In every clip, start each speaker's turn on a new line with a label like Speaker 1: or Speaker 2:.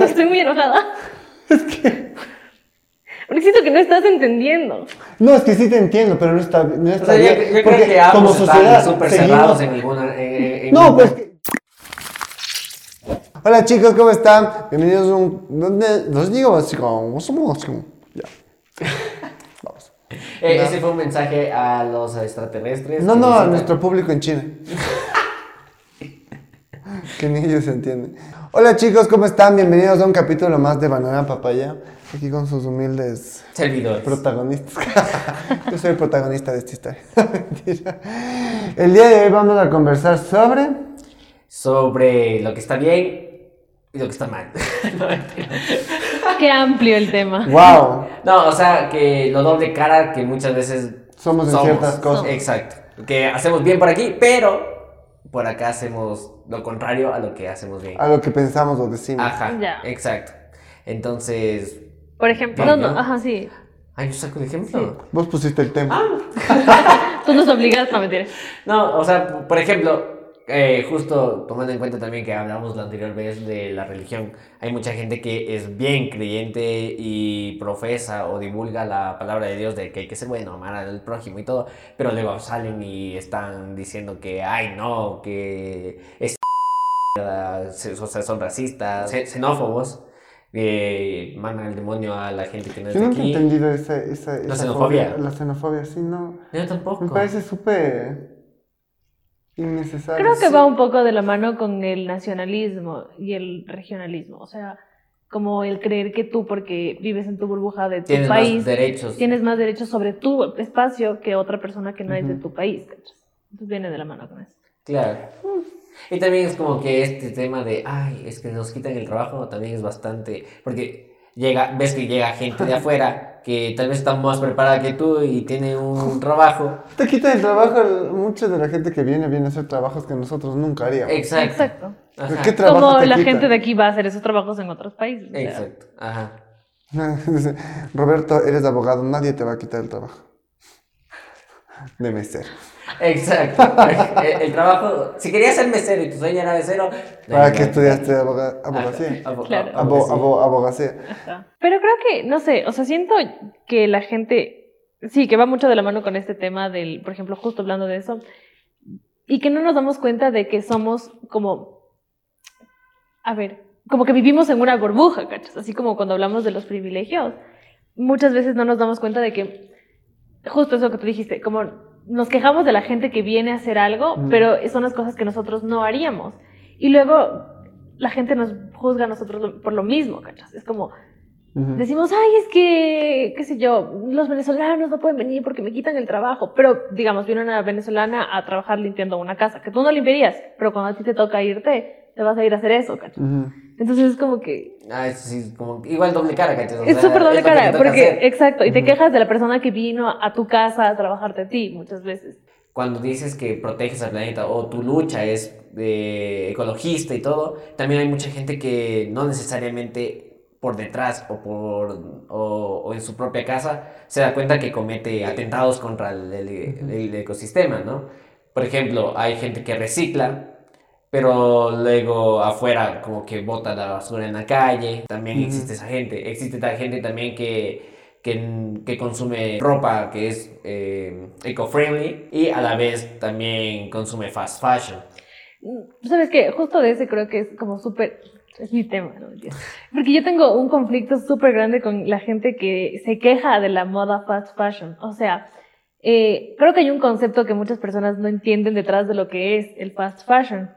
Speaker 1: estoy muy enojada.
Speaker 2: Es que...
Speaker 1: Porque siento que no estás entendiendo.
Speaker 2: No, es que sí te entiendo, pero no está, no
Speaker 3: O
Speaker 2: está
Speaker 3: sea,
Speaker 2: bien.
Speaker 3: yo creo
Speaker 2: porque
Speaker 3: que ambos
Speaker 2: como
Speaker 3: están
Speaker 2: sociedad
Speaker 3: súper
Speaker 2: seguimos-
Speaker 3: cerrados en ninguna... en- en
Speaker 2: No,
Speaker 3: ninguna-
Speaker 2: pues que- Hola chicos, ¿cómo están? Bienvenidos a un... ¿Dónde? Los digo así como... Ya. Vamos.
Speaker 3: Eh, Ese fue un mensaje a los extraterrestres.
Speaker 2: No,
Speaker 3: que
Speaker 2: no, a nuestro público en China. que ni ellos entienden. Hola chicos, ¿cómo están? Bienvenidos a un capítulo más de Banana Papaya. Aquí con sus humildes
Speaker 3: Servidores.
Speaker 2: protagonistas. Yo soy el protagonista de esta historia. Mentira. El día de hoy vamos a conversar sobre...
Speaker 3: Sobre lo que está bien y lo que está mal. no, mentira.
Speaker 1: Qué amplio el tema.
Speaker 2: ¡Wow!
Speaker 3: No, o sea, que lo doble cara que muchas veces
Speaker 2: Somos en ciertas cosas.
Speaker 3: Exacto. Que hacemos bien por aquí, pero por acá hacemos lo contrario a lo que hacemos bien.
Speaker 2: A lo que pensamos o decimos.
Speaker 3: Ajá,
Speaker 1: Ya.
Speaker 3: exacto. Entonces,
Speaker 1: Por ejemplo, no, no,
Speaker 3: ¿no?
Speaker 1: ajá, sí.
Speaker 3: ay, yo saco el ejemplo.
Speaker 2: Vos pusiste el tema.
Speaker 1: Tú nos obligas a meter.
Speaker 3: No, o sea, por ejemplo, eh, justo tomando en cuenta también que hablamos la anterior vez de la religión, hay mucha gente que es bien creyente y profesa o divulga la palabra de Dios de que hay que ser bueno, amar al prójimo y todo, pero luego salen y están diciendo que, ay, no, que es o sea, son racistas, xe- xenófobos, eh, mandan el demonio a la gente que no es
Speaker 2: Yo
Speaker 3: de
Speaker 2: nunca he
Speaker 3: aquí.
Speaker 2: entendido esa, esa, esa
Speaker 3: xenofobia.
Speaker 2: fobia, La xenofobia, sí, no.
Speaker 3: Yo tampoco.
Speaker 2: Me parece súper innecesario.
Speaker 1: Creo que
Speaker 2: Sí.
Speaker 1: va un poco de la mano con el nacionalismo y el regionalismo. O sea, como el creer que tú, porque vives en tu burbuja de tu
Speaker 3: Tienes
Speaker 1: país,
Speaker 3: más derechos.
Speaker 1: tienes más derechos sobre tu espacio que otra persona que no es de tu país. Entonces viene de la mano con eso.
Speaker 3: Claro. Y también es como que este tema de, ay, es que nos quitan el trabajo, también es bastante, porque llega, ves que llega gente de afuera que tal vez está más preparada que tú y tiene un trabajo.
Speaker 2: Te quita el trabajo, mucha de la gente que viene, viene a hacer trabajos que nosotros nunca haríamos.
Speaker 3: Exacto.
Speaker 1: Exacto.
Speaker 2: ¿Qué trabajo
Speaker 1: Como
Speaker 2: te
Speaker 1: la
Speaker 2: quita?
Speaker 1: gente de aquí va a hacer esos trabajos en otros países. o sea,
Speaker 3: Exacto. Ajá.
Speaker 2: Roberto, eres abogado, nadie te va a quitar el trabajo. De mesero.
Speaker 3: Exacto. el, el trabajo, si querías ser mesero y tu sueño era mesero,
Speaker 2: ¿Para qué estudiaste aboga- abogacía?
Speaker 3: Abo-
Speaker 1: Claro.
Speaker 2: Abo- abo- abogacía.
Speaker 1: Ajá. Pero creo que, no sé, o sea, siento que la gente, sí, que va mucho de la mano con este tema del, por ejemplo, justo hablando de eso, y que no nos damos cuenta de que somos como, a ver, como que vivimos en una burbuja, ¿cachas? Así como cuando hablamos de los privilegios, muchas veces no nos damos cuenta de que, justo eso que tú dijiste, como nos quejamos de la gente que viene a hacer algo,
Speaker 2: Mm.
Speaker 1: pero son las cosas que nosotros no haríamos. Y luego la gente nos juzga a nosotros por lo mismo, ¿cachas? Es como,
Speaker 2: Ujú.
Speaker 1: Decimos, ay, es que, qué sé yo, los venezolanos no pueden venir porque me quitan el trabajo. Pero, digamos, viene una venezolana a trabajar limpiando una casa, que tú no limpiarías, pero cuando a ti te toca irte, te vas a ir a hacer eso, ¿cachai?
Speaker 2: Ujú.
Speaker 1: Entonces es como que
Speaker 3: Ah, eso sí, como igual doble cara, ¿cachai? O
Speaker 1: es
Speaker 3: sea,
Speaker 1: súper doble
Speaker 3: es
Speaker 1: cara, porque,
Speaker 3: hacer.
Speaker 1: exacto, y te quejas de la persona que vino a tu casa a trabajarte a ti muchas veces.
Speaker 3: cuando dices que proteges al planeta o tu lucha es eh, ecologista y todo, también hay mucha gente que no necesariamente por detrás o, por, o, o en su propia casa se da cuenta que comete atentados contra el, el- el ecosistema, ¿no? Por ejemplo, hay gente que recicla, pero luego afuera como que bota la basura en la calle, también
Speaker 2: Ujú.
Speaker 3: existe esa gente. Existe esta gente también que que, que consume ropa que es eh, eco-friendly y a la vez también consume fast fashion.
Speaker 1: Mm, ¿Sabes qué? Justo de ese creo que es como súper... Es mi tema, ¿no? Porque yo tengo un conflicto súper grande con la gente que se queja de la moda fast fashion. O sea, eh, creo que hay un concepto que muchas personas no entienden detrás de lo que es el fast fashion.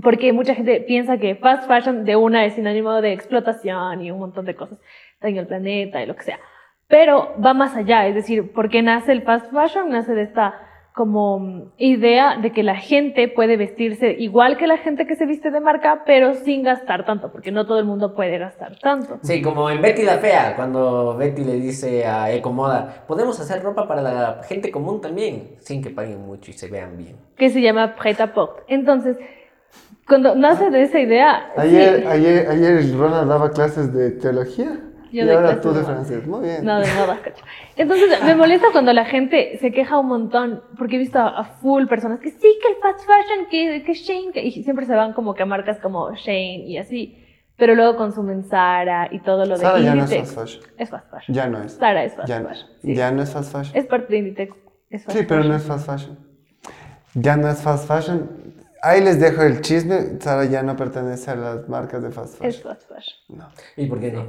Speaker 1: Porque mucha gente piensa que fast fashion de una es sinónimo de explotación y un montón de cosas, daño al planeta y lo que sea. Pero va más allá, es decir, ¿por qué nace el fast fashion? Nace de esta como idea de que la gente puede vestirse igual que la gente que se viste de marca, pero sin gastar tanto, porque no todo el mundo puede gastar tanto.
Speaker 3: Sí, como en Betty la Fea, cuando Betty le dice a Ecomoda, podemos hacer ropa para la gente común también, sin que paguen mucho y se vean bien.
Speaker 1: que se llama Pret-à-Porter. Entonces, cuando nace de esa idea,
Speaker 2: Ayer,
Speaker 1: sí,
Speaker 2: ayer, ayer Ronald daba clases de teología
Speaker 1: Yo
Speaker 2: y
Speaker 1: doy
Speaker 2: ahora tú
Speaker 1: de
Speaker 2: de francés. Muy bien.
Speaker 1: no, de nada, cacho. Entonces, me molesta cuando la gente se queja un montón, porque he visto a, a full personas que sí, que el fast fashion, que, que Shane, que, y siempre se van como que a marcas como Shane y así. pero luego consumen Zara y todo lo de
Speaker 2: Zara ya no es
Speaker 1: Inditex.
Speaker 2: fast fashion.
Speaker 1: Es fast fashion.
Speaker 2: Ya no es.
Speaker 1: Zara es fast
Speaker 2: Ya,
Speaker 1: fashion. sí.
Speaker 2: ya no es fast fashion.
Speaker 1: Es parte de Inditex. Es fast
Speaker 2: Sí, pero no
Speaker 1: fashion.
Speaker 2: es fast fashion. Ya no es fast fashion. Ahí les dejo el chisme. Zara ya no pertenece a las marcas de fast
Speaker 1: Es
Speaker 2: fashion.
Speaker 1: fast fashion.
Speaker 2: No.
Speaker 3: ¿Y por qué no?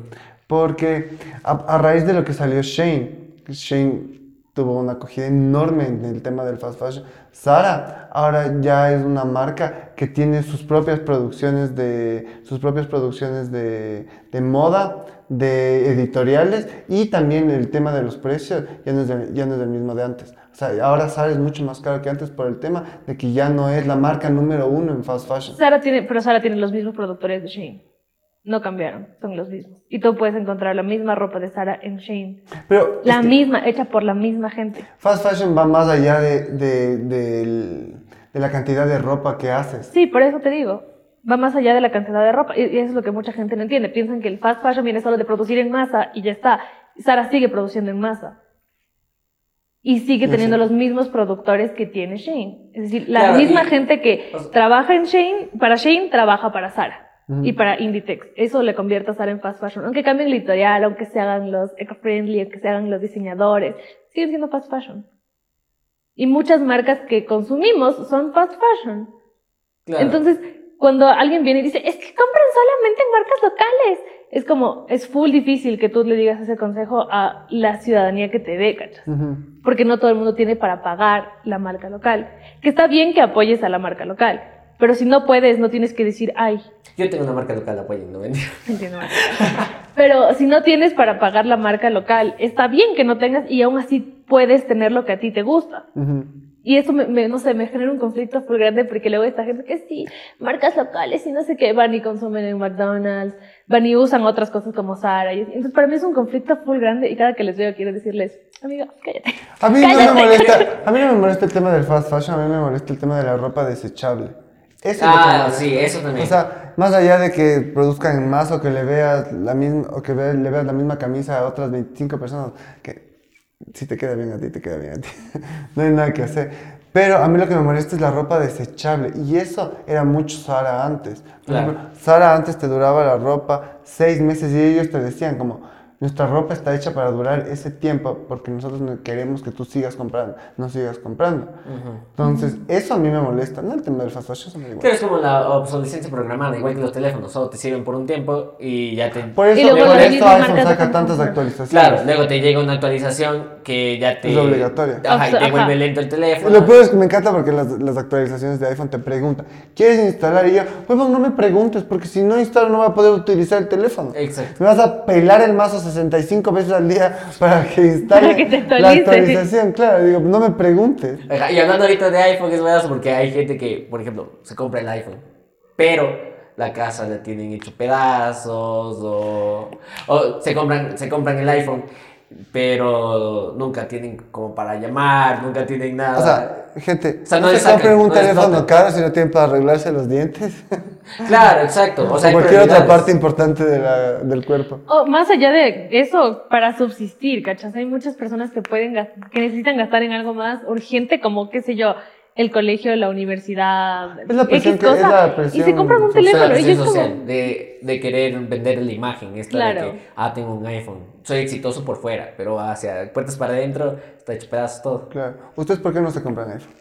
Speaker 2: Porque a, a raíz de lo que salió Shane, Shane tuvo una acogida enorme en el tema del fast fashion. Zara ahora ya es una marca que tiene sus propias producciones de sus propias producciones de, de moda, de editoriales y también el tema de los precios ya no es del, ya no es el mismo de antes. O sea, ahora Zara es mucho más caro que antes por el tema de que ya no es la marca número uno en fast fashion.
Speaker 1: Zara tiene, pero Zara tiene los mismos productores de Shein. No cambiaron, son los mismos. Y tú puedes encontrar la misma ropa de Zara en Shein.
Speaker 2: Pero
Speaker 1: La
Speaker 2: este-
Speaker 1: misma, hecha por la misma gente.
Speaker 2: Fast fashion va más allá de, de, del- de la cantidad de ropa que haces.
Speaker 1: Sí, por eso te digo. Va más allá de la cantidad de ropa. Y y eso es lo que mucha gente no entiende. Piensan que el fast fashion viene solo de producir en masa y ya está. Zara sigue produciendo en masa. Y sigue
Speaker 2: Ya
Speaker 1: teniendo los mismos productores que tiene Shane. Es decir, la
Speaker 3: Claro,
Speaker 1: misma
Speaker 3: y-
Speaker 1: gente que
Speaker 3: o sea-
Speaker 1: trabaja en Shane, para Shane, trabaja para.
Speaker 2: Ujú.
Speaker 1: Y para Inditex. Eso le convierte a Zara en fast fashion. Aunque cambien el editorial, aunque se hagan los eco-friendly, aunque se hagan los diseñadores, siguen siendo fast fashion. Y muchas marcas que consumimos son fast fashion.
Speaker 3: Claro.
Speaker 1: Entonces, cuando alguien viene y dice, es que compran solamente en marcas locales, es como, es full difícil que tú le digas ese consejo a la ciudadanía que te ve, ¿cachas? Porque no todo el mundo tiene para pagar la marca local. Que está bien que apoyes a la marca local, pero si no puedes, no tienes que decir, ay,
Speaker 3: Yo tengo una marca local, apoyen, no mentira.
Speaker 1: entiendo marca local". Pero si no tienes para pagar la marca local, está bien que no tengas y aún así puedes tener lo que a ti te gusta. Y eso, me, me- no sé, me genera un conflicto muy grande porque luego esta gente que sí, marcas locales y no sé qué, van y consumen en McDonald's, van y usan otras cosas como Zara. Y. Entonces, para mí es un conflicto full grande y cada que les veo quiero decirles, amiga, cállate.
Speaker 2: A mí no me molesta, a mí no me molesta el tema del fast fashion, a mí me molesta el tema de la ropa desechable. Eso es lo que me
Speaker 3: Ah, sí, eso también.
Speaker 2: O sea, más allá de que produzcan masa o que le veas la misma o que ve- le veas la misma camisa a otras 25 personas, que si te queda bien a ti, te queda bien a ti. no hay nada que hacer. Pero a mí lo que me molesta es la ropa desechable. Y eso era mucho Zara antes. Por
Speaker 3: Claro.
Speaker 2: ejemplo, Zara antes te duraba la ropa seis meses y ellos te decían como, nuestra ropa está hecha para durar ese tiempo porque nosotros no queremos que tú sigas comprando, no sigas comprando. Entonces, eso a mí me molesta. No el tema del fast fashion, eso me igual.
Speaker 3: Pero es como la obsolescencia programada, igual que los teléfonos, solo te sirven por un tiempo y ya te...
Speaker 2: Por eso,
Speaker 1: Y luego
Speaker 2: por
Speaker 1: las
Speaker 2: eso iPhone saca tantas actualizaciones.
Speaker 3: Claro, luego te llega una actualización que ya te...
Speaker 2: Es obligatoria.
Speaker 3: Ajá, y te vuelve lento el teléfono.
Speaker 2: Lo peor es que me encanta porque las, las actualizaciones de iPhone te preguntan, ¿quieres instalar? Y yo, pues no me preguntes, porque si no instalo no voy a poder utilizar el teléfono.
Speaker 3: Exacto.
Speaker 2: Me vas a pelar el mazo 65 veces al día para que instale
Speaker 1: Para que te
Speaker 2: la actualización. Claro, digo, no me preguntes.
Speaker 3: Y hablando ahorita de iPhone, es verdad porque hay gente que, por ejemplo, se compra el iPhone, pero la casa la tienen hecho pedazos o, o se, compran, se compran el iPhone, pero nunca tienen como para llamar, nunca tienen nada.
Speaker 2: O sea, gente,
Speaker 3: O sea,
Speaker 2: no,
Speaker 3: no le
Speaker 2: se compren un
Speaker 3: no
Speaker 2: teléfono caro si no tienen para arreglarse los dientes.
Speaker 3: claro, exacto. O sea,
Speaker 2: o
Speaker 3: hay
Speaker 2: cualquier otra parte importante de la- del cuerpo.
Speaker 1: O más allá de eso, para subsistir, ¿cachas? Hay muchas personas que pueden que necesitan gastar en algo más urgente, como, qué sé yo, el colegio, la universidad,
Speaker 2: Es la presión
Speaker 1: X
Speaker 2: que- es
Speaker 1: cosa,
Speaker 2: la
Speaker 1: y se compran un teléfono y es como,
Speaker 3: social de, de querer vender la imagen, esta
Speaker 1: Claro.
Speaker 3: de que, ah, tengo un iPhone, soy exitoso por fuera, pero hacia puertas para adentro está hecho pedazos todo.
Speaker 2: Claro. ¿Ustedes por qué no se compran iPhone?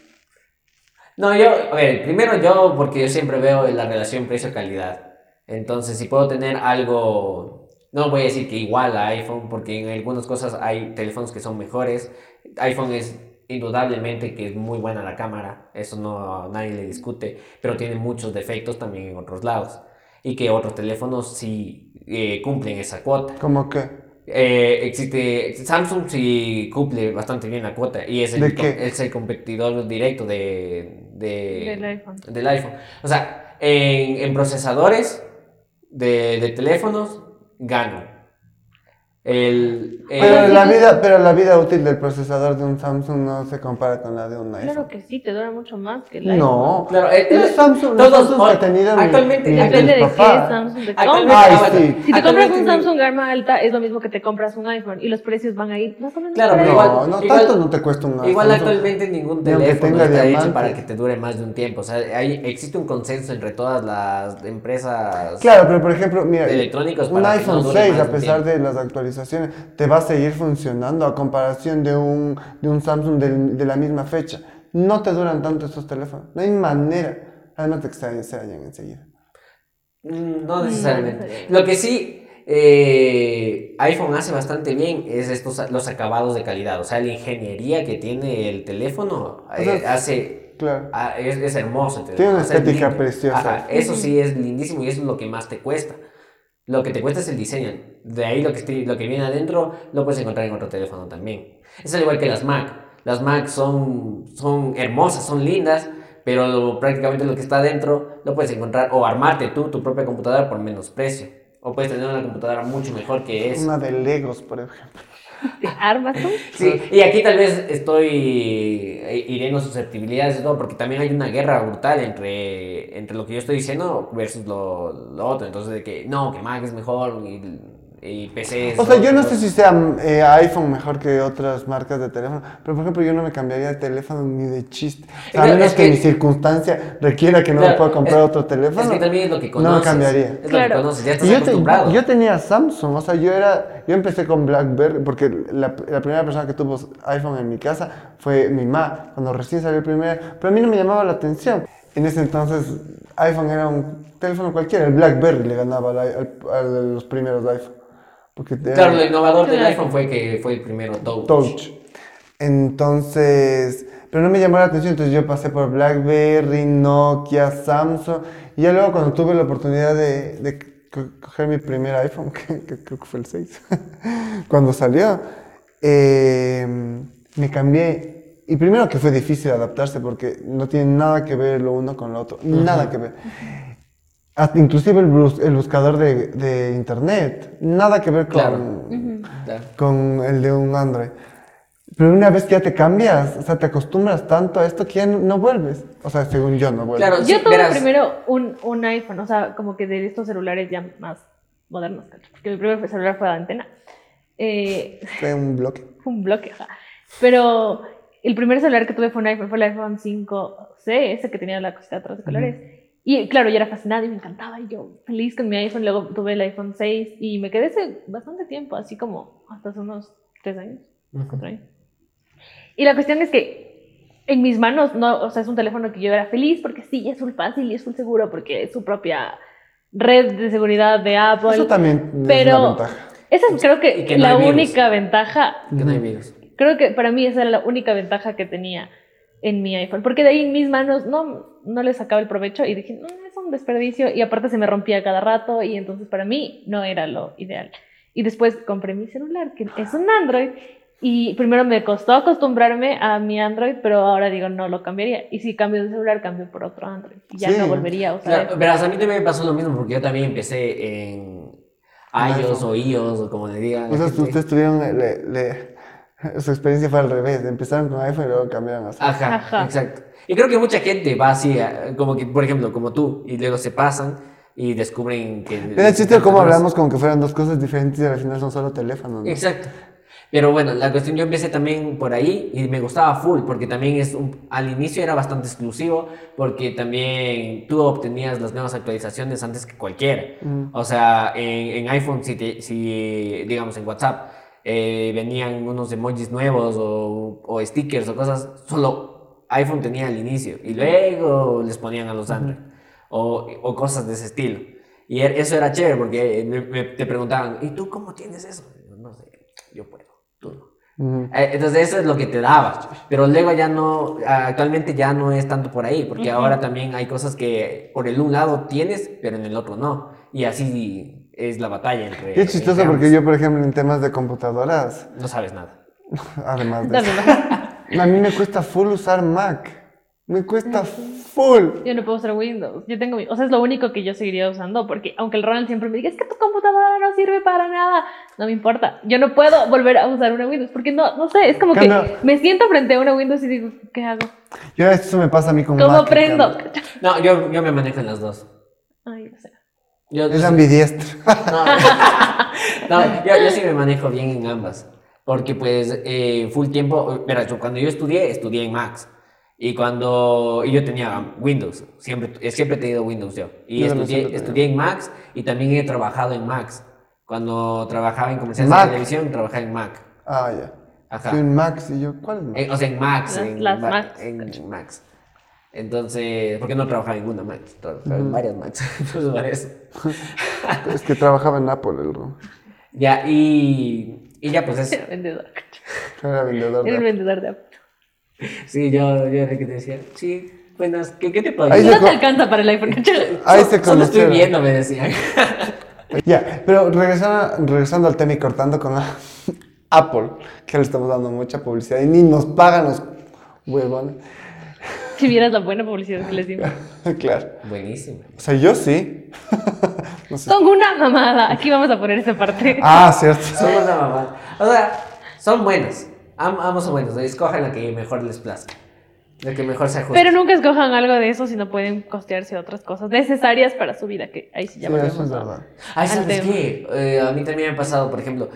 Speaker 3: No, yo, a ver, primero yo, porque yo siempre veo la relación precio-calidad. Entonces, si puedo tener algo, no voy a decir que igual a iPhone, porque en algunas cosas hay teléfonos que son mejores. iPhone es indudablemente que es muy buena la cámara, eso no nadie le discute, pero tiene muchos defectos también en otros lados. Y que otros teléfonos sí eh, cumplen esa cuota.
Speaker 2: ¿Cómo qué?
Speaker 3: Eh, existe Samsung sí cumple bastante bien la cuota y es el, es el competidor directo de, de-
Speaker 1: Del iPhone.
Speaker 3: del iPhone. O sea, en, en procesadores de, de teléfonos ganan. El, el-
Speaker 2: Pero la vida, pero la vida útil del procesador de un Samsung no se compara con la de un iPhone.
Speaker 1: Claro que sí, te dura mucho más que el iPhone.
Speaker 2: No.
Speaker 3: Claro, el-
Speaker 2: Los
Speaker 3: el-
Speaker 2: Samsung, los
Speaker 3: todos-
Speaker 2: Samsung que ha tenido mi-
Speaker 3: actualmente-
Speaker 2: mi-
Speaker 1: Depende de
Speaker 2: mis
Speaker 1: qué. Samsung te
Speaker 3: Actualmente-
Speaker 1: compras.
Speaker 2: Ay,
Speaker 3: ah,
Speaker 2: sí.
Speaker 1: Si te compras
Speaker 3: actualmente
Speaker 1: un
Speaker 3: mi-
Speaker 1: Samsung gama alta, es lo mismo que te compras un iPhone y los precios van a ir más o menos.
Speaker 3: Claro, pero
Speaker 1: ahí.
Speaker 3: igual-
Speaker 2: No, no
Speaker 3: igual-
Speaker 2: tanto no te cuesta un
Speaker 3: Igual
Speaker 2: Samsung.
Speaker 3: actualmente ningún teléfono
Speaker 2: tenga
Speaker 3: está hecho
Speaker 2: diamante.
Speaker 3: para que te dure más de un tiempo. O sea, hay, existe un consenso entre todas las empresas.
Speaker 2: Claro, pero por ejemplo, mira,
Speaker 3: electrónicos
Speaker 2: un
Speaker 3: para que no
Speaker 2: iPhone
Speaker 3: dure
Speaker 2: 6,
Speaker 3: más
Speaker 2: a pesar de las actualizaciones, te va a seguir funcionando a comparación de un, de un Samsung del- de, la misma fecha. No te duran tanto estos teléfonos. No hay manera. Además de que se, se enseguida.
Speaker 3: Mm, No necesariamente. Lo que sí eh, iPhone hace bastante bien es estos los acabados de calidad. O sea, la ingeniería que tiene el teléfono
Speaker 2: O sea,
Speaker 3: eh, hace
Speaker 2: Claro.
Speaker 3: Ah, es, es hermoso. el teléfono,
Speaker 2: Tiene una estética preciosa.
Speaker 3: Ajá, eso sí es lindísimo y eso es lo que más te cuesta. Lo que te cuesta es el diseño. De ahí lo que, estoy- lo que viene adentro lo puedes encontrar en otro teléfono también. Es al igual que las Mac. Las Mac son, son hermosas, son lindas, pero lo- prácticamente lo que está adentro lo puedes encontrar o armarte tú tu propia computadora por menos precio. O puedes tener una computadora mucho mejor que esa.
Speaker 2: Una de Legos, por ejemplo.
Speaker 1: ¿Te armas tú?
Speaker 3: Sí, y aquí tal vez estoy eh, hiriendo susceptibilidades y todo, porque también hay una guerra brutal entre, entre lo que yo estoy diciendo versus lo, lo otro. Entonces, de que no, que Mac es mejor y, y PC es
Speaker 2: O sea, yo no sé si sea eh, iPhone mejor que otras marcas de teléfono, pero por ejemplo yo no me cambiaría de teléfono ni de chiste. O sea, a
Speaker 3: Claro,
Speaker 2: menos
Speaker 3: es
Speaker 2: que,
Speaker 3: que-
Speaker 2: mi circunstancia requiera que no me
Speaker 3: Claro,
Speaker 2: pueda comprar
Speaker 3: es-
Speaker 2: otro teléfono.
Speaker 3: Es que también es lo que
Speaker 2: no
Speaker 3: conoces.
Speaker 2: me cambiaría.
Speaker 3: Es lo
Speaker 1: Claro.
Speaker 3: que conoces, ya estás
Speaker 2: yo, te-
Speaker 3: acostumbrado.
Speaker 2: yo tenía Samsung, o sea, yo era, yo empecé con BlackBerry, porque la, la primera persona que tuvo iPhone en mi casa fue mi mamá, cuando recién salió el primer, pero a mí no me llamaba la atención. En ese entonces iPhone era un teléfono cualquiera, el BlackBerry le ganaba al, al- a los primeros iPhone. Porque era
Speaker 3: Claro, lo innovador del iPhone fue que fue el primero Touch.
Speaker 2: Touch. Entonces, pero no me llamó la atención, entonces yo pasé por BlackBerry, Nokia, Samsung, y ya luego cuando tuve la oportunidad de, de co- coger mi primer iPhone, que, que creo que fue el 6, cuando salió, eh, me cambié. Y primero que fue difícil adaptarse porque no tiene nada que ver lo uno con lo otro, nada que ver. Hasta inclusive el, bus- el buscador de, de internet, nada que ver con,
Speaker 3: Claro. Claro.
Speaker 2: con el de un Android. Pero una vez que ya te cambias, o sea, te acostumbras tanto a esto que ya no, vuelves. O sea, según yo, no vuelves.
Speaker 3: Claro,
Speaker 1: Yo
Speaker 3: sí,
Speaker 1: tuve
Speaker 3: verás.
Speaker 1: primero un, un iPhone, o sea, como que de estos celulares ya más modernos, porque mi primer celular fue de antena. Eh,
Speaker 2: Fue un bloque.
Speaker 1: fue un bloque, ajá. Pero el primer celular que tuve fue un iPhone, fue el iPhone 5C, ese que tenía la cosita atrás de colores. Y claro, yo era fascinada y me encantaba, y yo feliz con mi iPhone. Luego tuve el iPhone 6 y me quedé ese bastante tiempo, así como hasta hace unos 3 años,
Speaker 3: Ujú.
Speaker 1: 4 años. Y la cuestión es que en mis manos, no, o sea, es un teléfono que yo era feliz porque sí, es full fácil y es full seguro porque es su propia red de seguridad de Apple.
Speaker 2: Eso también es
Speaker 1: pero
Speaker 2: una ventaja.
Speaker 1: esa es creo que,
Speaker 3: que
Speaker 1: la única ventaja
Speaker 3: Que no hay virus.
Speaker 1: Creo que para mí esa era la única ventaja que tenía en mi iPhone, porque de ahí en mis manos no, no le sacaba el provecho y dije, no, es un desperdicio y aparte se me rompía cada rato y entonces para mí no era lo ideal. Y después compré mi celular, que es un Android, y primero me costó acostumbrarme a mi Android, pero ahora digo, no lo cambiaría. Y si cambio de celular, cambio por otro Android. Y ya
Speaker 2: Sí.
Speaker 1: no volvería a usar.
Speaker 3: Claro,
Speaker 1: iPhone.
Speaker 3: verás, a mí también me pasó lo mismo porque yo también empecé en iOS o iOS o como le digan.
Speaker 2: O sea, ustedes tuvieron, le- le- su experiencia fue al revés. Empezaron con iPhone y luego cambiaron a Samsung.
Speaker 3: Ajá,
Speaker 1: Ajá.
Speaker 3: exacto. Y creo que mucha gente va así, a- como que, por ejemplo, como tú, y luego se pasan y descubren que...
Speaker 2: Era chiste cómo hablamos como que fueran dos cosas diferentes y al final son solo teléfonos. ¿no?
Speaker 3: Exacto. Pero bueno, la cuestión yo empecé también por ahí y me gustaba full porque también es un, al inicio era bastante exclusivo porque también tú obtenías las nuevas actualizaciones antes que cualquiera. O sea, en, en iPhone si, te- si digamos en WhatsApp eh, venían unos emojis nuevos o, o stickers o cosas, solo iPhone tenía al inicio y luego les ponían a los Android o, o cosas de ese estilo. Y er- eso era chévere porque me- me- te preguntaban, ¿y tú cómo tienes eso? Yo, no sé, yo puedo, tú no. Eh, Entonces eso es lo que te daba, pero luego ya no, actualmente ya no es tanto por ahí, porque ahora también hay cosas que por el un lado tienes, pero en el otro no, y así es la batalla entre...
Speaker 2: Es chistoso
Speaker 3: entre
Speaker 2: porque yo, por ejemplo, en temas de computadoras,
Speaker 3: No sabes nada.
Speaker 2: además de eso, a mí me cuesta full usar Mac. Me cuesta full.
Speaker 1: Yo no puedo usar Windows. Yo tengo, o sea, es lo único que yo seguiría usando, porque aunque el Ronald siempre me diga, es que tu computadora no sirve para nada, no me importa. Yo no puedo volver a usar una Windows, porque no, no sé, es como que me siento frente a una Windows y digo, ¿qué hago?
Speaker 2: Yo eso me pasa a mí con
Speaker 1: ¿Cómo
Speaker 2: Mac.
Speaker 3: No, yo, yo me manejo en las dos.
Speaker 1: Ay, no sé.
Speaker 3: Yo,
Speaker 2: Es ambidiestro.
Speaker 3: No, no, yo, yo sí me manejo bien en ambas. Porque pues eh, full tiempo, mira, yo cuando yo estudié, estudié en Macs. Y cuando y yo tenía Windows, siempre, eh, siempre he tenido Windows yo. Y estudié, estudié en Macs y también he trabajado en Macs. Cuando trabajaba en comerciales de televisión, trabajaba en Mac.
Speaker 2: Ah, ya.
Speaker 3: Ajá.
Speaker 2: Un Max y yo, ¿cuál es Max?
Speaker 3: En- o sea, en Macs.
Speaker 1: Las-
Speaker 3: en,
Speaker 1: las
Speaker 3: Ma-
Speaker 1: Macs.
Speaker 3: en Macs. Entonces, porque no trabajaba en una Mac, trabajaba en varias Macs. Entonces, varias.
Speaker 2: Es que trabajaba en Apple, el bro.
Speaker 3: Ya, y, y ya, pues es.
Speaker 1: Era vendedor.
Speaker 2: Era vendedor de
Speaker 1: Era vendedor de Apple.
Speaker 3: Sí, yo, yo era el que te decía, sí, buenas, ¿qué, qué te puedo
Speaker 2: Ahí
Speaker 3: ayudar?
Speaker 1: No te alcanza para el iPhone.
Speaker 2: Ahí se
Speaker 3: Solo estoy viendo, me decían.
Speaker 2: Ya, pero regresando, regresando al tema y cortando con la Apple, que le estamos dando mucha publicidad y ni nos pagan los huevones.
Speaker 1: Si vieras la buena publicidad que les dimos.
Speaker 2: claro.
Speaker 3: Buenísimo.
Speaker 2: O sea, yo sí. no sé.
Speaker 1: Son una mamada. Aquí vamos a poner esa parte.
Speaker 2: Ah, cierto.
Speaker 3: Son una mamá. O sea, son buenos. Am- ambos son buenos. Escojan la que mejor les plazca. La que mejor se ajuste.
Speaker 1: Pero nunca escojan algo de eso si no pueden costearse otras cosas necesarias para su vida, que ahí sí ya
Speaker 2: Sí, eso es
Speaker 1: a-
Speaker 2: verdad.
Speaker 3: Ay, ¿sabes qué? Eh, a mí también me ha pasado, por ejemplo,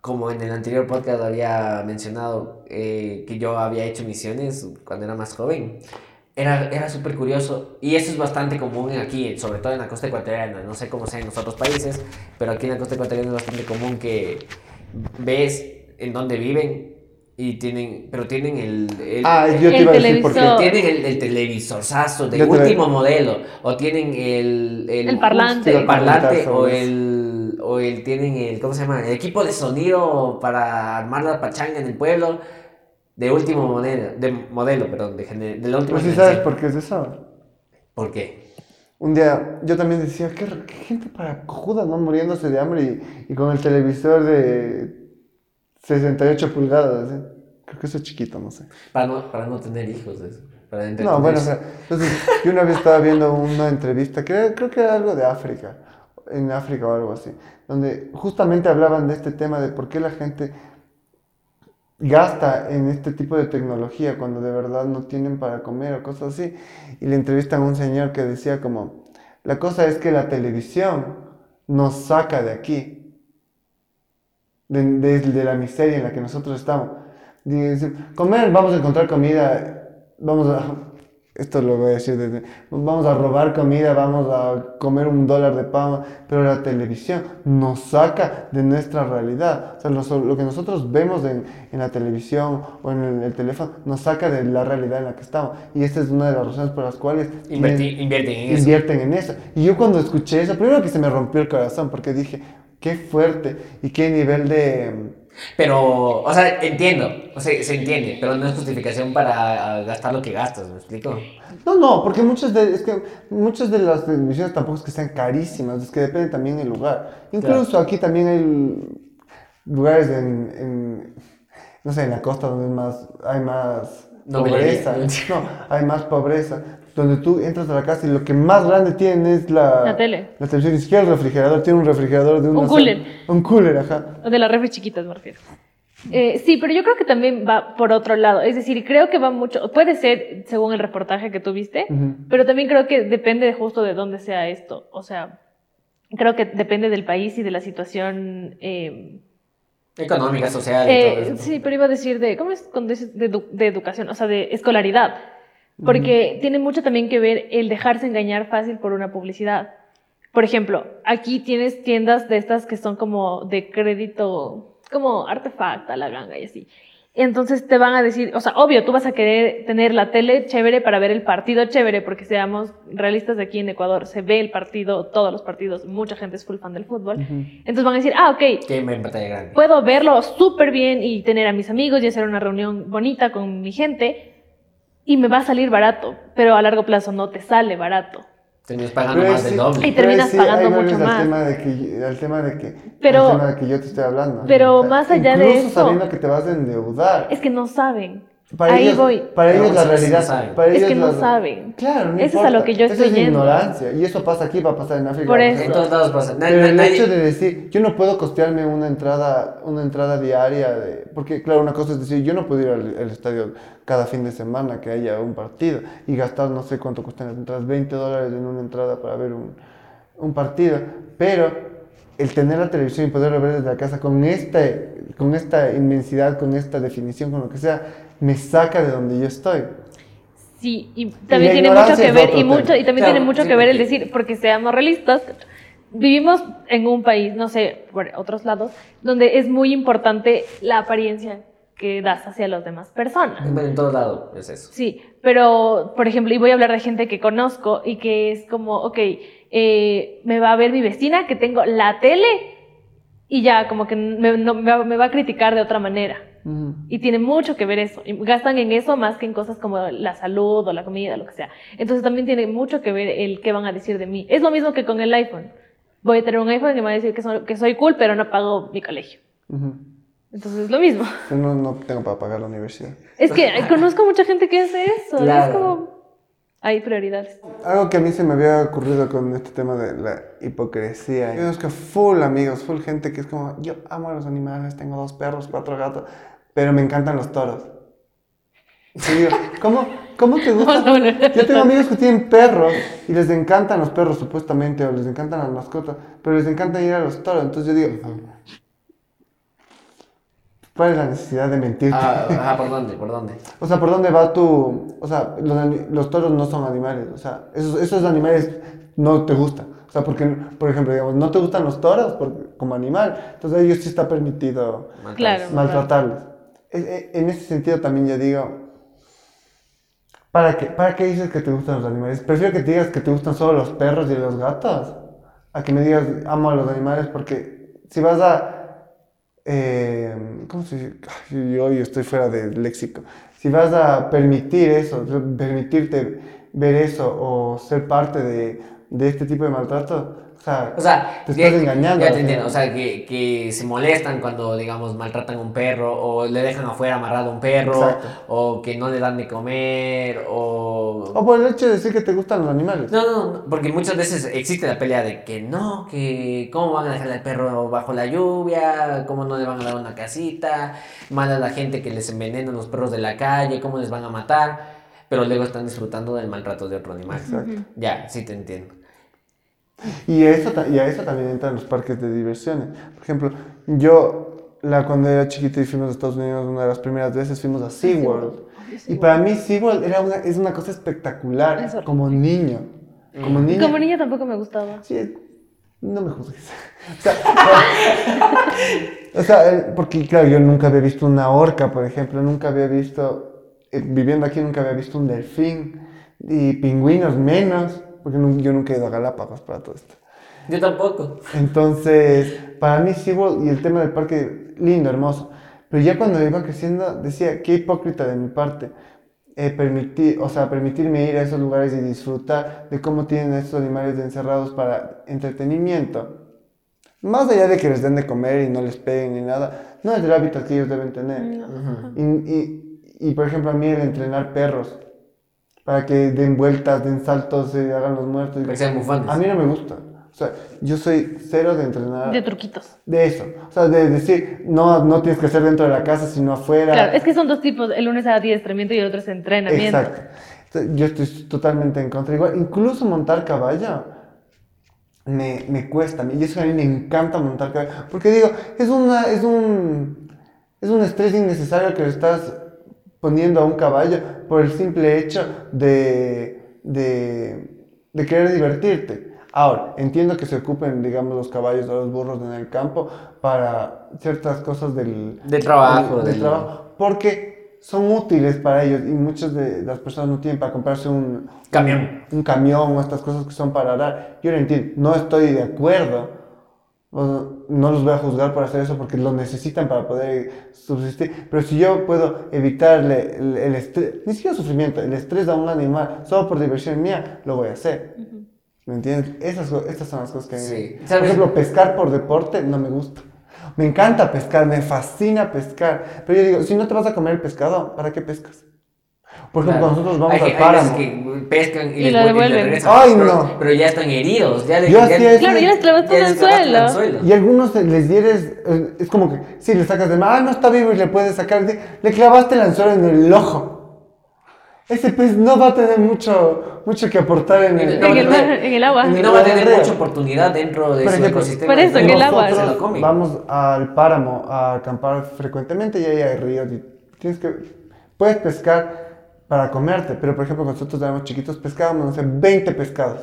Speaker 3: como en el anterior podcast había mencionado eh, que yo había hecho misiones cuando era más joven. Era, era súper curioso y eso es bastante común aquí, sobre todo en la costa ecuatoriana. No sé cómo sea en los otros países, pero aquí en la costa ecuatoriana es bastante común que ves en dónde viven y tienen, pero tienen el, el-
Speaker 2: Ah, yo te
Speaker 1: El
Speaker 2: iba a decir por qué.
Speaker 1: televisor.
Speaker 3: tienen el, el televisorzazo de
Speaker 2: Yo te-
Speaker 3: último modelo o tienen el
Speaker 1: El parlante.
Speaker 3: el parlante o el o el tienen el ¿cómo se llama? el equipo de sonido para armar la pachanga en el pueblo de último modelo de modelo perdón de, gener- de la última
Speaker 2: Pues sí sabes por qué es eso.
Speaker 3: ¿Por qué?
Speaker 2: Un día yo también decía, qué, qué gente para cojuda, ¿no? Muriéndose de hambre y, y con el televisor de 68 pulgadas, ¿eh? Creo que eso es chiquito, no sé.
Speaker 3: para no para no tener hijos eso para
Speaker 2: No, bueno, o sea, entonces yo una vez estaba viendo una entrevista, que creo que era algo de África, en África o algo así, donde justamente hablaban de este tema de por qué la gente gasta en este tipo de tecnología cuando de verdad no tienen para comer o cosas así. Y le entrevistan a un señor que decía como, la cosa es que la televisión nos saca de aquí, de, de- de la miseria en la que nosotros estamos. Dice, comer, vamos a encontrar comida, vamos a, esto lo voy a decir desde, vamos a robar comida, vamos a comer un dólar de pan, pero la televisión nos saca de nuestra realidad. O sea, lo, lo que nosotros vemos en, en la televisión o en el, el teléfono nos saca de la realidad en la que estamos. Y esta es una de las razones por las cuales
Speaker 3: Inverti-
Speaker 2: tienen-
Speaker 3: invierten en eso.
Speaker 2: invierten en eso. Y yo cuando escuché eso, primero que se me rompió el corazón porque dije, qué fuerte y qué nivel de...
Speaker 3: Pero, o sea, entiendo, o sea, se entiende, pero no es justificación para gastar lo que gastas, ¿me explico?
Speaker 2: No, no, porque muchas de, es que muchas de las televisiones tampoco es que sean carísimas, es que depende también del lugar. Incluso aquí también hay lugares en, en, no sé, en la costa donde es más, hay más
Speaker 3: Novelería.
Speaker 2: pobreza. No, hay más pobreza. Donde tú entras a la casa y lo que más grande tienen es la,
Speaker 1: La tele.
Speaker 2: La televisión, ni siquiera el refrigerador, tiene un refrigerador de una
Speaker 1: Un cooler.
Speaker 2: Un cooler, ajá.
Speaker 1: O de las refri chiquitas, me refiero. Eh, sí, pero yo creo que también va por otro lado. Es decir, creo que va mucho, puede ser según el reportaje que tuviste, pero también creo que depende justo de dónde sea esto. O sea, creo que depende del país y de la situación. eh,
Speaker 3: Económica, social y
Speaker 1: eh,
Speaker 3: todo eso.
Speaker 1: sí, pero iba a decir de, ¿cómo es cuando dices de, edu- de educación? O sea, de escolaridad. Porque tiene mucho también que ver el dejarse engañar fácil por una publicidad. Por ejemplo, aquí tienes tiendas de estas que son como de crédito, como artefacta, la ganga y así. Entonces te van a decir, o sea, obvio, tú vas a querer tener la tele chévere para ver el partido chévere, porque seamos realistas de aquí en Ecuador, se ve el partido, todos los partidos, mucha gente es full fan del fútbol. Entonces van a decir, ah, ok, puedo verlo súper bien y tener a mis amigos y hacer una reunión bonita con mi gente y me va a salir barato, pero a largo plazo no te sale barato.
Speaker 3: Terminas pagando
Speaker 2: Pero
Speaker 3: más
Speaker 2: sí-
Speaker 3: del doble.
Speaker 1: Y terminas
Speaker 2: sí,
Speaker 1: pagando mucho
Speaker 2: al
Speaker 1: más.
Speaker 2: Tema de que, al tema de que,
Speaker 1: Pero-
Speaker 2: al tema de que yo te estoy hablando.
Speaker 1: pero más allá de
Speaker 2: incluso
Speaker 1: eso-
Speaker 2: sabiendo que te vas a endeudar.
Speaker 1: Es que no saben.
Speaker 2: Para
Speaker 1: Ahí
Speaker 2: ellos,
Speaker 1: voy.
Speaker 2: Para ellos la
Speaker 3: sí, sí
Speaker 2: realidad. para
Speaker 1: Es
Speaker 2: ellos
Speaker 1: que no
Speaker 2: la-
Speaker 1: saben.
Speaker 2: Claro, no
Speaker 1: Eso es a
Speaker 2: importa.
Speaker 1: lo que yo
Speaker 2: Eso
Speaker 1: estoy
Speaker 2: es
Speaker 1: yendo.
Speaker 2: ignorancia. Y eso pasa aquí, va a pasar en África.
Speaker 1: Por eso.
Speaker 3: En todos lados pasa.
Speaker 2: Pero el
Speaker 3: nadie-
Speaker 2: hecho de decir, yo no puedo costearme una entrada, una entrada diaria, de, porque claro, una cosa es decir, yo no puedo ir al, al estadio cada fin de semana que haya un partido y gastar no sé cuánto cuestan las entradas, 20 dólares en una entrada para ver un, un partido, pero el tener la televisión y poderlo ver desde la casa con, este, con esta inmensidad, con esta definición, con lo que sea, me saca de donde yo estoy.
Speaker 1: Sí, y también tiene mucho que ver, y, mucho, y también
Speaker 3: Claro,
Speaker 1: tiene mucho
Speaker 3: sí,
Speaker 1: que ver el decir, porque seamos realistas, vivimos en un país, no sé, por otros lados, donde es muy importante la apariencia que das hacia las demás personas.
Speaker 3: En todos lados es eso.
Speaker 1: Sí, pero, por ejemplo, y voy a hablar de gente que conozco y que es como, ok, eh, me va a ver mi vecina que tengo la tele y ya, como que me, no- me va- me va a criticar de otra manera. Y tiene mucho que ver eso. Y gastan en eso más que en cosas como la salud o la comida, lo que sea. Entonces también tiene mucho que ver el qué van a decir de mí. Es lo mismo que con el iPhone. Voy a tener un iPhone y me va a decir que soy, que soy cool, pero no pago mi colegio.
Speaker 2: Ujú.
Speaker 1: Entonces es lo mismo.
Speaker 2: Yo no, no tengo para pagar la universidad.
Speaker 1: Es que conozco mucha gente que hace eso.
Speaker 3: Claro.
Speaker 1: es como... Hay prioridades.
Speaker 2: Algo que a mí se me había ocurrido con este tema de la hipocresía. Yo que full amigos, full gente que es como, yo amo a los animales, tengo dos perros, cuatro gatos, pero me encantan los toros. Y digo, ¿cómo, ¿cómo te gusta? Yo tengo amigos que tienen perros y les encantan los perros supuestamente, o les encantan las mascotas, pero les encanta ir a los toros. Entonces yo digo, ¿cuál es la necesidad de mentirte?
Speaker 3: Ah, ajá, ¿por dónde? ¿Por dónde?
Speaker 2: O sea, ¿por dónde va tu...? O sea, los, los toros no son animales. O sea, esos, esos animales no te gustan. O sea, porque, por ejemplo, digamos, no te gustan los toros por- como animal. Entonces a ellos sí está permitido
Speaker 1: Claro.
Speaker 2: maltratarlos. E- En ese sentido también yo digo... ¿Para qué, ¿Para qué dices que te gustan los animales? Prefiero que te digas que te gustan solo los perros y los gatos. A que me digas, amo a los animales porque si vas a... eh, ¿Cómo se dice? Yo hoy estoy fuera del léxico. Si vas a permitir eso, permitirte ver eso o ser parte de, de este tipo de maltrato, o sea,
Speaker 3: O sea,
Speaker 2: te
Speaker 3: que-
Speaker 2: estás engañando.
Speaker 3: Ya te entiendo. O sea, que, que se molestan cuando, digamos, maltratan a un perro o le dejan afuera amarrado a un perro
Speaker 2: Exacto.
Speaker 3: o que no le dan de comer o...
Speaker 2: O por el hecho de decir que te gustan los animales.
Speaker 3: No, no, no, porque muchas veces existe la pelea de que no, que cómo van a dejar al perro bajo la lluvia, cómo no le van a dar una casita, mala la gente que les envenenan los perros de la calle, cómo les van a matar, pero luego están disfrutando del maltrato de otro animal.
Speaker 2: Exacto.
Speaker 3: Ya, sí te entiendo.
Speaker 2: Y, eso, ta- y a eso también entran los parques de diversiones. Por ejemplo, yo, la, cuando era chiquito y fuimos a Estados Unidos, una de las primeras veces fuimos a SeaWorld. Y para mí SeaWorld era una, es una cosa espectacular, como niño. Como niño.
Speaker 1: Como niña tampoco me gustaba.
Speaker 2: Sí, no me juzgues. O sea, o sea, eh, porque claro, yo nunca había visto una orca, por ejemplo, nunca había visto, eh, viviendo aquí nunca había visto un delfín, y pingüinos menos, porque yo nunca he ido a Galápagos para todo esto.
Speaker 3: Yo tampoco.
Speaker 2: Entonces, para mí SeaWorld y el tema del parque, lindo, hermoso. Pero ya cuando iba creciendo, decía, qué hipócrita de mi parte. eh, permitir, o sea, permitirme ir a esos lugares y disfrutar de cómo tienen a estos animales encerrados para entretenimiento. Más allá de que les den de comer y no les peguen ni nada, no es el hábitat que ellos deben tener. Y, y- y, por ejemplo, a mí el entrenar perros para que den vueltas, den saltos, se hagan los muertos.
Speaker 3: Para que sean bufones.
Speaker 2: A mí no me gusta. O sea, yo soy cero de entrenar
Speaker 1: De truquitos.
Speaker 2: de eso. O sea, de decir, no, no tienes que hacer dentro de la casa, sino afuera.
Speaker 1: Claro, es que son dos tipos. El uno es adiestramiento y el otro es entrenamiento.
Speaker 2: Exacto. Yo estoy totalmente en contra. Igual, incluso montar caballo me, me cuesta. Y eso a mí me encanta montar caballo. Porque digo, es, una, es, un, es un estrés innecesario que estás poniendo a un caballo por el simple hecho de, de, de querer divertirte. Ahora, entiendo que se ocupen, digamos, los caballos o los burros en el campo para ciertas cosas del,
Speaker 3: De trabajo,
Speaker 2: del- del
Speaker 3: del-
Speaker 2: trabajo, porque son útiles para ellos y muchas de las personas no tienen para comprarse un
Speaker 3: Camión.
Speaker 2: un camión o estas cosas que son para arar. Yo lo entiendo, no estoy de acuerdo. No los voy a juzgar por hacer eso porque lo necesitan para poder subsistir. Pero si yo puedo evitarle el, el estrés, ni siquiera sufrimiento, el estrés a un animal solo por diversión mía, lo voy a hacer. ¿Me entiendes? Esas, estas son las cosas que...
Speaker 3: Sí.
Speaker 2: Por
Speaker 3: ¿Sabes?
Speaker 2: ejemplo, pescar por deporte no me gusta. Me encanta pescar, me fascina pescar. Pero yo digo, si no te vas a comer el pescado, ¿para qué pescas? Por ejemplo,
Speaker 3: Claro.
Speaker 2: nosotros vamos
Speaker 3: hay,
Speaker 2: al
Speaker 3: hay
Speaker 2: páramo.
Speaker 3: que pescan y,
Speaker 1: Y
Speaker 3: les
Speaker 1: lo
Speaker 3: vuelven- y les
Speaker 1: devuelven.
Speaker 3: regresan,
Speaker 2: Ay,
Speaker 3: pero,
Speaker 2: no.
Speaker 3: pero ya están heridos. Ya le,
Speaker 2: Yo
Speaker 3: ya-
Speaker 2: hacía eso.
Speaker 1: Claro, ya les clavaste
Speaker 3: ya
Speaker 1: en el
Speaker 3: les en el
Speaker 1: suelo.
Speaker 3: suelo.
Speaker 2: Y algunos les dieres, eh, es como que, si le sacas de más, ah, no está vivo y le puedes sacar, le clavaste el anzuelo en el ojo. Ese pez no va a tener mucho, mucho que aportar en el,
Speaker 1: En el,
Speaker 3: no,
Speaker 1: mar- en el agua.
Speaker 2: en
Speaker 3: Y no va a tener mucha oportunidad dentro de
Speaker 2: Por
Speaker 3: su ecosistema.
Speaker 1: por eso, en el agua.
Speaker 3: Se lo comen.
Speaker 2: vamos al páramo a acampar frecuentemente y ahí hay ríos tienes que, puedes pescar para comerte, pero por ejemplo nosotros éramos chiquitos pescábamos, no sé, 20 pescados.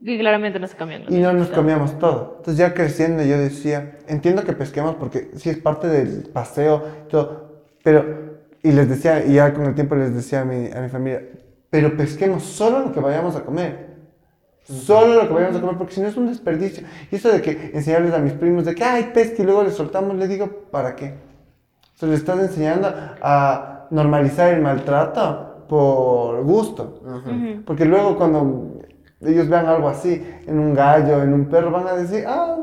Speaker 1: Y claramente no se cambian.
Speaker 2: Y no nos comíamos todo. Entonces ya creciendo yo decía, entiendo que pesquemos porque sí es parte del paseo y todo, pero, y les decía, y ya con el tiempo les decía a mi, a mi familia, pero pesquemos solo lo que vayamos a comer. Solo lo que vayamos a comer, porque si no es un desperdicio. Y eso de que enseñarles a mis primos de que hay pesca y luego les soltamos, les digo, ¿para qué? O sea, le estás enseñando a normalizar el maltrato por gusto. Porque luego cuando ellos vean algo así, en un gallo, en un perro, van a decir, ah,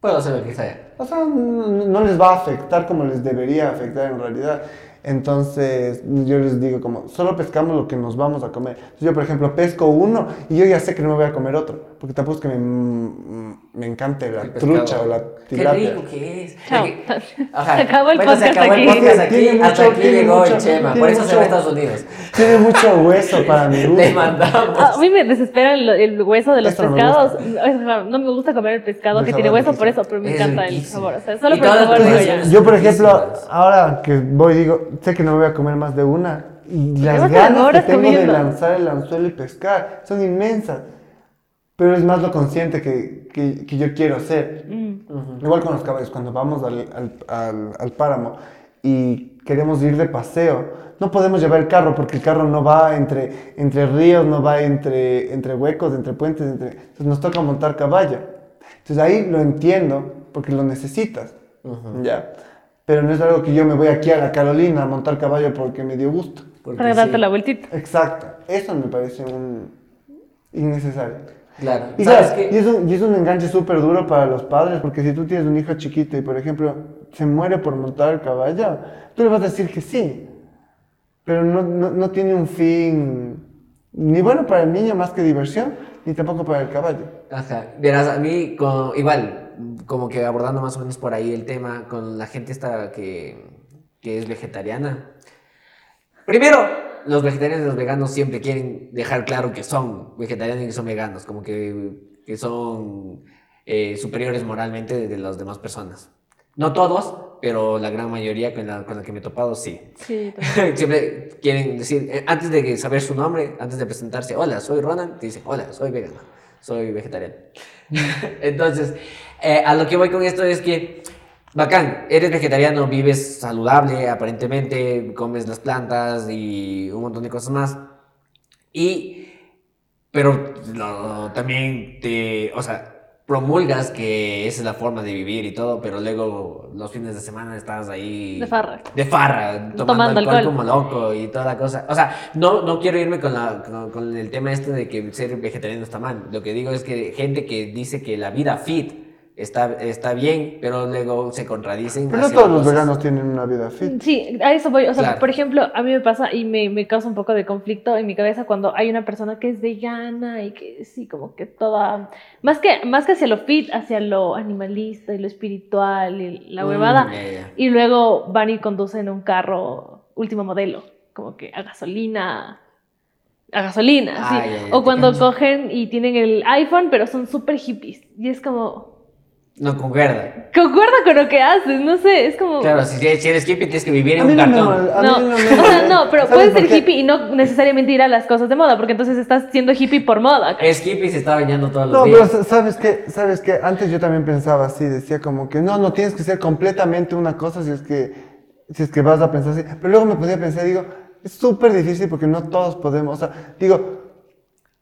Speaker 3: Puedo hacer lo que sea.
Speaker 2: o sea, no, no les va a afectar como les debería afectar en realidad. Entonces, yo les digo como, solo pescamos lo que nos vamos a comer. Yo, por ejemplo, pesco uno y yo ya sé que no me voy a comer otro. Porque tampoco es que me, mm, me encante la
Speaker 3: El
Speaker 2: trucha o la
Speaker 3: Qué
Speaker 2: tilapia.
Speaker 3: rico que es.
Speaker 1: Chao.
Speaker 3: Ajá.
Speaker 1: Se acabó el
Speaker 3: Bueno, se
Speaker 1: podcast
Speaker 3: acabó el
Speaker 1: aquí.
Speaker 3: podcast aquí.
Speaker 2: Tiene
Speaker 3: hasta
Speaker 2: mucho-
Speaker 3: aquí
Speaker 2: tiene
Speaker 3: llegó
Speaker 2: mucho-
Speaker 3: el Chema. Por eso se va a
Speaker 2: mucho-
Speaker 3: Estados Unidos.
Speaker 2: Tiene mucho hueso para mi gusto.
Speaker 3: Te mandamos.
Speaker 1: A mí me desespera el, el hueso de los
Speaker 2: Eso no me
Speaker 1: pescados. Es raro, No me gusta comer el pescado
Speaker 2: El
Speaker 1: que tiene hueso por eso, pero me
Speaker 3: Es
Speaker 1: encanta el
Speaker 3: riquísimo.
Speaker 1: sabor. O sea, solo
Speaker 3: Y
Speaker 1: por el sabor ya.
Speaker 2: Yo, por ejemplo, ahora que voy, digo, sé que no me voy a comer más de una. Y las ganas que tengo de
Speaker 1: comiendo.
Speaker 2: lanzar el anzuelo y pescar son inmensas. Pero es más lo consciente que, que, que yo quiero hacer.
Speaker 1: Mm.
Speaker 2: Igual con los caballos, cuando vamos al, al, al, al páramo y queremos ir de paseo, no podemos llevar el carro porque el carro no va entre, entre ríos, no va entre, entre huecos, entre puentes, entre... entonces nos toca montar caballo. Entonces ahí lo entiendo porque lo necesitas, ¿ya? Pero no es algo que yo me voy aquí a la Carolina a montar caballo porque me dio gusto.
Speaker 1: Para darte
Speaker 3: sí.
Speaker 1: la vueltita.
Speaker 2: Exacto, eso me parece un innecesario.
Speaker 3: Claro.
Speaker 2: Y, es un, y es un enganche súper duro para los padres, porque si tú tienes un hijo chiquito y, por ejemplo, se muere por montar el caballo, tú le vas a decir que sí, pero no, no, no tiene un fin ni bueno para el niño más que diversión, ni tampoco para el caballo.
Speaker 3: Ajá. Verás, a mí, igual, como que abordando más o menos por ahí el tema con la gente esta que, que es vegetariana. Primero, los vegetarianos y los veganos siempre quieren dejar claro que son vegetarianos y que son veganos, como que, que son eh, superiores moralmente de, de las demás personas. No todos, pero la gran mayoría con la, con la que me he topado, sí.
Speaker 1: Sí.
Speaker 3: Siempre quieren decir, eh, antes de saber su nombre, antes de presentarse, hola, soy Ronan, te dicen, hola, soy vegano, soy vegetariano. Entonces, eh, a lo que voy con esto es que, bacán, eres vegetariano, vives saludable, aparentemente, comes las plantas y un montón de cosas más. Y, pero lo- también te, o sea, promulgas que esa es la forma de vivir y todo, pero luego los fines de semana estás ahí...
Speaker 1: De farra.
Speaker 3: De farra, tomando,
Speaker 1: Tomando
Speaker 3: alcohol,
Speaker 1: alcohol.
Speaker 3: como loco y toda la cosa. O sea, no, no quiero irme con, la, con, con el tema este de que ser vegetariano está mal. Lo que digo es que gente que dice que la vida fit está, está bien, pero luego se contradicen.
Speaker 2: Pero no todos los veganos tienen una vida fit.
Speaker 1: Sí, a eso voy. O sea,
Speaker 3: Claro.
Speaker 1: por ejemplo, a mí me pasa y me, me causa un poco de conflicto en mi cabeza cuando hay una persona que es vegana y que sí, como que toda. Más que, más que hacia lo fit, hacia lo animalista y lo espiritual y la
Speaker 3: Mm,
Speaker 1: huevada. Y luego van y conducen un carro último modelo, como que a gasolina. A gasolina,
Speaker 3: Ah,
Speaker 1: sí.
Speaker 3: ya, ya,
Speaker 1: o cuando cogen y tienen el iPhone, pero son súper hippies. Y es como.
Speaker 3: No concuerda.
Speaker 1: Concuerda con lo que haces, no sé, es como.
Speaker 3: Claro, si, eres hippie tienes que vivir
Speaker 2: A
Speaker 3: en
Speaker 2: mí
Speaker 3: un
Speaker 2: no
Speaker 3: cartón.
Speaker 2: mol- a mí
Speaker 1: No,
Speaker 2: no me
Speaker 1: o sea, no, pero
Speaker 2: ¿Sabes
Speaker 1: puedes ser hippie y no necesariamente ir a las cosas de moda, porque entonces estás siendo hippie por moda.
Speaker 3: Es hippie y se está bañando todos los
Speaker 2: No, pero
Speaker 3: días.
Speaker 2: sa- sabes que, sabes que antes yo también pensaba así, decía como que no, no tienes que ser completamente una cosa si es que, si es que vas a pensar así. Pero luego me podía pensar, digo, es súper difícil porque no todos podemos, o sea, digo,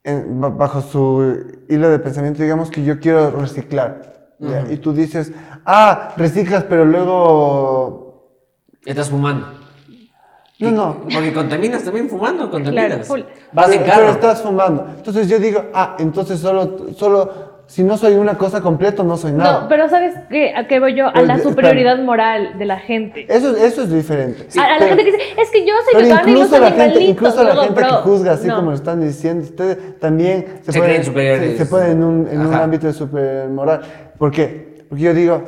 Speaker 2: en- bajo su hilo de pensamiento, digamos que yo quiero reciclar. ¿Ya? Y tú dices, ah, reciclas, pero luego...
Speaker 3: Estás fumando.
Speaker 2: No, no.
Speaker 3: Porque contaminas también fumando, contaminas.
Speaker 1: full.
Speaker 3: Vas en
Speaker 2: pero,
Speaker 3: carro.
Speaker 2: pero estás fumando. Entonces yo digo, ah, entonces solo, solo Si no soy una cosa completa, no soy nada.
Speaker 1: No, pero ¿sabes qué? ¿A qué voy yo? A la superioridad moral de la gente.
Speaker 2: Eso, eso es diferente.
Speaker 1: a, a la gente que dice, es que yo soy vegana y no
Speaker 2: incluso
Speaker 1: soy
Speaker 2: la gente, incluso la
Speaker 1: No,
Speaker 2: gente
Speaker 1: bro,
Speaker 2: que juzga así
Speaker 1: no.
Speaker 2: como lo están diciendo, ustedes también se,
Speaker 3: Se
Speaker 2: pueden,
Speaker 3: creen superiores.
Speaker 2: se, se pueden en un, en un ámbito de super moral. ¿Por qué? Porque yo digo,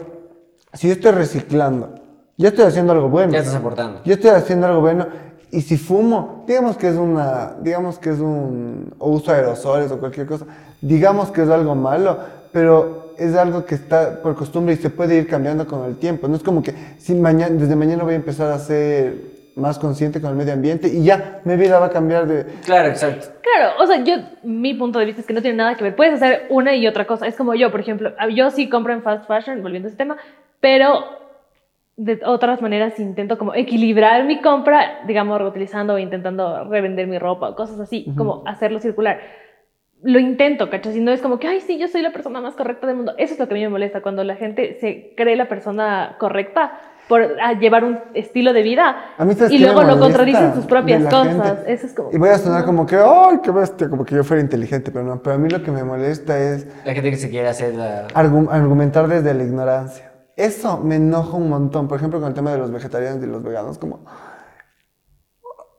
Speaker 2: si yo estoy reciclando, yo estoy haciendo algo bueno.
Speaker 3: Ya estás aportando.
Speaker 2: Yo estoy haciendo algo bueno y si fumo, digamos que es una, digamos que es un o uso aerosoles o cualquier cosa, digamos que es algo malo, pero es algo que está por costumbre y se puede ir cambiando con el tiempo. No es como que si mañana, desde mañana voy a empezar a ser más consciente con el medio ambiente y ya mi vida va a cambiar de...
Speaker 3: Claro, exacto.
Speaker 1: Claro, o sea, yo, mi punto de vista es que no tiene nada que ver. Puedes hacer una y otra cosa. Es como yo, por ejemplo, yo sí compro en fast fashion, volviendo a ese tema, pero de otras maneras intento como equilibrar mi compra, digamos, reutilizando o intentando revender mi ropa o cosas así, como hacerlo circular. Lo intento, ¿cachai? Si no es como que, ay, sí, yo soy la persona más correcta del mundo. Eso es lo que a mí me molesta, cuando la gente se cree la persona correcta por llevar un estilo de vida
Speaker 2: A mí, ¿sabes
Speaker 1: y luego lo contradicen sus propias cosas.
Speaker 2: gente?
Speaker 1: Eso es como...
Speaker 2: Y voy a sonar como que, ¡ay, qué bestia! Como que yo fuera inteligente, pero no. Pero a mí lo que me molesta es
Speaker 3: La gente que se quiere hacer la...
Speaker 2: argu- argumentar desde la ignorancia. Eso me enoja un montón. Por ejemplo, con el tema de los vegetarianos y los veganos, como...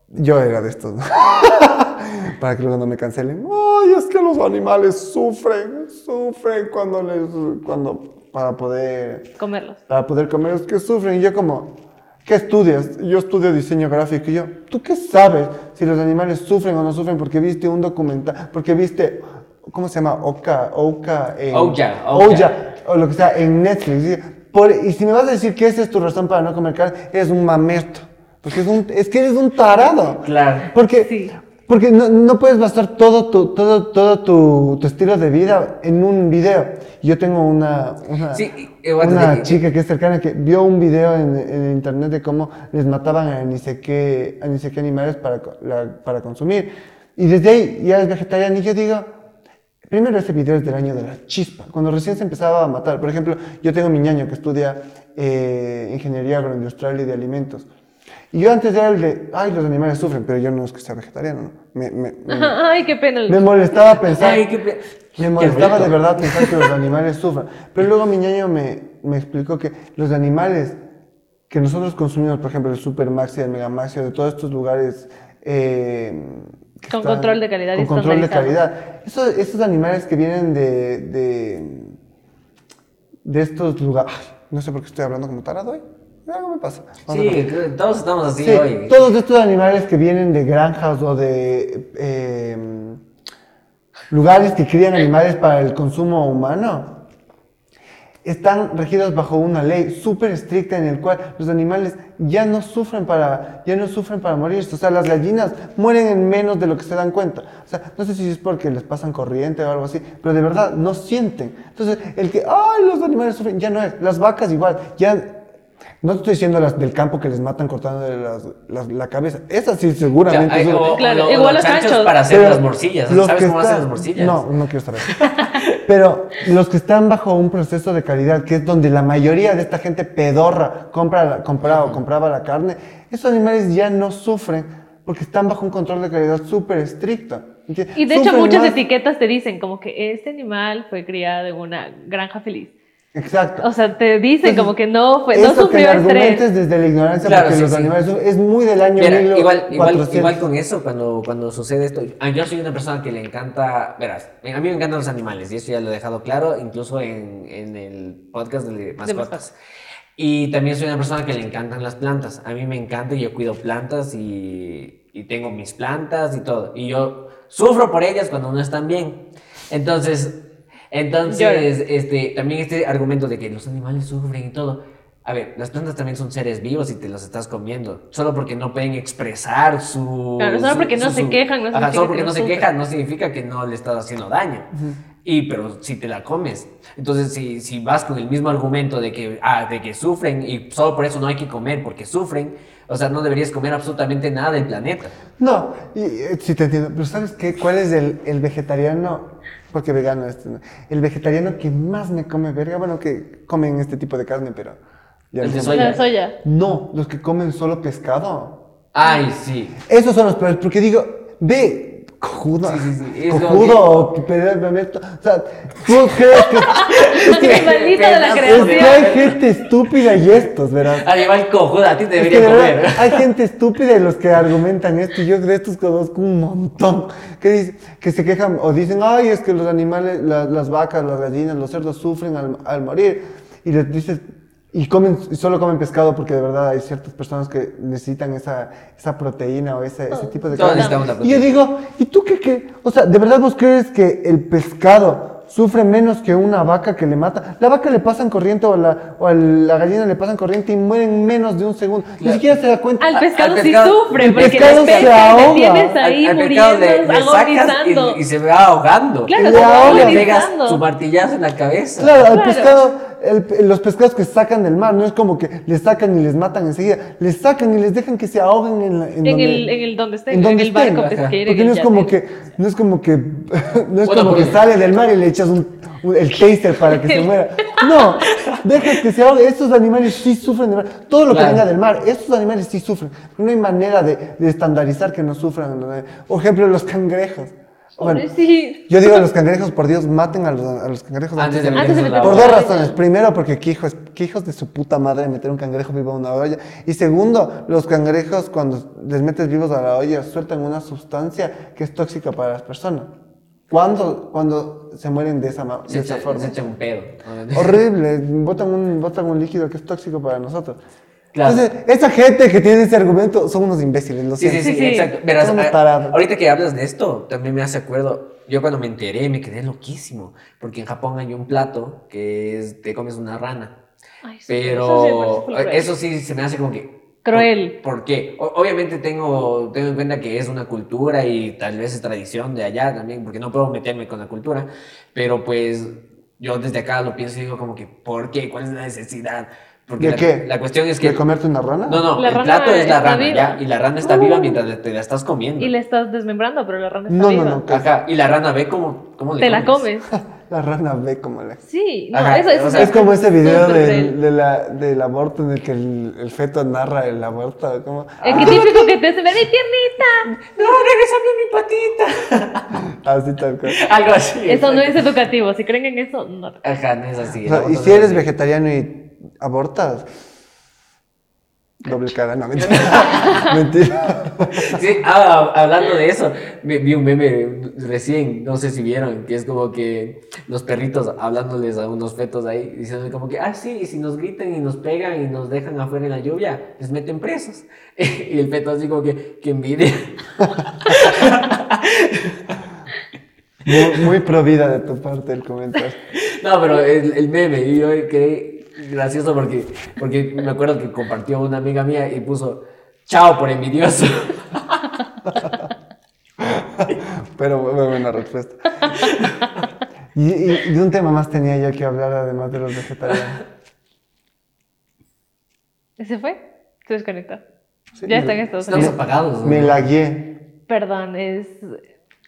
Speaker 2: Yo era de estos, ¿no? Para que luego no me cancelen. ¡Ay, es que los animales sufren! Sufren cuando les... Cuando... Para poder...
Speaker 1: comerlos.
Speaker 2: Para poder comer, es que sufren. Y yo como... ¿Qué estudias? Yo estudio diseño gráfico y yo, ¿tú qué sabes si los animales sufren o no sufren? Porque viste un documental, porque viste, ¿cómo se llama? Oka, Oka, en,
Speaker 3: Ouya, Ouya.
Speaker 2: Ouya, o lo que sea, en Netflix. Y, por- y si me vas a decir que esa es tu razón para no comer carne, eres un mamerto. Porque es, un, es que eres un tarado.
Speaker 3: Claro.
Speaker 2: Porque,
Speaker 1: Sí.
Speaker 2: Porque no, no puedes basar todo, tu, todo, todo tu, tu estilo de vida en un video. Yo tengo una, una,
Speaker 3: Sí, bueno,
Speaker 2: una chica que es cercana que vio un video en, en internet de cómo les mataban a ni sé qué, a ni sé qué animales para, la- para consumir. Y desde ahí ya es vegetariana y yo digo, primero ese video es del año de la chispa, cuando recién se empezaba a matar. Por ejemplo, yo tengo mi ñaño que estudia eh, ingeniería agroindustrial y de alimentos. Y yo antes era el de, ay, los animales sufren, pero yo no es que sea vegetariano, ¿no? Me, me, me,
Speaker 1: Ay, qué pena.
Speaker 2: me molestaba pensar...
Speaker 3: Ay, qué pe-
Speaker 2: Me molestaba de verdad pensar que los animales sufran. Pero luego mi ñaño me, me explicó que los animales que nosotros consumimos, por ejemplo, el Supermaxi, el Megamaxi, de todos estos lugares... eh,
Speaker 1: Con control de calidad
Speaker 2: Con control de calidad. Esos, esos animales que vienen de, de, de estos lugares... Ay, no sé por qué estoy hablando como tarado hoy. Algo me pasa. Vamos
Speaker 3: Sí, todos estamos así
Speaker 2: Sí,
Speaker 3: hoy.
Speaker 2: todos estos animales que vienen de granjas o de eh, lugares que crían animales para el consumo humano, están regidos bajo una ley súper estricta en el cual los animales ya no sufren para ya no sufren para morirse, o sea, las gallinas mueren en menos de lo que se dan cuenta. O sea, no sé si es porque les pasan corriente o algo así, pero de verdad no sienten. Entonces, el que ay, los animales sufren ya no es, las vacas igual, ya no te estoy diciendo las del campo que les matan cortando las- las- la cabeza. Esas sí, seguramente.
Speaker 3: Ya, hay- o-
Speaker 1: Claro,
Speaker 3: o
Speaker 1: igual
Speaker 3: los
Speaker 1: los
Speaker 3: chanchos
Speaker 1: chanchos.
Speaker 3: para hacer
Speaker 2: pero
Speaker 3: las morcillas.
Speaker 2: los
Speaker 3: ¿Sabes cómo hacen las morcillas?
Speaker 2: No, no quiero saber. Pero los que están bajo un proceso de calidad, que es donde la mayoría de esta gente pedorra compra, o compraba la carne, esos animales ya no sufren porque están bajo un control de calidad súper estricto. ¿entiendes?
Speaker 1: Y de hecho muchas
Speaker 2: más-
Speaker 1: etiquetas te dicen como que este animal fue criado en una granja feliz.
Speaker 2: Exacto.
Speaker 1: O sea, te dicen
Speaker 2: Entonces,
Speaker 1: como que no fue, no sufrió estrés.
Speaker 2: desde la ignorancia
Speaker 3: Claro,
Speaker 2: porque
Speaker 3: sí,
Speaker 2: los
Speaker 3: sí.
Speaker 2: animales es muy del año
Speaker 3: Mira,
Speaker 2: 1400.
Speaker 3: igual, igual, igual con eso, cuando, cuando sucede esto, ah, yo soy una persona que le encanta, verás, a mí me encantan los animales y eso ya lo he dejado claro, incluso en, en el podcast de mascotas.
Speaker 1: mascotas.
Speaker 3: Y también soy una persona que le encantan las plantas. A mí me encanta y yo cuido plantas y, y tengo mis plantas y todo. Y yo sufro por ellas cuando no están bien. Entonces, entonces este, también este argumento de que los animales sufren y todo. A ver, las plantas también son seres vivos y te los estás comiendo. Solo porque no pueden expresar su.
Speaker 1: Claro, solo
Speaker 3: su-
Speaker 1: porque no
Speaker 3: su-
Speaker 1: se
Speaker 3: su-
Speaker 1: quejan, no
Speaker 3: Ajá, solo
Speaker 1: que
Speaker 3: porque
Speaker 1: no
Speaker 3: no se quejan no significa que no le estás haciendo daño. Y pero si te la comes. Entonces, si, si vas con el mismo argumento de que, ah, de que sufren y solo por eso no hay que comer porque sufren, o sea, no deberías comer absolutamente nada del planeta.
Speaker 2: No, y, eh, sí te entiendo. Pero ¿sabes qué? ¿Cuál es el, el vegetariano? Porque vegano este, ¿no? El vegetariano que más me come verga, bueno, que comen este tipo de carne, pero... ya
Speaker 3: El
Speaker 2: no
Speaker 3: de soya.
Speaker 1: Soya.
Speaker 2: No, los que comen solo pescado.
Speaker 3: Ay, sí.
Speaker 2: Esos son los peores, porque digo, ve, cojudo.
Speaker 3: Sí, sí, sí.
Speaker 2: Cojudo o pedalmente. O sea, tú crees que.
Speaker 1: Animalito de la
Speaker 3: Es
Speaker 1: creación.
Speaker 2: que hay gente estúpida y estos, ¿verdad?
Speaker 3: Animal cojudo, a ti te
Speaker 2: Es que
Speaker 3: debería
Speaker 2: de
Speaker 3: comer.
Speaker 2: verdad, hay gente estúpida y los que argumentan esto, y yo de estos conozco un montón, que, dice- que se quejan o dicen, ay, es que los animales, la- las vacas, las gallinas, los cerdos sufren al, al morir, y les dices, y comen, y solo comen pescado porque de verdad hay ciertas personas que necesitan esa, esa proteína o ese, ese tipo de
Speaker 3: la
Speaker 2: Y yo digo, ¿y tú qué, qué? O sea, ¿de verdad vos crees que el pescado sufre menos que una vaca que le mata? La vaca le pasan corriente o, la, o a la gallina le pasan corriente y mueren en menos de un segundo. Ni
Speaker 3: Claro.
Speaker 2: siquiera se da cuenta.
Speaker 1: Al pescado,
Speaker 3: al
Speaker 1: sí
Speaker 3: pescado-
Speaker 1: sufre,
Speaker 2: el
Speaker 1: porque
Speaker 2: pescado se ahoga.
Speaker 1: tienes ahí
Speaker 3: Al- al pescado
Speaker 1: muriendo,
Speaker 3: le, le sacas
Speaker 1: agonizando.
Speaker 3: y, y se va ahogando.
Speaker 1: Claro,
Speaker 2: Le
Speaker 1: se va
Speaker 2: ahoga.
Speaker 3: le pegas su martillazo en la cabeza.
Speaker 2: Claro, al
Speaker 1: Claro.
Speaker 2: pescado, el- los pescados que sacan del mar, no es como que les sacan y les matan enseguida, les sacan y les dejan que se ahoguen en, la- en
Speaker 1: En
Speaker 2: donde-
Speaker 1: el, en el donde estén,
Speaker 2: en
Speaker 1: el
Speaker 2: estén,
Speaker 1: barco pesquero.
Speaker 2: Porque no es como que, no es como que, no es
Speaker 3: Bueno,
Speaker 2: como que sale del mar y le echas un, un- el taster para que se muera. No, dejas que se ahogue. Estos animales sí sufren de mar. Todo lo
Speaker 3: Claro.
Speaker 2: que venga del mar, estos animales sí sufren. No hay manera de, de estandarizar que no sufran. Por ejemplo, los cangrejos. Bueno,
Speaker 1: Pobrecito.
Speaker 2: yo digo a los cangrejos, por Dios, maten a los, a los cangrejos
Speaker 3: Antes de
Speaker 1: Antes de
Speaker 3: meterse en la
Speaker 2: por dos razones. Primero, porque qué hijos, qué hijos de su puta madre meter un cangrejo vivo a una olla. Y segundo, los cangrejos cuando les metes vivos a la olla sueltan una sustancia que es tóxica para las personas. ¿Cuándo, cuando se mueren de esa, de
Speaker 3: Se
Speaker 2: esa
Speaker 3: echa,
Speaker 2: forma?
Speaker 3: se echa un pedo.
Speaker 2: Horrible, botan un, botan un líquido que es tóxico para nosotros.
Speaker 3: Claro.
Speaker 2: Entonces, esa gente que tiene ese argumento son unos imbéciles, lo
Speaker 3: Sí,
Speaker 2: siento.
Speaker 3: sí, sí,
Speaker 1: Sí, sí.
Speaker 3: exacto. Verás, a- ahorita que hablas de esto, también me hace acuerdo. Yo cuando me enteré me quedé loquísimo. Porque en Japón hay un plato que es, te comes una rana.
Speaker 1: Ay, sí, eso
Speaker 3: Pero
Speaker 1: cruel.
Speaker 3: eso sí se me hace como que.
Speaker 1: Cruel.
Speaker 3: ¿Por, por qué? O- obviamente tengo, tengo en cuenta que es una cultura y tal vez es tradición de allá también, porque no puedo meterme con la cultura. Pero pues yo desde acá lo pienso y digo como que, ¿por qué? ¿Cuál es la necesidad? Porque
Speaker 2: ¿De
Speaker 3: la,
Speaker 2: qué?
Speaker 3: la cuestión es que...
Speaker 2: ¿De comerte una rana?
Speaker 3: No, no,
Speaker 1: La
Speaker 3: el
Speaker 1: rana
Speaker 3: plato es la rana,
Speaker 1: viva.
Speaker 3: ¿ya? Y la rana está viva mientras te la estás comiendo.
Speaker 1: Y le estás desmembrando, pero la rana está
Speaker 2: No, no,
Speaker 1: viva.
Speaker 2: no.
Speaker 3: Ajá, y la rana ve cómo, cómo le
Speaker 1: Te la comes.
Speaker 2: La rana ve como la...
Speaker 1: Sí, no,
Speaker 3: Ajá,
Speaker 1: eso, eso
Speaker 3: o sea,
Speaker 2: Es como ese video del, de la, del aborto en el que el, el feto narra el aborto. Como,
Speaker 1: El que típico que te hace ver mi piernita.
Speaker 3: No, regrésame mi patita.
Speaker 2: así tal cual.
Speaker 3: Algo así.
Speaker 1: Eso no es educativo. Si creen en eso, no.
Speaker 3: Ajá, no es así.
Speaker 2: O sea,
Speaker 3: ¿no?
Speaker 2: y
Speaker 3: No
Speaker 2: si
Speaker 3: es
Speaker 2: eres
Speaker 3: así.
Speaker 2: vegetariano y abortas, doble cara, no, mentira. mentira.
Speaker 3: Sí, ah, hablando de eso, vi un meme recién, no sé si vieron, que es como que los perritos hablándoles a unos fetos ahí, diciendo como que, ah, sí, y si nos gritan y nos pegan y nos dejan afuera en la lluvia, les meten presos. Y el feto así como que, que envidia.
Speaker 2: Muy, muy pro vida de tu parte el comentario.
Speaker 3: No, pero el, el meme, yo quedé gracioso porque, porque me acuerdo que compartió una amiga mía y puso, chao por envidioso.
Speaker 2: Pero muy buena respuesta. Y, y de un tema más tenía yo que hablar además de los vegetarianos.
Speaker 1: ¿Ese fue? Se desconectó.
Speaker 2: Sí,
Speaker 1: ya
Speaker 2: me-
Speaker 1: está en Estados
Speaker 3: Estamos apagados. ¿no?
Speaker 2: Me lagué.
Speaker 1: Perdón, es.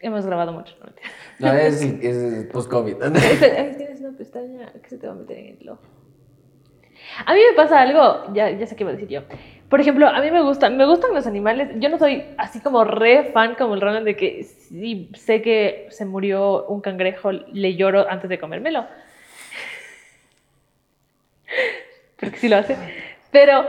Speaker 1: Hemos grabado mucho. no.
Speaker 3: No, es, es post-COVID.
Speaker 1: Tienes una pestaña que se te va a meter en el ojo. A mí me pasa algo, ya, ya sé qué iba a decir yo. Por ejemplo, a mí me gustan, me gustan los animales. Yo no soy así como re fan como el Ronald de que si sé que se murió un cangrejo, le lloro antes de comérmelo. Porque sí lo hace. Pero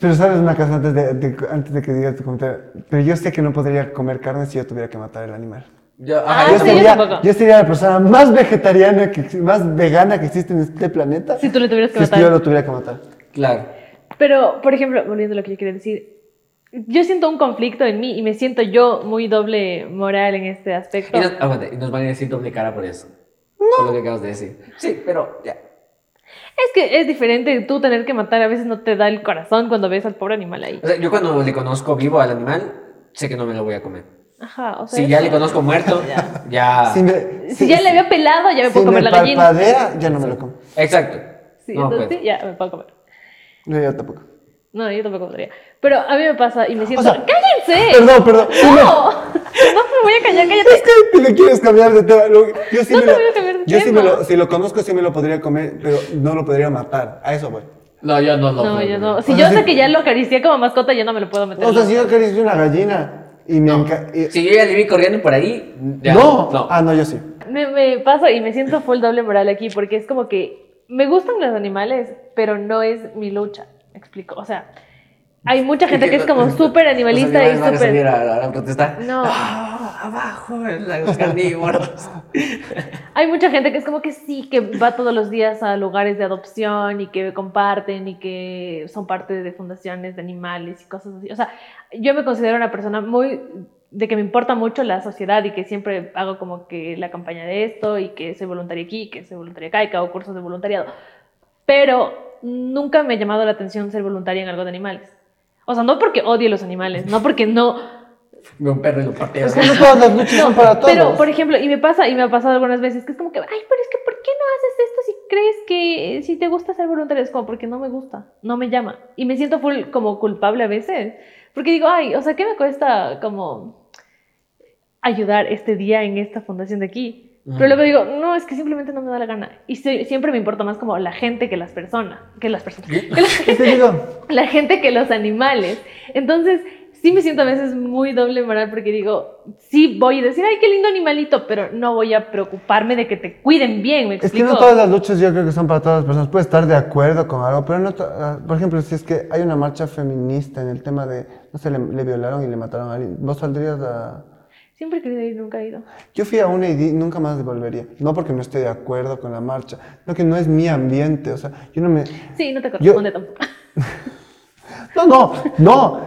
Speaker 2: Pero sabes una cosa antes de, de- antes de que digas tu comentario. Pero yo sé que no podría comer carne si yo tuviera que matar el animal.
Speaker 3: Yo,
Speaker 1: Ah,
Speaker 3: ajá,
Speaker 2: yo,
Speaker 3: yo
Speaker 1: sí, yo
Speaker 2: sería,
Speaker 1: tampoco.
Speaker 2: yo sería la persona más vegetariana, que, más vegana que existe en este planeta.
Speaker 1: si tú le tuvieras que
Speaker 2: si es que
Speaker 1: matar.
Speaker 2: yo lo tuviera que matar.
Speaker 3: Claro.
Speaker 1: Pero, por ejemplo, volviendo a lo que yo quería decir, yo siento un conflicto en mí y me siento yo muy doble moral en este aspecto.
Speaker 3: Y nos, aguanta, y nos van a decir doble cara por eso. Por lo que acabas de decir. Sí, pero ya.
Speaker 1: Es que es diferente tú tener que matar, a veces no te da el corazón cuando ves al pobre animal ahí.
Speaker 3: O sea, yo cuando le conozco vivo al animal, sé que no me lo voy a comer.
Speaker 1: Ajá, o sea.
Speaker 3: Si ya le conozco muerto, ya.
Speaker 2: Si, me,
Speaker 1: Si ya le veo pelado, ya me
Speaker 2: si
Speaker 1: puedo comer
Speaker 2: me
Speaker 1: la gallina.
Speaker 2: parpadea, ya no me lo como.
Speaker 3: Exacto.
Speaker 1: Sí,
Speaker 3: No,
Speaker 1: entonces
Speaker 3: pues.
Speaker 1: sí, ya me puedo comer.
Speaker 2: No, yo tampoco.
Speaker 1: No, yo tampoco podría. Pero a mí me pasa y me siento.
Speaker 2: sea,
Speaker 1: ¡Cállense!
Speaker 2: Perdón, perdón. Sí me-
Speaker 1: ¡No! No me voy a callar, cállate.
Speaker 2: Es que tú le quieres cambiar de tema. Yo sí
Speaker 1: No
Speaker 2: me
Speaker 1: te
Speaker 2: lo,
Speaker 1: voy a cambiar de
Speaker 2: yo sí
Speaker 1: tema.
Speaker 2: me lo, si lo conozco, sí me lo podría comer, pero no lo podría matar. A eso voy.
Speaker 3: No, yo no lo
Speaker 1: No, yo no. Si
Speaker 2: O
Speaker 1: yo
Speaker 2: sea,
Speaker 1: sé
Speaker 2: si-
Speaker 1: que ya lo acaricié como mascota, yo no me lo puedo meter.
Speaker 2: O sea, si yo
Speaker 1: boca.
Speaker 2: acaricio una gallina Y me
Speaker 3: No.
Speaker 2: y-
Speaker 3: Si yo ya le vi corriendo por ahí, ya,
Speaker 2: no.
Speaker 3: no.
Speaker 2: Ah, no, yo sí.
Speaker 1: Me, me pasa y me siento full doble moral aquí porque es como que me gustan los animales, pero no es mi lucha. ¿Me explico? O sea, hay mucha gente que es como súper animalista y súper. No.
Speaker 3: Abajo, los carnívoros.
Speaker 1: Hay mucha gente que es como que sí, que va todos los días a lugares de adopción y que comparten y que son parte de fundaciones de animales y cosas así. O sea, yo me considero una persona muy de que me importa mucho la sociedad y que siempre hago como que la campaña de esto y que soy voluntaria aquí, que soy voluntaria acá y que hago cursos de voluntariado. Pero nunca me ha llamado la atención ser voluntaria en algo de animales. O sea, no porque odie los animales, no porque no,
Speaker 3: Veo un perro y lo pateo.
Speaker 2: Es que no todas las luchas son para todos.
Speaker 1: pero, por ejemplo, y me pasa, y me ha pasado algunas veces, que es como que, ay, pero es que, ¿por qué no haces esto si crees que, si te gusta ser voluntario? Es como, porque no me gusta, no me llama. Y me siento full como culpable a veces, porque digo, ay, o sea, ¿qué me cuesta como ayudar este día en esta fundación de aquí? Pero luego digo, no, es que simplemente no me da la gana. Y siempre me importa más como la gente que las personas, que las personas, que la,
Speaker 2: ¿Qué te digo?
Speaker 1: la gente que los animales. Entonces, sí me siento a veces muy doble moral porque digo, sí voy a decir, ay, qué lindo animalito, pero no voy a preocuparme de que te cuiden bien, ¿me
Speaker 2: Es que
Speaker 1: explico?
Speaker 2: no todas las luchas yo creo que son para todas las personas. Puedes estar de acuerdo con algo, pero no. ah, Por ejemplo, si es que hay una marcha feminista en el tema de, no sé, le, le violaron y le mataron a alguien, ¿vos saldrías a.?
Speaker 1: Siempre he querido ir, nunca he ido.
Speaker 2: Yo fui a una y di- nunca más volvería. No porque no esté de acuerdo con la marcha, no que no es mi ambiente. O sea, yo no me.
Speaker 1: Sí, no te corresponde tampoco.
Speaker 2: No, no, no.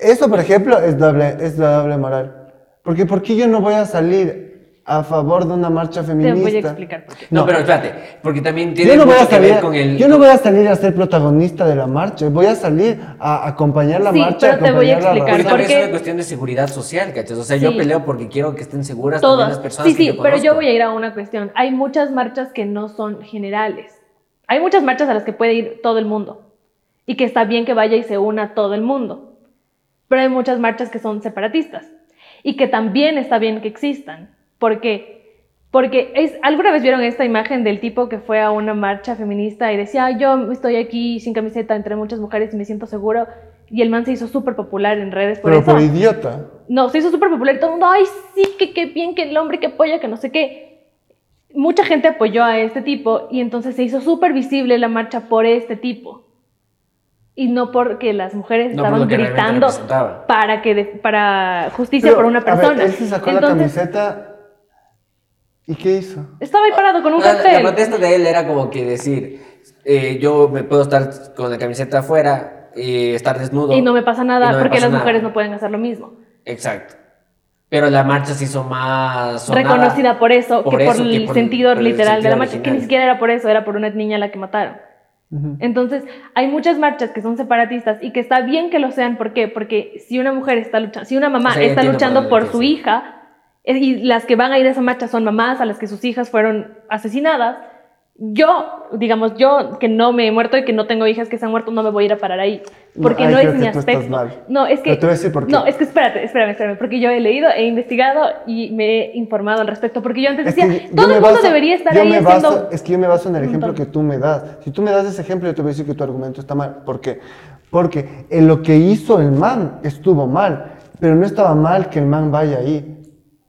Speaker 2: Eso, por ejemplo, es doble, es la doble moral. Porque ¿por qué yo no voy a salir a favor de una marcha
Speaker 1: Te
Speaker 2: feminista?
Speaker 1: voy a explicar por qué.
Speaker 3: No,
Speaker 2: No.
Speaker 3: pero espérate, porque también tiene
Speaker 2: Yo no, voy
Speaker 3: mucho
Speaker 2: a
Speaker 3: que ver con el...
Speaker 2: yo no voy a salir a ser protagonista de la marcha, voy a salir a acompañar la
Speaker 1: Sí,
Speaker 2: marcha.
Speaker 1: pero te voy a explicar.
Speaker 3: Porque es una cuestión de seguridad social, ¿cachas? O sea, yo peleo porque quiero que estén seguras también
Speaker 1: Todas.
Speaker 3: las personas
Speaker 1: Sí,
Speaker 3: que
Speaker 1: sí,
Speaker 3: yo
Speaker 1: pero yo voy a ir a una cuestión. Hay muchas marchas que no son generales. Hay muchas marchas a las que puede ir todo el mundo. Y que está bien que vaya y se una todo el mundo. Pero hay muchas marchas que son separatistas. Y que también está bien que existan. ¿Por qué? Porque es, alguna vez vieron esta imagen del tipo que fue a una marcha feminista y decía, "Ay, yo estoy aquí sin camiseta entre muchas mujeres y me siento seguro. Y el man se hizo súper popular en redes por
Speaker 2: Pero
Speaker 1: eso.
Speaker 2: por idiota.
Speaker 1: No, se hizo súper popular y todo el mundo, ay, sí, que qué bien, que el hombre que apoya, que no sé qué. Mucha gente apoyó a este tipo y entonces se hizo súper visible la marcha por este tipo. Y no porque las mujeres
Speaker 3: No por
Speaker 1: estaban
Speaker 3: que
Speaker 1: gritando para, que de- para justicia
Speaker 2: Pero,
Speaker 1: por una
Speaker 2: a ver,
Speaker 1: persona.
Speaker 2: él se sacó la
Speaker 1: Entonces,
Speaker 2: camiseta. ¿Y qué hizo?
Speaker 1: Estaba ahí parado con un
Speaker 3: La, la
Speaker 1: cartel.
Speaker 3: protesta de él era como que decir, eh, yo me puedo estar con la camiseta afuera y estar desnudo.
Speaker 1: Y no me pasa nada
Speaker 3: no
Speaker 1: porque
Speaker 3: pasa
Speaker 1: las
Speaker 3: nada.
Speaker 1: mujeres no pueden hacer lo mismo.
Speaker 3: Exacto. Pero la marcha se hizo más sonada
Speaker 1: Reconocida por eso,
Speaker 3: por
Speaker 1: que
Speaker 3: eso
Speaker 1: por
Speaker 3: que
Speaker 1: el
Speaker 3: por-
Speaker 1: sentido
Speaker 3: por el
Speaker 1: literal de
Speaker 3: sentido
Speaker 1: la marcha, que
Speaker 3: original.
Speaker 1: ni siquiera era por eso, era por una niña a la que mataron. Entonces, hay muchas marchas que son separatistas y que está bien que lo sean. ¿Por qué? Porque si una mujer está luchando, si una mamá
Speaker 3: O sea, ya
Speaker 1: está luchando
Speaker 3: por
Speaker 1: su hija, eh, y las que van a ir a esa marcha son mamás a las que sus hijas fueron asesinadas, yo, digamos, yo que no me he muerto y que no tengo hijas que se han muerto, no me voy a ir a parar ahí. Porque
Speaker 2: No,
Speaker 1: es mi aspecto.
Speaker 2: mal.
Speaker 1: No, es que.
Speaker 2: Te voy a decir por qué.
Speaker 1: No, es que espérate, espérame, espérame. Porque yo he leído, he investigado y me he informado al respecto. Porque yo antes
Speaker 2: Es
Speaker 1: decía, todo el mundo
Speaker 2: baso-
Speaker 1: debería estar ahí haciendo.
Speaker 2: baso- es que yo me baso en el ejemplo
Speaker 1: montón.
Speaker 2: que tú me das. Si tú me das ese ejemplo, yo te voy a decir que tu argumento está mal. ¿Por qué? Porque en lo que hizo el man estuvo mal, pero no estaba mal que el man vaya ahí.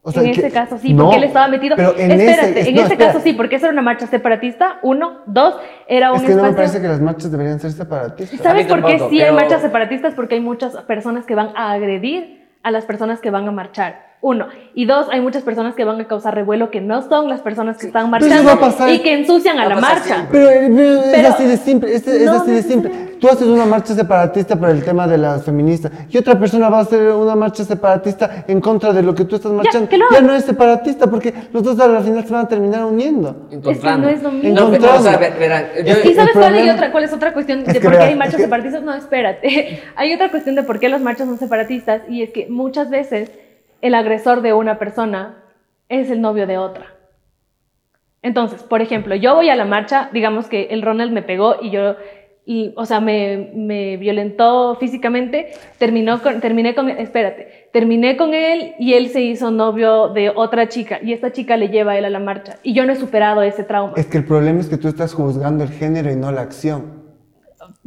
Speaker 2: O sea,
Speaker 1: en
Speaker 2: que-
Speaker 1: este caso sí,
Speaker 2: no,
Speaker 1: porque él estaba metido.
Speaker 2: Pero en
Speaker 1: Espérate,
Speaker 2: ese, es-
Speaker 1: en
Speaker 2: no, espera.
Speaker 1: caso sí, porque esa era una marcha separatista. Uno, dos, era un
Speaker 2: Es que no me
Speaker 1: espacio.
Speaker 2: parece que las marchas deberían ser separatistas.
Speaker 1: ¿Sabes por qué sí hay marchas separatistas? Porque hay muchas personas que van a agredir a las personas que van a marchar. Uno. Y dos, hay muchas personas que van a causar revuelo que no son las personas que están
Speaker 2: Pero eso
Speaker 1: marchando y que ensucian a la marcha.
Speaker 3: siempre.
Speaker 2: Pero, eh, pero es
Speaker 1: Pero-
Speaker 2: así de simple, es, es
Speaker 1: No,
Speaker 2: así
Speaker 1: no
Speaker 2: de
Speaker 1: es
Speaker 2: simple. Tú haces una marcha separatista por el tema de las feministas y otra persona va a hacer una marcha separatista en contra de lo que tú estás marchando.
Speaker 1: que
Speaker 2: ya
Speaker 1: haga.
Speaker 2: no es separatista porque los dos a la final se van a terminar uniendo.
Speaker 3: Encontrando.
Speaker 1: no es lo mismo.
Speaker 3: No, pero, o sea,
Speaker 2: Encontrando.
Speaker 3: ver- verán, yo-
Speaker 2: Es que-
Speaker 1: ¿Y sabes cuál,
Speaker 2: problema-
Speaker 1: otra, cuál es otra cuestión
Speaker 2: Es
Speaker 1: de
Speaker 2: que
Speaker 1: por qué hay marchas
Speaker 2: es que-
Speaker 1: separatistas? No, espérate. hay otra cuestión de por qué las marchas son separatistas y es que muchas veces el agresor de una persona es el novio de otra. Entonces, por ejemplo, yo voy a la marcha, digamos que el Ronald me pegó y yo, y, o sea, me, violentó físicamente, terminó terminé con, espérate, terminé con él y él se hizo novio de otra chica y esta chica le lleva a él a la marcha y yo no he superado ese trauma.
Speaker 2: Es que el problema es que tú estás juzgando el género y no la acción.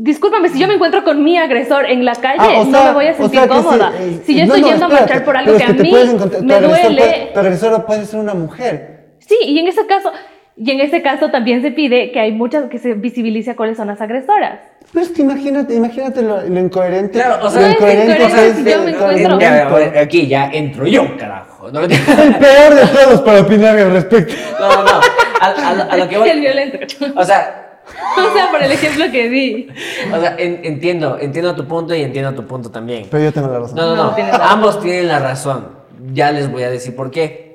Speaker 1: Discúlpame, si yo me encuentro con mi agresor en la calle,
Speaker 2: Ah, o
Speaker 1: no
Speaker 2: sea-
Speaker 1: me voy a
Speaker 2: o
Speaker 1: sentir
Speaker 2: sea que sí,
Speaker 1: cómoda.
Speaker 2: eh,
Speaker 1: si yo
Speaker 2: no,
Speaker 1: estoy
Speaker 2: no,
Speaker 1: yendo a
Speaker 2: espérate,
Speaker 1: marchar por algo que
Speaker 2: es
Speaker 1: a mí me
Speaker 2: agresor
Speaker 1: duele.
Speaker 2: puede- tu agresora puede ser una mujer.
Speaker 1: Sí, y en ese caso, y en ese caso también se pide que hay muchas que se visibilice cuáles son las agresoras.
Speaker 2: Pero es que imagínate, imagínate lo, lo incoherente.
Speaker 3: Claro, o sea,
Speaker 2: lo
Speaker 3: es
Speaker 2: incoherente es
Speaker 1: si yo me encuentro-
Speaker 3: Ya, a aquí ya entro yo, carajo. No,
Speaker 2: El peor de todos para opinar al respecto.
Speaker 3: no, no. no. A, a lo- a lo que voy.
Speaker 1: El violento.
Speaker 3: O sea,
Speaker 1: o sea, por el ejemplo que di.
Speaker 3: o sea, en- entiendo, entiendo tu punto y entiendo tu punto también.
Speaker 2: Pero yo tengo la razón.
Speaker 3: No, no,
Speaker 1: No.
Speaker 3: Ambos tienen la razón. Ya les voy a decir por qué.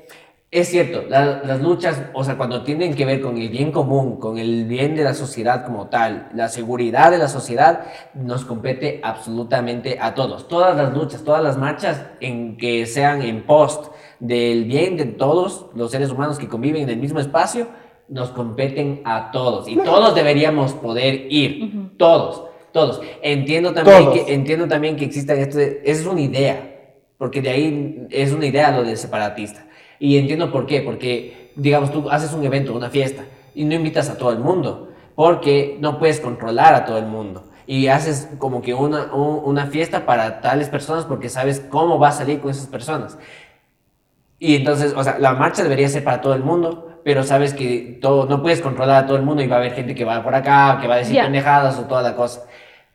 Speaker 3: Es cierto, la- las luchas, o sea, cuando tienen que ver con el bien común, con el bien de la sociedad como tal, la seguridad de la sociedad, nos compete absolutamente a todos. Todas las luchas, todas las marchas en que sean en post del bien de todos los seres humanos que conviven en el mismo espacio, nos competen a todos. Y todos deberíamos poder ir. Todos, todos. Entiendo también
Speaker 2: Todos.
Speaker 3: que entiendo también que exista este, es una idea, porque de ahí es una idea lo del separatista. Y entiendo por qué, porque digamos tú haces un evento, una fiesta, y no invitas a todo el mundo, porque no puedes controlar a todo el mundo. Y haces como que una, un- una fiesta para tales personas porque sabes cómo va a salir con esas personas. Y entonces, o sea, la marcha debería ser para todo el mundo, pero sabes que todo, no puedes controlar a todo el mundo y va a haber gente que va por acá, que va a decir
Speaker 1: Ya.
Speaker 3: pendejadas o toda la cosa.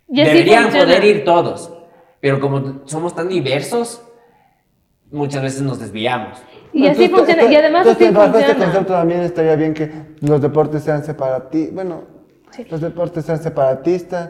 Speaker 1: Y así
Speaker 3: Deberían
Speaker 1: funciona.
Speaker 3: poder ir todos, pero como somos tan diversos, muchas veces nos desviamos.
Speaker 1: Y así
Speaker 2: Entonces,
Speaker 1: funciona. Y además
Speaker 2: entonces,
Speaker 1: así
Speaker 2: bajo este
Speaker 1: funciona.
Speaker 2: concepto también estaría bien que los deportes sean separatistas. Bueno,
Speaker 1: Sí.
Speaker 2: los deportes sean separatistas.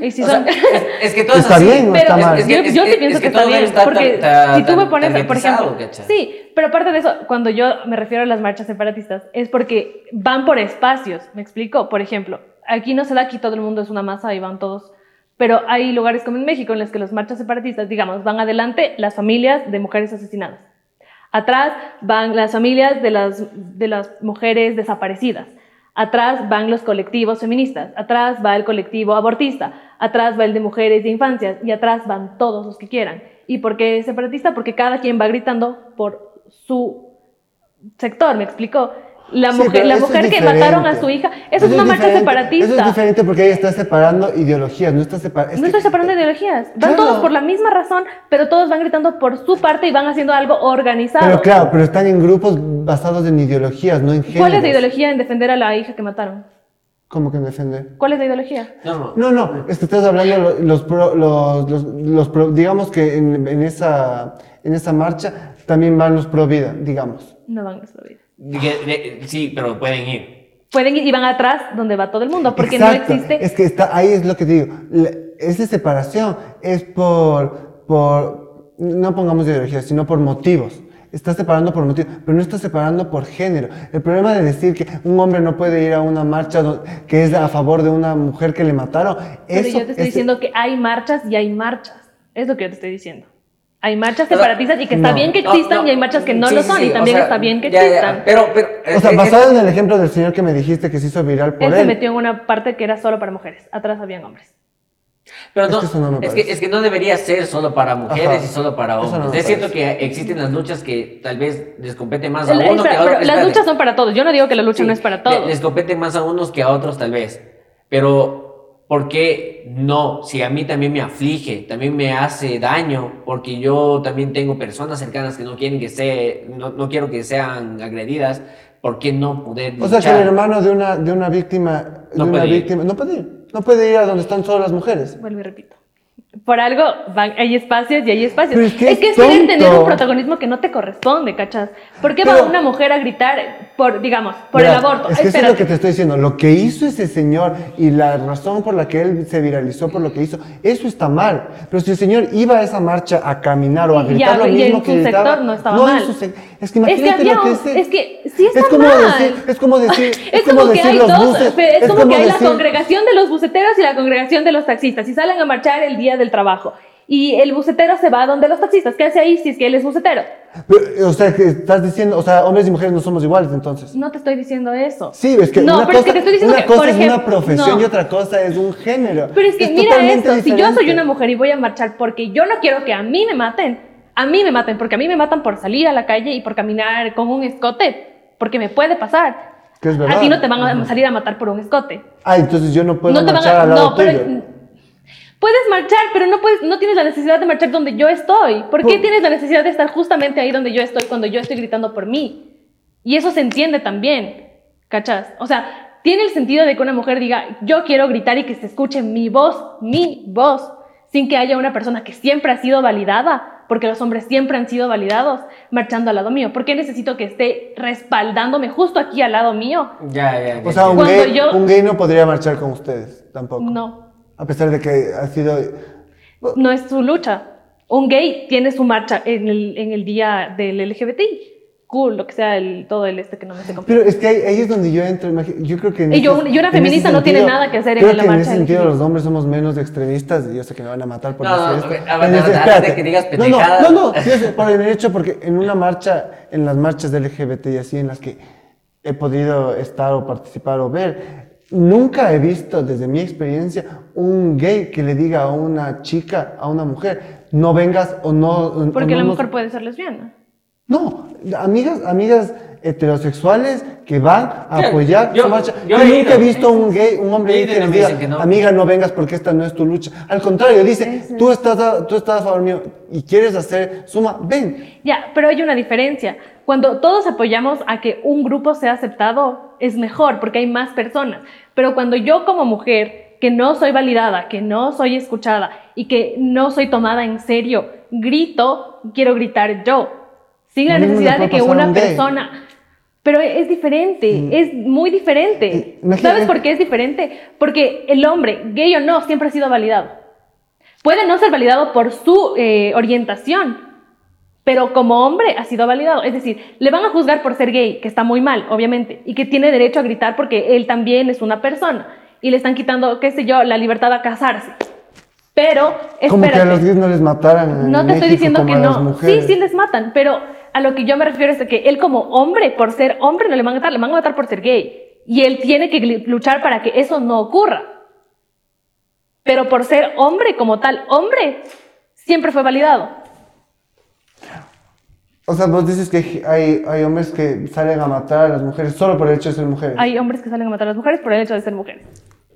Speaker 1: Y si son-
Speaker 3: sea, es, es que todo es
Speaker 2: Está
Speaker 3: así.
Speaker 2: bien o
Speaker 1: Pero
Speaker 2: está mal.
Speaker 3: Es que-
Speaker 1: yo,
Speaker 3: es
Speaker 1: yo sí pienso
Speaker 3: es
Speaker 1: que,
Speaker 3: que todo
Speaker 1: está bien,
Speaker 3: estar
Speaker 1: porque
Speaker 3: ta- ta-
Speaker 1: si tú me pones, por ejemplo, sí, pero aparte de eso, cuando yo me refiero a las marchas separatistas, es porque van por espacios, ¿me explico? Por ejemplo, aquí no se da, aquí todo el mundo es una masa y van todos, pero hay lugares como en México en los que las marchas separatistas, digamos, van adelante las familias de mujeres asesinadas, atrás van las familias de las, de las mujeres desaparecidas, Atrás van los colectivos feministas, atrás va el colectivo abortista, atrás va el de mujeres de infancias y atrás van todos los que quieran. ¿Y por qué separatista? Porque cada quien va gritando por su sector, ¿me explicó? La mujer, la mujer que mataron a su hija, eso, es una marcha separatista.
Speaker 2: Eso es diferente porque ahí está separando ideologías, no está separando.
Speaker 1: no estoy separando ideologías. Van
Speaker 2: Claro.
Speaker 1: todos por la misma razón, pero todos van gritando por su parte y van haciendo algo organizado.
Speaker 2: Pero claro, pero están en grupos basados en ideologías, no en géneros.
Speaker 1: ¿Cuál es la ideología en defender a la hija que mataron?
Speaker 2: ¿Cómo que defender?
Speaker 1: ¿Cuál es la ideología?
Speaker 3: No, no.
Speaker 2: No, no, es que estás hablando lo- los, pro- los, los, los pro- digamos que en, en esa, en esa marcha también van los pro vida, digamos.
Speaker 1: No van a nuestra vida.
Speaker 3: De- de- sí, pero pueden ir.
Speaker 1: Pueden ir y van atrás donde va todo el mundo, porque
Speaker 2: Exacto,
Speaker 1: no existe.
Speaker 2: Es que está, ahí es lo que te digo. La- esa separación es por, por, no pongamos ideología, sino por motivos. Estás separando por motivos, pero no estás separando por género. El problema de decir que un hombre no puede ir a una marcha que es a favor de una mujer que le mataron,
Speaker 1: Pero
Speaker 2: eso
Speaker 1: yo te estoy
Speaker 2: es-
Speaker 1: diciendo que hay marchas y hay marchas. Es lo que yo te estoy diciendo. Hay marchas
Speaker 3: O
Speaker 1: separatistas y que está
Speaker 2: no.
Speaker 1: bien que
Speaker 3: No,
Speaker 1: existan
Speaker 3: no.
Speaker 1: y hay marchas que no
Speaker 3: Sí,
Speaker 1: lo son
Speaker 3: sí,
Speaker 1: y
Speaker 3: o
Speaker 1: también
Speaker 3: sea,
Speaker 1: está bien que
Speaker 3: ya, ya,
Speaker 1: existan.
Speaker 3: pero, pero.
Speaker 2: O
Speaker 3: es-
Speaker 2: sea,
Speaker 3: es-
Speaker 2: basado en el ejemplo del señor que me dijiste que se hizo viral por
Speaker 1: Él
Speaker 2: él.
Speaker 1: se metió en una parte que era solo para mujeres. Atrás habían hombres.
Speaker 3: Pero
Speaker 2: Es
Speaker 3: no,
Speaker 2: que eso no me
Speaker 3: es, que, es que no debería ser solo para mujeres
Speaker 2: Ajá.
Speaker 3: y solo para hombres.
Speaker 2: no
Speaker 3: es cierto
Speaker 2: parece.
Speaker 3: que existen las luchas que tal vez les compete más a
Speaker 1: La-
Speaker 3: uno que
Speaker 1: espera,
Speaker 3: a otro.
Speaker 1: pero las
Speaker 3: Espérate.
Speaker 1: luchas son para todos. Yo no digo que la lucha
Speaker 3: Sí,
Speaker 1: no es para todos.
Speaker 3: Les compete más a unos que a otros tal vez. Pero, ¿por qué no? Si a mí también me aflige, también me hace daño, porque yo también tengo personas cercanas que no quieren que se, no, no quiero que sean agredidas, ¿por qué no poder
Speaker 2: O sea, que
Speaker 3: luchar?
Speaker 2: el hermano de una, de una víctima, de
Speaker 3: No
Speaker 2: una
Speaker 3: ir.
Speaker 2: víctima, no puede ir. No puede ir a donde están solo las mujeres.
Speaker 1: Vuelvo y repito. Por algo van- hay espacios y hay espacios.
Speaker 2: Pero es que es
Speaker 1: es querer tener un protagonismo que no te corresponde, ¿cachas? ¿Por qué va
Speaker 2: Pero-
Speaker 1: una mujer a gritar por, digamos, por
Speaker 2: Verás,
Speaker 1: el aborto?
Speaker 2: Es que eso es lo que te estoy diciendo. Lo que hizo ese señor y la razón por la que él se viralizó por lo que hizo, eso está mal. Pero si el señor iba a esa marcha a caminar o a
Speaker 1: Ya,
Speaker 2: gritar lo
Speaker 1: y
Speaker 2: mismo
Speaker 1: en
Speaker 2: que
Speaker 1: su
Speaker 2: gritaba,
Speaker 1: sector no estaba
Speaker 2: en
Speaker 1: mal.
Speaker 2: su es que
Speaker 1: Es que
Speaker 2: imagínate
Speaker 1: había
Speaker 2: lo que es.
Speaker 1: es que sí está
Speaker 2: es como
Speaker 1: mal.
Speaker 2: decir, es como decir,
Speaker 1: Es,
Speaker 2: como
Speaker 1: como que
Speaker 2: decir
Speaker 1: hay
Speaker 2: los
Speaker 1: dos,
Speaker 2: buses,
Speaker 1: es,
Speaker 2: es
Speaker 1: como, que hay
Speaker 2: decir-
Speaker 1: la congregación de los buceteros y la congregación de los taxistas y salen a marchar el día del trabajo. Y el bucetero se va donde los taxistas. ¿Qué hace ahí si es que él es bucetero?
Speaker 2: Pero, O sea, que estás diciendo, o sea, hombres y mujeres no somos iguales entonces.
Speaker 1: No te estoy diciendo eso.
Speaker 2: Sí, es que
Speaker 1: no,
Speaker 2: una
Speaker 1: pero
Speaker 2: cosa,
Speaker 1: es que te estoy diciendo
Speaker 2: una
Speaker 1: que,
Speaker 2: cosa
Speaker 1: por
Speaker 2: es
Speaker 1: ejemplo,
Speaker 2: una profesión
Speaker 1: no.
Speaker 2: y otra cosa es un género.
Speaker 1: Pero es que mira
Speaker 2: totalmente
Speaker 1: esto, si yo soy
Speaker 2: diferente.
Speaker 1: una mujer y voy a marchar porque yo no quiero que a mí me maten, a mí me maten, porque a mí me matan por salir a la calle y por caminar con un escote, porque me puede pasar.
Speaker 2: Que es verdad.
Speaker 1: A ti no te van a salir a matar por un escote.
Speaker 2: Ah, entonces yo no puedo
Speaker 1: no te van
Speaker 2: marchar
Speaker 1: a,
Speaker 2: al lado
Speaker 1: no, pero
Speaker 2: tuyo.
Speaker 1: Puedes marchar, pero no puedes, no tienes la necesidad de marchar donde yo estoy. ¿Por qué
Speaker 2: Por-
Speaker 1: tienes la necesidad de estar justamente ahí donde yo estoy cuando yo estoy gritando por mí? Y eso se entiende también, ¿cachas? O sea, tiene el sentido de que una mujer diga, yo quiero gritar y que se escuche mi voz, mi voz, sin que haya una persona que siempre ha sido validada, porque los hombres siempre han sido validados, marchando al lado mío. ¿Por qué necesito que esté respaldándome justo aquí al lado mío?
Speaker 3: Ya, ya. ya
Speaker 2: O sea, un gay,
Speaker 1: yo-
Speaker 2: un gay no podría marchar con ustedes tampoco.
Speaker 1: No,
Speaker 2: A pesar de que ha sido.
Speaker 1: no es su lucha. Un gay tiene su marcha en el, en el día del LGBTI. Cool, lo que sea, el, todo el este que no me sé.
Speaker 2: Pero es que ahí, ahí es donde yo entro. Yo creo que. en
Speaker 1: Y yo-
Speaker 2: ese-
Speaker 1: y una
Speaker 2: en
Speaker 1: feminista no tiene nada que hacer en
Speaker 2: creo
Speaker 1: la
Speaker 2: que en
Speaker 1: marcha
Speaker 2: ese sentido
Speaker 1: LGBT.
Speaker 2: los hombres somos menos extremistas. Y yo sé que me van a matar por
Speaker 3: No, no,
Speaker 2: decir esto. espérate.
Speaker 3: antes de que digas
Speaker 2: no, no, no, no, sí, es por el hecho, porque en una marcha, en las marchas de LGBT y así, en las que he podido estar o participar o ver, nunca he visto, desde mi experiencia, un gay que le diga a una chica, a una mujer, no vengas o no. o
Speaker 1: Porque
Speaker 2: no
Speaker 1: la
Speaker 2: nos-
Speaker 1: mujer puede ser lesbiana.
Speaker 2: no, amigas, amigas heterosexuales que van a
Speaker 3: Yo-
Speaker 2: apoyar
Speaker 3: yo-
Speaker 2: su marcha.
Speaker 3: yo
Speaker 2: Yo,
Speaker 3: he
Speaker 2: nunca he visto un gay, un hombre gay que
Speaker 3: me
Speaker 2: diga,
Speaker 3: que no.
Speaker 2: amiga, no vengas porque esta no es tu lucha. Al contrario, dice, tú estás, a, tú estás a favor mío y quieres hacer suma, ven.
Speaker 1: Ya, pero hay una diferencia. Cuando todos apoyamos a que un grupo sea aceptado, es mejor porque hay más personas. Pero cuando yo como mujer, que no soy validada, que no soy escuchada y que no soy tomada en serio, grito, quiero gritar yo. Sin la necesidad de que una
Speaker 2: un
Speaker 1: persona... Pero es diferente, es muy diferente.
Speaker 2: Eh, imagina-
Speaker 1: ¿Sabes por qué es diferente? Porque el hombre, gay o no, siempre ha sido validado. Puede no ser validado por su eh, orientación, pero como hombre ha sido validado. Es decir, le van a juzgar por ser gay, que está muy mal, obviamente, y que tiene derecho a gritar porque él también es una persona. Y le están quitando, qué sé yo, la libertad a casarse. Pero,
Speaker 2: Como que a
Speaker 1: espérate,
Speaker 2: los gays no les mataran.
Speaker 1: no te estoy
Speaker 2: México
Speaker 1: diciendo
Speaker 2: como
Speaker 1: que
Speaker 2: a
Speaker 1: no. Sí, sí les matan, pero a lo que yo me refiero es de que él como hombre, por ser hombre, no le van a matar, le van a matar por ser gay. Y él tiene que luchar para que eso no ocurra. Pero por ser hombre como tal, hombre, siempre fue validado.
Speaker 2: O sea, vos dices que hay, hay hombres que salen a matar a las mujeres solo por el hecho de ser mujeres.
Speaker 1: Hay hombres que salen a matar a las mujeres por el hecho de ser mujeres.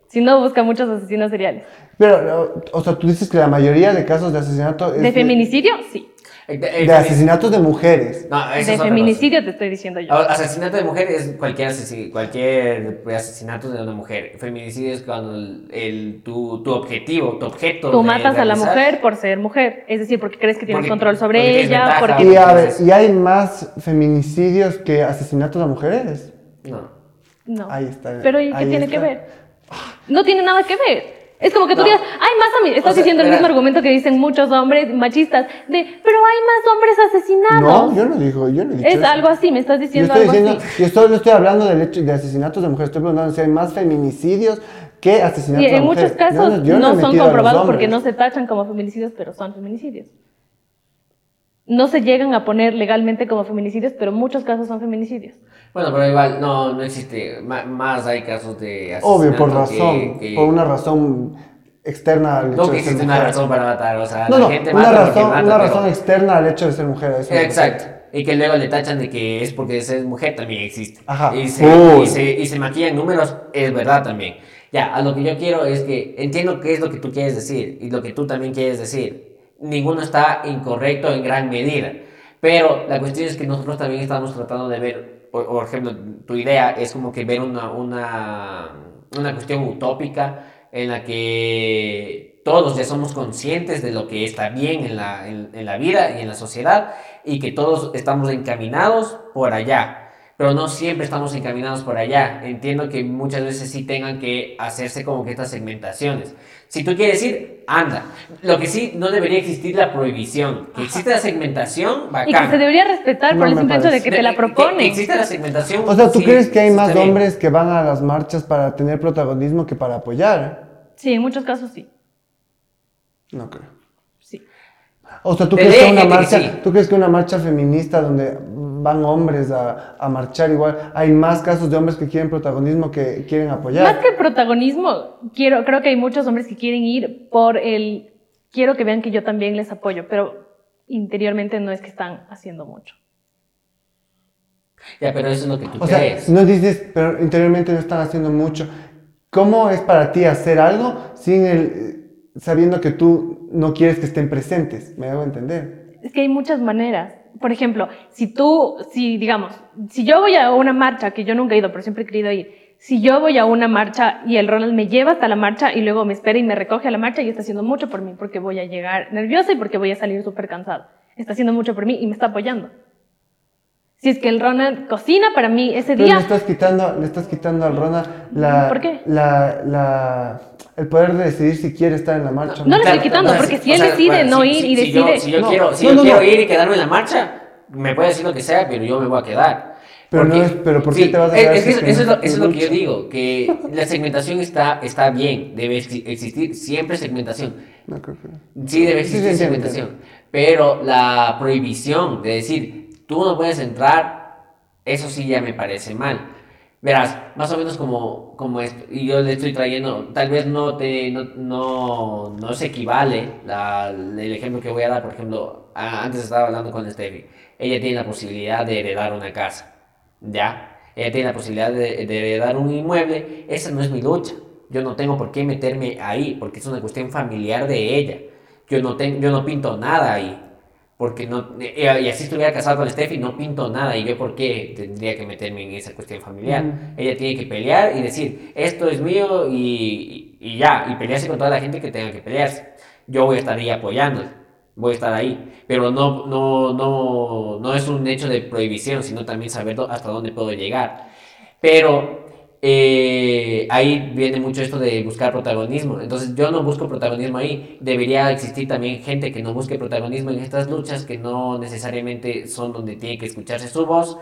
Speaker 1: Si no, busca muchos asesinos seriales.
Speaker 2: Pero, o sea, tú dices que la mayoría de casos de asesinato es
Speaker 1: ¿De feminicidio? Sí.
Speaker 2: De asesinatos de mujeres.
Speaker 3: No,
Speaker 1: De feminicidio te estoy diciendo yo.
Speaker 3: Asesinato de mujer es cualquier, asesi- cualquier asesinato de una mujer. Feminicidio es cuando el, el- tu, tu objetivo, tu objeto.
Speaker 1: Tú matas a la mujer por ser mujer. Es decir, porque crees que tienes
Speaker 3: Porque-
Speaker 1: control sobre
Speaker 3: porque
Speaker 1: ella.
Speaker 3: ventaja.
Speaker 1: Porque...
Speaker 2: Y, a ver, ¿y hay más feminicidios que asesinatos a mujeres?
Speaker 3: No.
Speaker 1: No.
Speaker 2: Ahí está.
Speaker 1: Pero ¿y qué tiene
Speaker 2: está.
Speaker 1: que ver? No tiene nada que ver. Es como que tú
Speaker 3: No.
Speaker 1: digas, hay más Estás
Speaker 3: O sea,
Speaker 1: diciendo el mismo argumento que dicen muchos hombres machistas, de, pero hay más hombres asesinados.
Speaker 2: No, yo no digo, yo no dicho
Speaker 1: es
Speaker 2: eso.
Speaker 1: algo así, me estás
Speaker 2: Yo
Speaker 1: diciendo
Speaker 2: estoy
Speaker 1: algo
Speaker 2: diciendo,
Speaker 1: así.
Speaker 2: yo solo estoy hablando del hecho de asesinatos de mujeres. Estoy preguntando si hay más feminicidios que asesinatos
Speaker 1: Y
Speaker 2: de
Speaker 1: en
Speaker 2: mujeres.
Speaker 1: muchos casos
Speaker 2: Yo yo
Speaker 1: no,
Speaker 2: he
Speaker 1: son comprobados porque no se tachan como feminicidios, pero son feminicidios. No se llegan a poner legalmente como feminicidios, pero muchos casos son feminicidios.
Speaker 3: Bueno, pero igual no, no existe. Ma- Más hay casos de asesinato.
Speaker 2: Obvio, por
Speaker 3: que-
Speaker 2: razón,
Speaker 3: que-
Speaker 2: por una razón externa al hecho
Speaker 3: No que
Speaker 2: de ser
Speaker 3: existe una
Speaker 2: mujer.
Speaker 3: razón para matar. O sea,
Speaker 2: No,
Speaker 3: la
Speaker 2: no,
Speaker 3: gente
Speaker 2: una
Speaker 3: mata
Speaker 2: razón,
Speaker 3: mata,
Speaker 2: una
Speaker 3: pero-
Speaker 2: razón externa al hecho de ser mujer. eso que-
Speaker 3: Exacto. Y que luego le tachan de que es porque es mujer también existe.
Speaker 2: Ajá.
Speaker 3: Y se, y, se, y se maquillan números, es verdad también. Ya, a lo que yo quiero es que entiendo qué es lo que tú quieres decir y lo que tú también quieres decir. Ninguno está incorrecto en gran medida. Pero la cuestión es que nosotros también estamos tratando de ver, por, por ejemplo, tu idea es como que ver una, una, una cuestión utópica en la que todos ya somos conscientes de lo que está bien en la, en, en la vida y en la sociedad y que todos estamos encaminados por allá. Pero no siempre estamos encaminados por allá. Entiendo que muchas veces sí tengan que hacerse como que estas segmentaciones. Si tú quieres ir, anda. Lo que sí, no debería existir la prohibición. Que existe la segmentación,
Speaker 1: Y
Speaker 3: bacán.
Speaker 1: que se debería respetar
Speaker 2: No
Speaker 1: por el simple hecho de que te la
Speaker 3: Que
Speaker 1: proponen.
Speaker 3: existe la segmentación.
Speaker 2: O sea, ¿tú
Speaker 3: sí,
Speaker 2: crees que hay más hombres que van a las marchas para tener protagonismo que para apoyar?
Speaker 1: Sí, en muchos casos sí.
Speaker 2: No creo.
Speaker 1: sí.
Speaker 2: O sea, ¿tú crees, que una
Speaker 3: que
Speaker 2: marcha,
Speaker 3: sí.
Speaker 2: ¿tú crees que una marcha feminista donde van hombres a, a marchar igual, hay más casos de hombres que quieren protagonismo que quieren apoyar?
Speaker 1: Más que el protagonismo, quiero, creo que hay muchos hombres que quieren ir por el quiero que vean que yo también les apoyo, pero interiormente no es que están haciendo mucho.
Speaker 3: Ya, pero eso es lo que tú
Speaker 2: O sea,
Speaker 3: crees.
Speaker 2: no dices, pero interiormente no están haciendo mucho. ¿Cómo es para ti hacer algo sin el, sabiendo que tú no quieres que estén presentes? ¿Me hago entender?
Speaker 1: Es que hay muchas maneras. Por ejemplo, si tú, si digamos, si yo voy a una marcha, que yo nunca he ido, pero siempre he querido ir, si yo voy a una marcha y el Ronald me lleva hasta la marcha y luego me espera y me recoge a la marcha y está haciendo mucho por mí porque voy a llegar nerviosa y porque voy a salir súper cansada. Está haciendo mucho por mí y me está apoyando. Si es que el Ronald cocina para mí ese
Speaker 2: Pero
Speaker 1: día,
Speaker 2: le estás quitando, le estás quitando al Ronald la,
Speaker 1: ¿Por qué?
Speaker 2: La, la, el poder de decidir si quiere estar en la marcha. o
Speaker 1: No le estoy quitando, porque si él
Speaker 3: sea,
Speaker 1: decide no ir y
Speaker 3: si yo-
Speaker 1: decide-
Speaker 3: si yo,
Speaker 2: No,
Speaker 3: quiero, si
Speaker 2: no,
Speaker 3: yo
Speaker 2: no,
Speaker 3: quiero
Speaker 2: no.
Speaker 3: ir y quedarme en la marcha, me puede decir lo que sea, pero yo me voy a quedar.
Speaker 2: Pero no es- pero ¿por qué te vas a quedar
Speaker 3: es
Speaker 2: es que
Speaker 3: eso es
Speaker 2: no
Speaker 3: lo, eso es lo que yo digo, que la segmentación está, está bien, debe exi- existir siempre segmentación.
Speaker 2: No, creo que-
Speaker 3: Sí, debe
Speaker 2: Sí, sí,
Speaker 3: existir
Speaker 2: entiendo,
Speaker 3: segmentación. Pero la prohibición de decir, tú no puedes entrar, eso sí ya me parece mal. Verás, más o menos como, como esto, y yo le estoy trayendo, tal vez no, te, no, no, no se equivale el ejemplo que voy a dar, por ejemplo, antes estaba hablando con Steffi, ella tiene la posibilidad de heredar una casa, ¿ya? Ella tiene la posibilidad de, de heredar un inmueble, esa no es mi lucha, yo no tengo por qué meterme ahí, porque es una cuestión familiar de ella, yo no, tengo, yo no pinto nada ahí. Porque no, y y así estuviera casado con Steffi, no pinto nada. ¿Y yo por qué tendría que meterme en esa cuestión familiar?
Speaker 2: Ujú.
Speaker 3: Ella tiene que pelear y decir, esto es mío y, y- ya. Y pelearse con toda la gente que tenga que pelearse. Yo voy a estar ahí apoyándola. Voy a estar ahí. Pero no, no, no, no es un hecho de prohibición, sino también saber hasta dónde puedo llegar. Pero eh, ahí viene mucho esto de buscar protagonismo. Entonces yo no busco protagonismo ahí. Debería existir también gente que no busque protagonismo en estas luchas, que no necesariamente son donde tiene que escucarse su voz.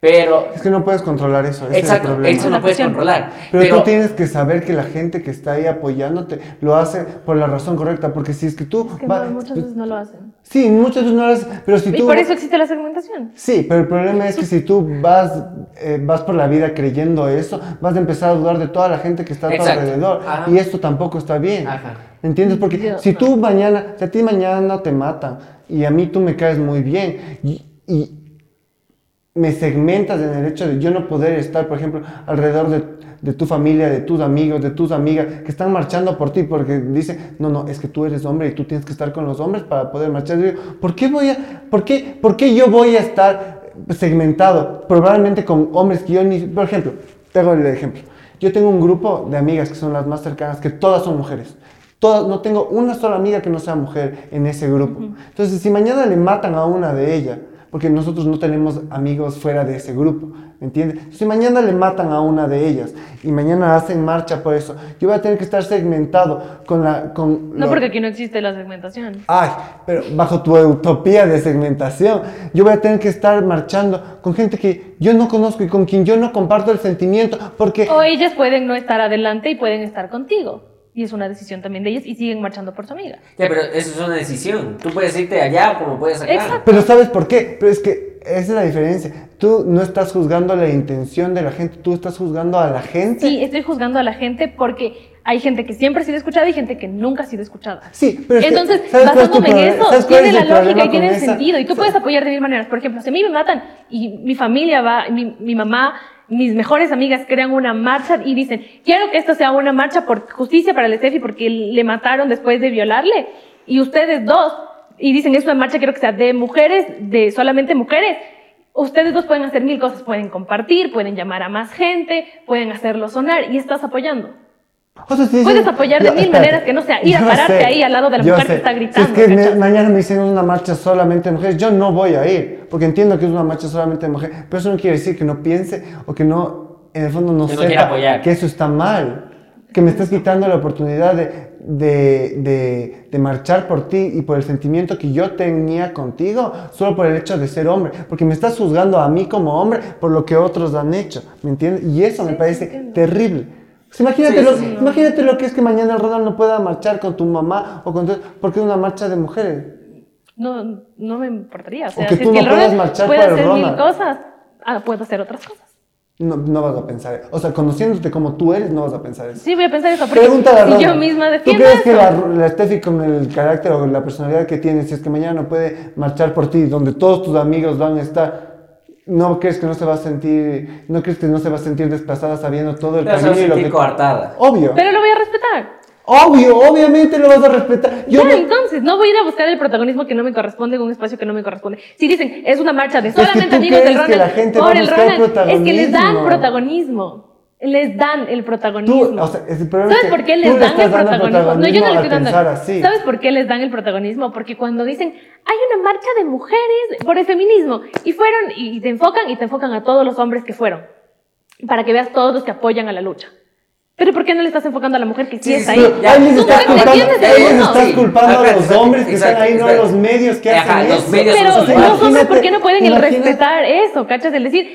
Speaker 3: Pero,
Speaker 2: Es que no puedes controlar eso. ese es el
Speaker 3: exacto,
Speaker 2: problema.
Speaker 3: eso no puedes controlar.
Speaker 2: Pero,
Speaker 3: Pero,
Speaker 2: tú tienes que saber que la gente que está ahí apoyándote lo hace por la razón correcta, porque si es que tú...
Speaker 1: es que
Speaker 2: va-
Speaker 1: no, muchas veces no lo hacen.
Speaker 2: Sí, muchas veces no haces, pero si
Speaker 1: Y
Speaker 2: tú...
Speaker 1: por eso existe la segmentación.
Speaker 2: Sí, pero el problema es que si tú vas, eh, vas por la vida creyendo eso, vas a empezar a dudar de toda la gente que está a tu
Speaker 3: Exacto.
Speaker 2: alrededor.
Speaker 3: Ajá.
Speaker 2: Y esto tampoco está bien.
Speaker 3: Ajá.
Speaker 2: ¿Entiendes? Porque
Speaker 1: Yo-
Speaker 2: si tú mañana, si a ti mañana te matan y a mí tú me caes muy bien y, y me segmentas en el hecho de yo no poder estar, por ejemplo, alrededor de, de tu familia, de tus amigos, de tus amigas que están marchando por ti porque dicen, no, no, es que tú eres hombre y tú tienes que estar con los hombres para poder marchar. Yo digo, ¿por qué voy a, por qué, por qué yo voy a estar segmentado? Probablemente con hombres que yo ni, por ejemplo, te hago el ejemplo. Yo tengo un grupo de amigas que son las más cercanas, que todas son mujeres. Todas, no tengo una sola amiga que no sea mujer en ese grupo. Entonces, si mañana le matan a una de ellas, porque nosotros no tenemos amigos fuera de ese grupo, ¿me entiendes? Si mañana le matan a una de ellas y mañana hacen marcha por eso, yo voy a tener que estar segmentado con la... Con
Speaker 1: No
Speaker 2: lo-
Speaker 1: porque aquí no existe la segmentación.
Speaker 2: Ay, pero bajo tu utopía de segmentación, yo voy a tener que estar marchando con gente que yo no conozco y con quien yo no comparto el sentimiento, porque...
Speaker 1: O ellas pueden no estar adelante y pueden estar contigo. Y es una decisión también de ellas y siguen marchando por su amiga.
Speaker 3: ya, pero eso es una decisión. Tú puedes irte allá como puedes acá.
Speaker 1: Exacto.
Speaker 2: Pero ¿sabes por qué? Pero es que esa es la diferencia. Tú no estás juzgando la intención de la gente, tú estás juzgando a la gente.
Speaker 1: Sí, estoy juzgando a la gente porque hay gente que siempre ha sido escuchada y gente que nunca ha sido escuchada.
Speaker 2: Sí, pero es que,
Speaker 1: Entonces,
Speaker 2: ¿sabes cuál es tu
Speaker 1: basándome en eso,
Speaker 2: ¿Sabes cuál
Speaker 1: tiene
Speaker 2: es
Speaker 1: la lógica y tiene el sentido. Y tú puedes apoyar de mil maneras. Por ejemplo, si a mí me matan y mi familia va, mi, mi mamá, mis mejores amigas crean una marcha y dicen, quiero que esto sea una marcha por justicia para el Steffi porque le mataron después de violarle. Y ustedes dos, y dicen, es una marcha, quiero que sea de mujeres, de solamente mujeres. Ustedes dos pueden hacer mil cosas, pueden compartir, pueden llamar a más gente, pueden hacerlo sonar y estás apoyando.
Speaker 2: O sea, si
Speaker 1: Puedes apoyar de mil maneras que no sea ir a
Speaker 2: yo
Speaker 1: pararte ahí al lado de la
Speaker 2: yo
Speaker 1: mujer que
Speaker 2: sé.
Speaker 1: está
Speaker 2: Si
Speaker 1: gritando,
Speaker 2: es que me- mañana me dicen una marcha solamente de mujeres, yo no voy a ir, porque entiendo que es una marcha solamente de mujeres, pero eso no quiere decir que no piense o que no, en el fondo no
Speaker 3: Que
Speaker 2: sepa
Speaker 3: quiera apoyar.
Speaker 2: que eso está mal, que me estás quitando la oportunidad de, de, de, de marchar por ti y por el sentimiento que yo tenía contigo, solo por el hecho de ser hombre, porque me estás juzgando a mí como hombre por lo que otros han hecho, ¿me entiendes? Y eso me
Speaker 1: Sí,
Speaker 2: parece
Speaker 1: entiendo.
Speaker 2: terrible. Pues imagínate,
Speaker 3: Sí,
Speaker 2: lo,
Speaker 3: sí,
Speaker 2: imagínate lo que es que mañana el Ronald no pueda marchar con tu mamá o con tu, porque es una marcha de mujeres.
Speaker 1: No, no me importaría. O sea,
Speaker 2: que
Speaker 1: si
Speaker 2: tú
Speaker 1: es que
Speaker 2: no
Speaker 1: el
Speaker 2: puedas
Speaker 1: Ronald
Speaker 2: marchar
Speaker 1: puede
Speaker 2: el
Speaker 1: hacer mil cosas, ah, puedo hacer otras cosas.
Speaker 2: No, no vas a pensar. O sea, conociéndote como tú eres, no vas a pensar eso.
Speaker 1: Sí, voy a pensar eso. Porque
Speaker 2: Pregúntale a
Speaker 1: si yo misma
Speaker 2: ¿Tú crees
Speaker 1: eso.
Speaker 2: que la, la Steffi con el carácter o la personalidad que tiene, si es que mañana no puede marchar por ti, donde todos tus amigos van a estar, ¿No crees que no se va a sentir, no crees que no se va a sentir desplazada sabiendo todo el
Speaker 3: Pero
Speaker 2: camino y lo que...
Speaker 3: coartada.
Speaker 2: Obvio.
Speaker 1: Pero lo voy a respetar.
Speaker 2: Obvio, obviamente lo vas a respetar. Yo
Speaker 1: ya,
Speaker 2: no-
Speaker 1: entonces, no voy a ir a buscar el protagonismo que no me corresponde en un espacio que no me corresponde. Si dicen, es una marcha de
Speaker 2: que
Speaker 1: solamente
Speaker 2: tú
Speaker 1: amigos del
Speaker 2: crees que
Speaker 1: Ronald,
Speaker 2: la gente
Speaker 1: por
Speaker 2: va
Speaker 1: el Ronald, es que les dan
Speaker 2: protagonismo.
Speaker 1: protagonismo. Les dan el protagonismo.
Speaker 2: Tú, o sea, es el problema es
Speaker 1: ¿Sabes
Speaker 2: que
Speaker 1: por qué les
Speaker 2: le
Speaker 1: dan el
Speaker 2: dando
Speaker 1: protagonismo? No, yo no le
Speaker 2: al
Speaker 1: estoy dando. ¿Sabes por qué les dan el protagonismo? Porque cuando dicen, hay una marcha de mujeres por el feminismo, y fueron, y te enfocan, y te enfocan a todos los hombres que fueron, para que veas todos los que apoyan a la lucha. Pero ¿por qué no le estás enfocando a la mujer que sí,
Speaker 3: Sí,
Speaker 1: está
Speaker 3: sí,
Speaker 1: ahí?
Speaker 2: Pero
Speaker 3: Ya,
Speaker 2: ahí les estás
Speaker 1: no
Speaker 2: culpando,
Speaker 1: entiendes
Speaker 2: ahí les
Speaker 1: eso.
Speaker 2: estás
Speaker 3: Sí.
Speaker 2: culpando a los hombres que
Speaker 3: exacto,
Speaker 2: están ahí, no a los medios que
Speaker 3: Ajá,
Speaker 2: hacen
Speaker 3: los
Speaker 2: eso.
Speaker 3: medios
Speaker 1: Pero los hombres, ¿por qué no pueden el respetar eso? ¿Cachas? Es decir,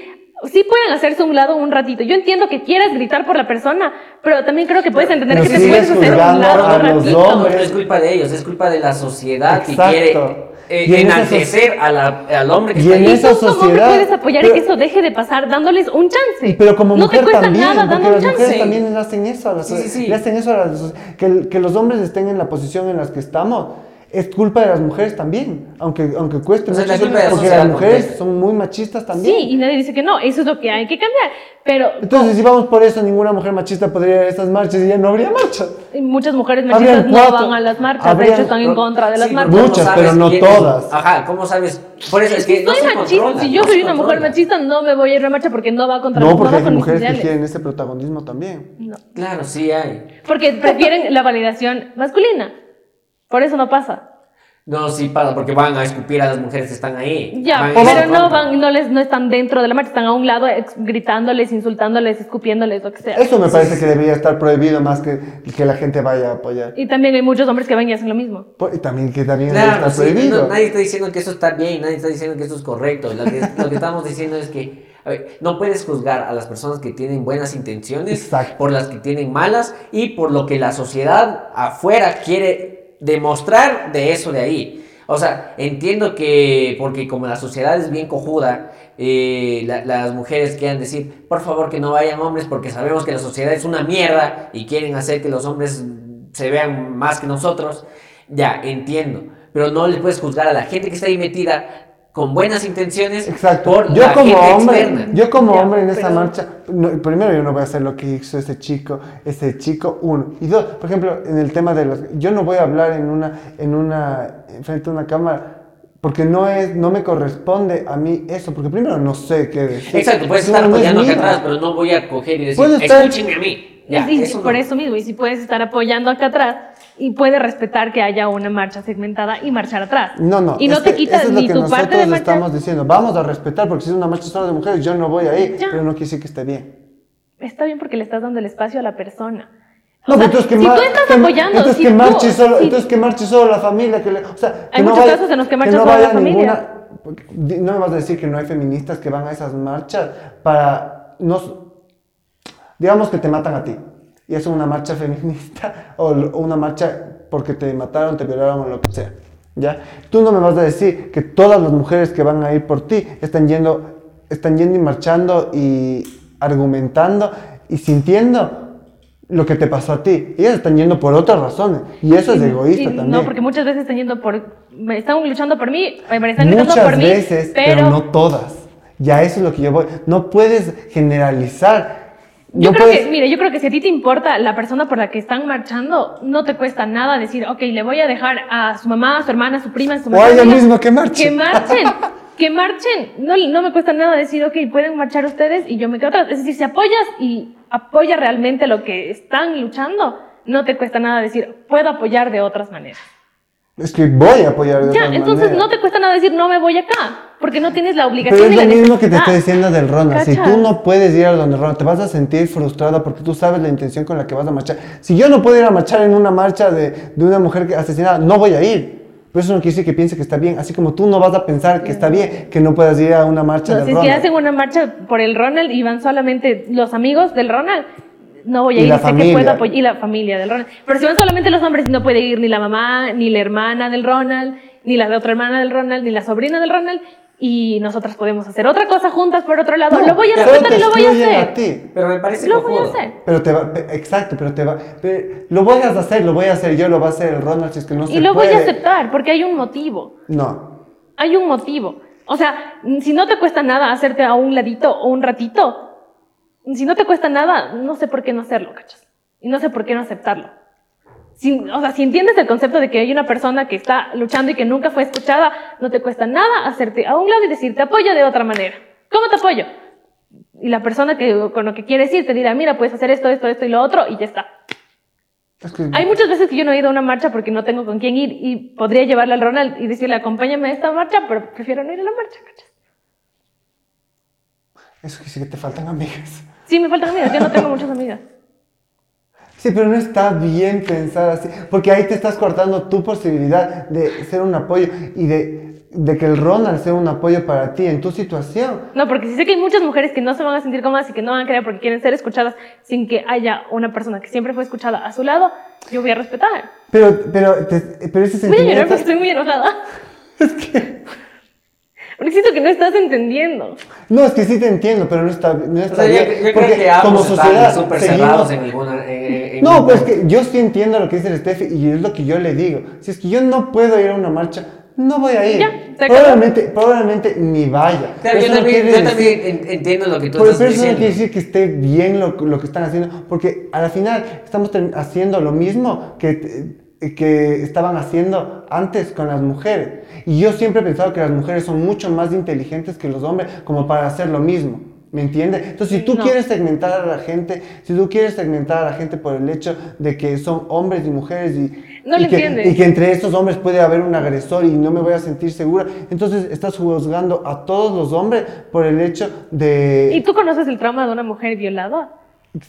Speaker 1: sí pueden hacerse a un lado un ratito. Yo entiendo que quieras gritar por la persona, pero también creo que puedes entender
Speaker 2: pero
Speaker 1: que te puedes hacer un lado un ratito.
Speaker 3: No,
Speaker 2: hombres.
Speaker 3: no es culpa de ellos, es culpa de la sociedad que
Speaker 2: Exacto.
Speaker 3: quiere eh, enaltecer a la- al hombre que
Speaker 2: y
Speaker 3: está
Speaker 2: en
Speaker 3: ahí.
Speaker 1: Y
Speaker 2: esa sociedad-
Speaker 1: puedes apoyar
Speaker 2: pero-
Speaker 1: que eso deje de pasar dándoles un chance.
Speaker 2: Pero como
Speaker 1: no
Speaker 2: mujer
Speaker 1: te cuesta
Speaker 2: también,
Speaker 1: nada dando un
Speaker 2: las mujeres
Speaker 1: chance.
Speaker 2: también le hacen eso a la
Speaker 3: Sí,
Speaker 2: sociedad.
Speaker 3: sí, sí.
Speaker 2: Le hacen eso a la sociedad. Que, que los hombres estén en la posición en la que estamos. Es culpa de las mujeres también, aunque, aunque cueste
Speaker 3: O sea,
Speaker 2: mucho,
Speaker 3: la de
Speaker 2: porque las mujeres
Speaker 3: completa.
Speaker 2: son muy machistas también.
Speaker 1: Sí, y nadie dice que no, eso es lo que hay que cambiar. Pero
Speaker 2: Entonces, si vamos por eso, ninguna mujer machista podría ir a estas marchas y ya no habría marchas.
Speaker 1: muchas mujeres machistas no van a las marchas, de
Speaker 2: habrían-
Speaker 1: hecho están en contra de las
Speaker 3: Sí,
Speaker 1: marchas.
Speaker 3: ¿cómo
Speaker 2: Muchas,
Speaker 3: sabes
Speaker 2: pero no
Speaker 3: es?
Speaker 2: todas.
Speaker 3: Ajá, ¿cómo sabes? Por eso es
Speaker 1: Si
Speaker 3: que no
Speaker 1: soy
Speaker 3: se
Speaker 1: machista,
Speaker 3: controla.
Speaker 1: si yo
Speaker 3: no
Speaker 1: soy una mujer machista, no me voy a ir a la marcha porque no va contra
Speaker 2: No,
Speaker 1: no
Speaker 2: porque
Speaker 1: va
Speaker 2: hay mujeres que quieren ese protagonismo también.
Speaker 1: No.
Speaker 3: Claro, sí hay.
Speaker 1: Porque prefieren la validación masculina. Por eso no pasa.
Speaker 3: No, sí pasa, porque van a escupir a las mujeres que están ahí.
Speaker 1: Ya, pero no van, no les, no están dentro de la marcha, están a un lado ex- gritándoles, insultándoles, escupiéndoles, lo que sea.
Speaker 2: Eso me parece que debería estar prohibido más que que la gente vaya a apoyar.
Speaker 1: Y también hay muchos hombres que van y hacen lo mismo.
Speaker 2: Por- Y también que también debería
Speaker 3: Claro,
Speaker 2: estar
Speaker 3: sí,
Speaker 2: prohibido.
Speaker 3: no, nadie está diciendo que eso está bien, nadie está diciendo que eso es correcto. Lo que, lo que estamos diciendo es que a ver, no puedes juzgar a las personas que tienen buenas intenciones
Speaker 2: Exacto.
Speaker 3: por las que tienen malas y por lo que la sociedad afuera quiere demostrar de eso de ahí. O sea, entiendo que, porque como la sociedad es bien cojuda, eh, la- las mujeres quieran decir, por favor que no vayan hombres porque sabemos que la sociedad es una mierda y quieren hacer que los hombres se vean más que nosotros. Ya, entiendo. Pero no le puedes juzgar a la gente que está ahí metida con buenas intenciones
Speaker 2: Exacto.
Speaker 3: por
Speaker 2: yo
Speaker 3: la
Speaker 2: como
Speaker 3: gente
Speaker 2: hombre,
Speaker 3: externa.
Speaker 2: yo como
Speaker 1: Ya,
Speaker 2: hombre en esta marcha, no, primero yo no voy a hacer lo que hizo ese chico, ese chico uno y dos, por ejemplo, en el tema de los, yo no voy a hablar en una, en una, frente a una cámara. Porque no es, no me corresponde a mí eso, porque primero no sé qué decir.
Speaker 3: Exacto, puedes estar
Speaker 2: no es
Speaker 3: apoyando acá atrás, pero no voy a coger y decir,
Speaker 2: estar-
Speaker 3: escúchenme a mí. Ya, no.
Speaker 1: por eso mismo, y si puedes estar apoyando acá atrás y puedes respetar que haya una marcha segmentada y marchar atrás.
Speaker 2: No, no.
Speaker 1: Y no te
Speaker 2: que
Speaker 1: quitas
Speaker 2: es
Speaker 1: ni
Speaker 2: que
Speaker 1: tu
Speaker 2: nosotros
Speaker 1: parte de marchar.
Speaker 2: estamos diciendo. Vamos a respetar, porque si es una marcha solo de mujeres, yo no voy a ir,
Speaker 1: Ya.
Speaker 2: pero no quiere decir que esté bien.
Speaker 1: Está bien porque le estás dando el espacio a la persona.
Speaker 2: No,
Speaker 1: O sea,
Speaker 2: pero entonces que
Speaker 1: si tú estás
Speaker 2: que-
Speaker 1: apoyando,
Speaker 2: entonces
Speaker 1: si
Speaker 2: que
Speaker 1: tú-
Speaker 2: marche solo,
Speaker 1: si-
Speaker 2: entonces que marche solo la familia, que le- o sea, que
Speaker 1: Hay
Speaker 2: no
Speaker 1: muchos
Speaker 2: vaya-
Speaker 1: casos en los que
Speaker 2: que
Speaker 1: marcha
Speaker 2: no
Speaker 1: solo la familia.
Speaker 2: ninguna- no me vas a decir que no hay feministas que van a esas marchas para no digamos que te matan a ti y es una marcha feminista o una marcha porque te mataron, te violaron o lo que sea. ¿Ya? Tú no me vas a decir que todas las mujeres que van a ir por ti están yendo, están yendo y marchando y argumentando y sintiendo lo que te pasó a ti. Ellas están yendo por otras razones y eso es egoísta
Speaker 1: y-
Speaker 2: también.
Speaker 1: No, porque muchas veces están yendo por. me Están luchando por mí, me están gritando
Speaker 2: Muchas
Speaker 1: por mí.
Speaker 2: veces, pero... no todas. Ya eso es lo que yo voy. No puedes generalizar.
Speaker 1: Yo
Speaker 2: no
Speaker 1: creo
Speaker 2: puedes-
Speaker 1: que, mire, yo creo que si a ti te importa la persona por la que están marchando, no te cuesta nada decir, ok, le voy a dejar a su mamá, a su hermana, a su prima, a su
Speaker 2: O a ella misma que marche.
Speaker 1: Que marchen, que marchen. No, no me cuesta nada decir, ok, pueden marchar ustedes y yo me quedo atrás. Es decir, si apoyas y apoyas realmente lo que están luchando, no te cuesta nada decir, puedo apoyar de otras maneras.
Speaker 2: Es que voy a apoyar de
Speaker 1: Ya,
Speaker 2: otra
Speaker 1: entonces
Speaker 2: manera.
Speaker 1: no te cuesta nada decir, no me voy acá, porque no tienes la obligación
Speaker 2: Pero es lo
Speaker 1: la
Speaker 2: mismo que te
Speaker 1: necesidad.
Speaker 2: estoy diciendo del Ronald. Si
Speaker 1: ¿Cachas?
Speaker 2: tú no puedes ir a donde Ronald, te vas a sentir frustrada porque tú sabes la intención con la que vas a marchar. Si yo no puedo ir a marchar en una marcha de, de una mujer que asesinada, no voy a ir. Pero eso no quiere decir que piense que está bien. Así como tú no vas a pensar que está bien que no puedas ir a una marcha
Speaker 1: No,
Speaker 2: del
Speaker 1: si es que
Speaker 2: Ronald.
Speaker 1: hacen una marcha por el Ronald y van solamente los amigos del Ronald, no voy a
Speaker 2: Y
Speaker 1: ir,
Speaker 2: la
Speaker 1: sé que
Speaker 2: familia.
Speaker 1: puedo apoyar, y la familia del Ronald. Pero si van solamente los hombres, no puede ir ni la mamá, ni la hermana del Ronald, ni la de otra hermana del Ronald, ni la sobrina del Ronald, y nosotras podemos hacer otra cosa juntas por otro lado.
Speaker 2: No,
Speaker 1: lo voy a respetar y lo voy a hacer.
Speaker 2: a ti.
Speaker 3: Pero me parece
Speaker 1: Lo voy a hacer.
Speaker 2: Pero te va, exacto, pero te va, lo voy a hacer, lo voy a hacer yo, lo va a hacer el Ronald si es que no se
Speaker 1: Y lo
Speaker 2: puede.
Speaker 1: voy a aceptar, porque hay un motivo.
Speaker 2: No,
Speaker 1: Hay un motivo. O sea, si no te cuesta nada hacerte a un ladito o un ratito, si no te cuesta nada, no sé por qué no hacerlo, ¿cachas? Y no sé por qué no aceptarlo. Si, o sea, si entiendes el concepto de que hay una persona que está luchando y que nunca fue escuchada, no te cuesta nada hacerte a un lado y decir, te apoyo de otra manera. ¿Cómo te apoyo? Y la persona que, con lo que quieres ir te dirá, mira, puedes hacer esto, esto, esto y lo otro, y ya está.
Speaker 2: Es que-
Speaker 1: Hay muchas veces que yo no he ido a una marcha porque no tengo con quién ir y podría llevarle al Ronald y decirle, acompáñame a esta marcha, pero prefiero no ir a la marcha, ¿cachas?
Speaker 2: Eso que sí que te faltan amigas.
Speaker 1: Sí, me faltan amigas, yo no tengo muchas amigas.
Speaker 2: Sí, pero no está bien pensar así, porque ahí te estás cortando tu posibilidad de ser un apoyo y de, de que el Ronald sea un apoyo para ti en tu situación.
Speaker 1: No, porque sí sé que hay muchas mujeres que no se van a sentir cómodas y que no van a querer porque quieren ser escuchadas sin que haya una persona que siempre fue escuchada a su lado, yo voy a respetar.
Speaker 2: Pero, pero, te- pero ese
Speaker 1: Voy a llorar
Speaker 2: sentimiento...
Speaker 1: porque estoy muy enojada.
Speaker 2: Es que...
Speaker 1: Porque siento que no estás entendiendo.
Speaker 2: No, es que sí te entiendo, pero no está, no
Speaker 3: O
Speaker 2: está
Speaker 3: sea,
Speaker 2: bien.
Speaker 3: yo creo
Speaker 2: porque
Speaker 3: que
Speaker 2: como sociedad
Speaker 3: súper
Speaker 2: seguimos-
Speaker 3: cerrados en ninguna... en- en- en
Speaker 2: No,
Speaker 3: ningún-
Speaker 2: pues que yo sí entiendo lo que dice el Steffi y es lo que yo le digo. Si es que yo no puedo ir a una marcha, no voy a ir.
Speaker 1: Ya,
Speaker 2: probablemente, probablemente ni vaya. Pero
Speaker 3: yo también, yo entiendo lo que tú
Speaker 2: Pero,
Speaker 3: estás
Speaker 2: pero eso no
Speaker 3: diciendo.
Speaker 2: quiere decir que esté bien lo, lo que están haciendo, porque a la final estamos haciendo lo mismo que, eh, que estaban haciendo antes con las mujeres. Y yo siempre he pensado que las mujeres son mucho más inteligentes que los hombres como para hacer lo mismo. ¿Me entiendes? Entonces, si tú
Speaker 1: No.
Speaker 2: quieres segmentar a la gente, si tú quieres segmentar a la gente por el hecho de que son hombres y mujeres y,
Speaker 1: No
Speaker 2: y que, y que entre estos hombres puede haber un agresor y no me voy a sentir segura, entonces estás juzgando a todos los hombres por el hecho de...
Speaker 1: ¿Y tú conoces el trauma de una mujer violada?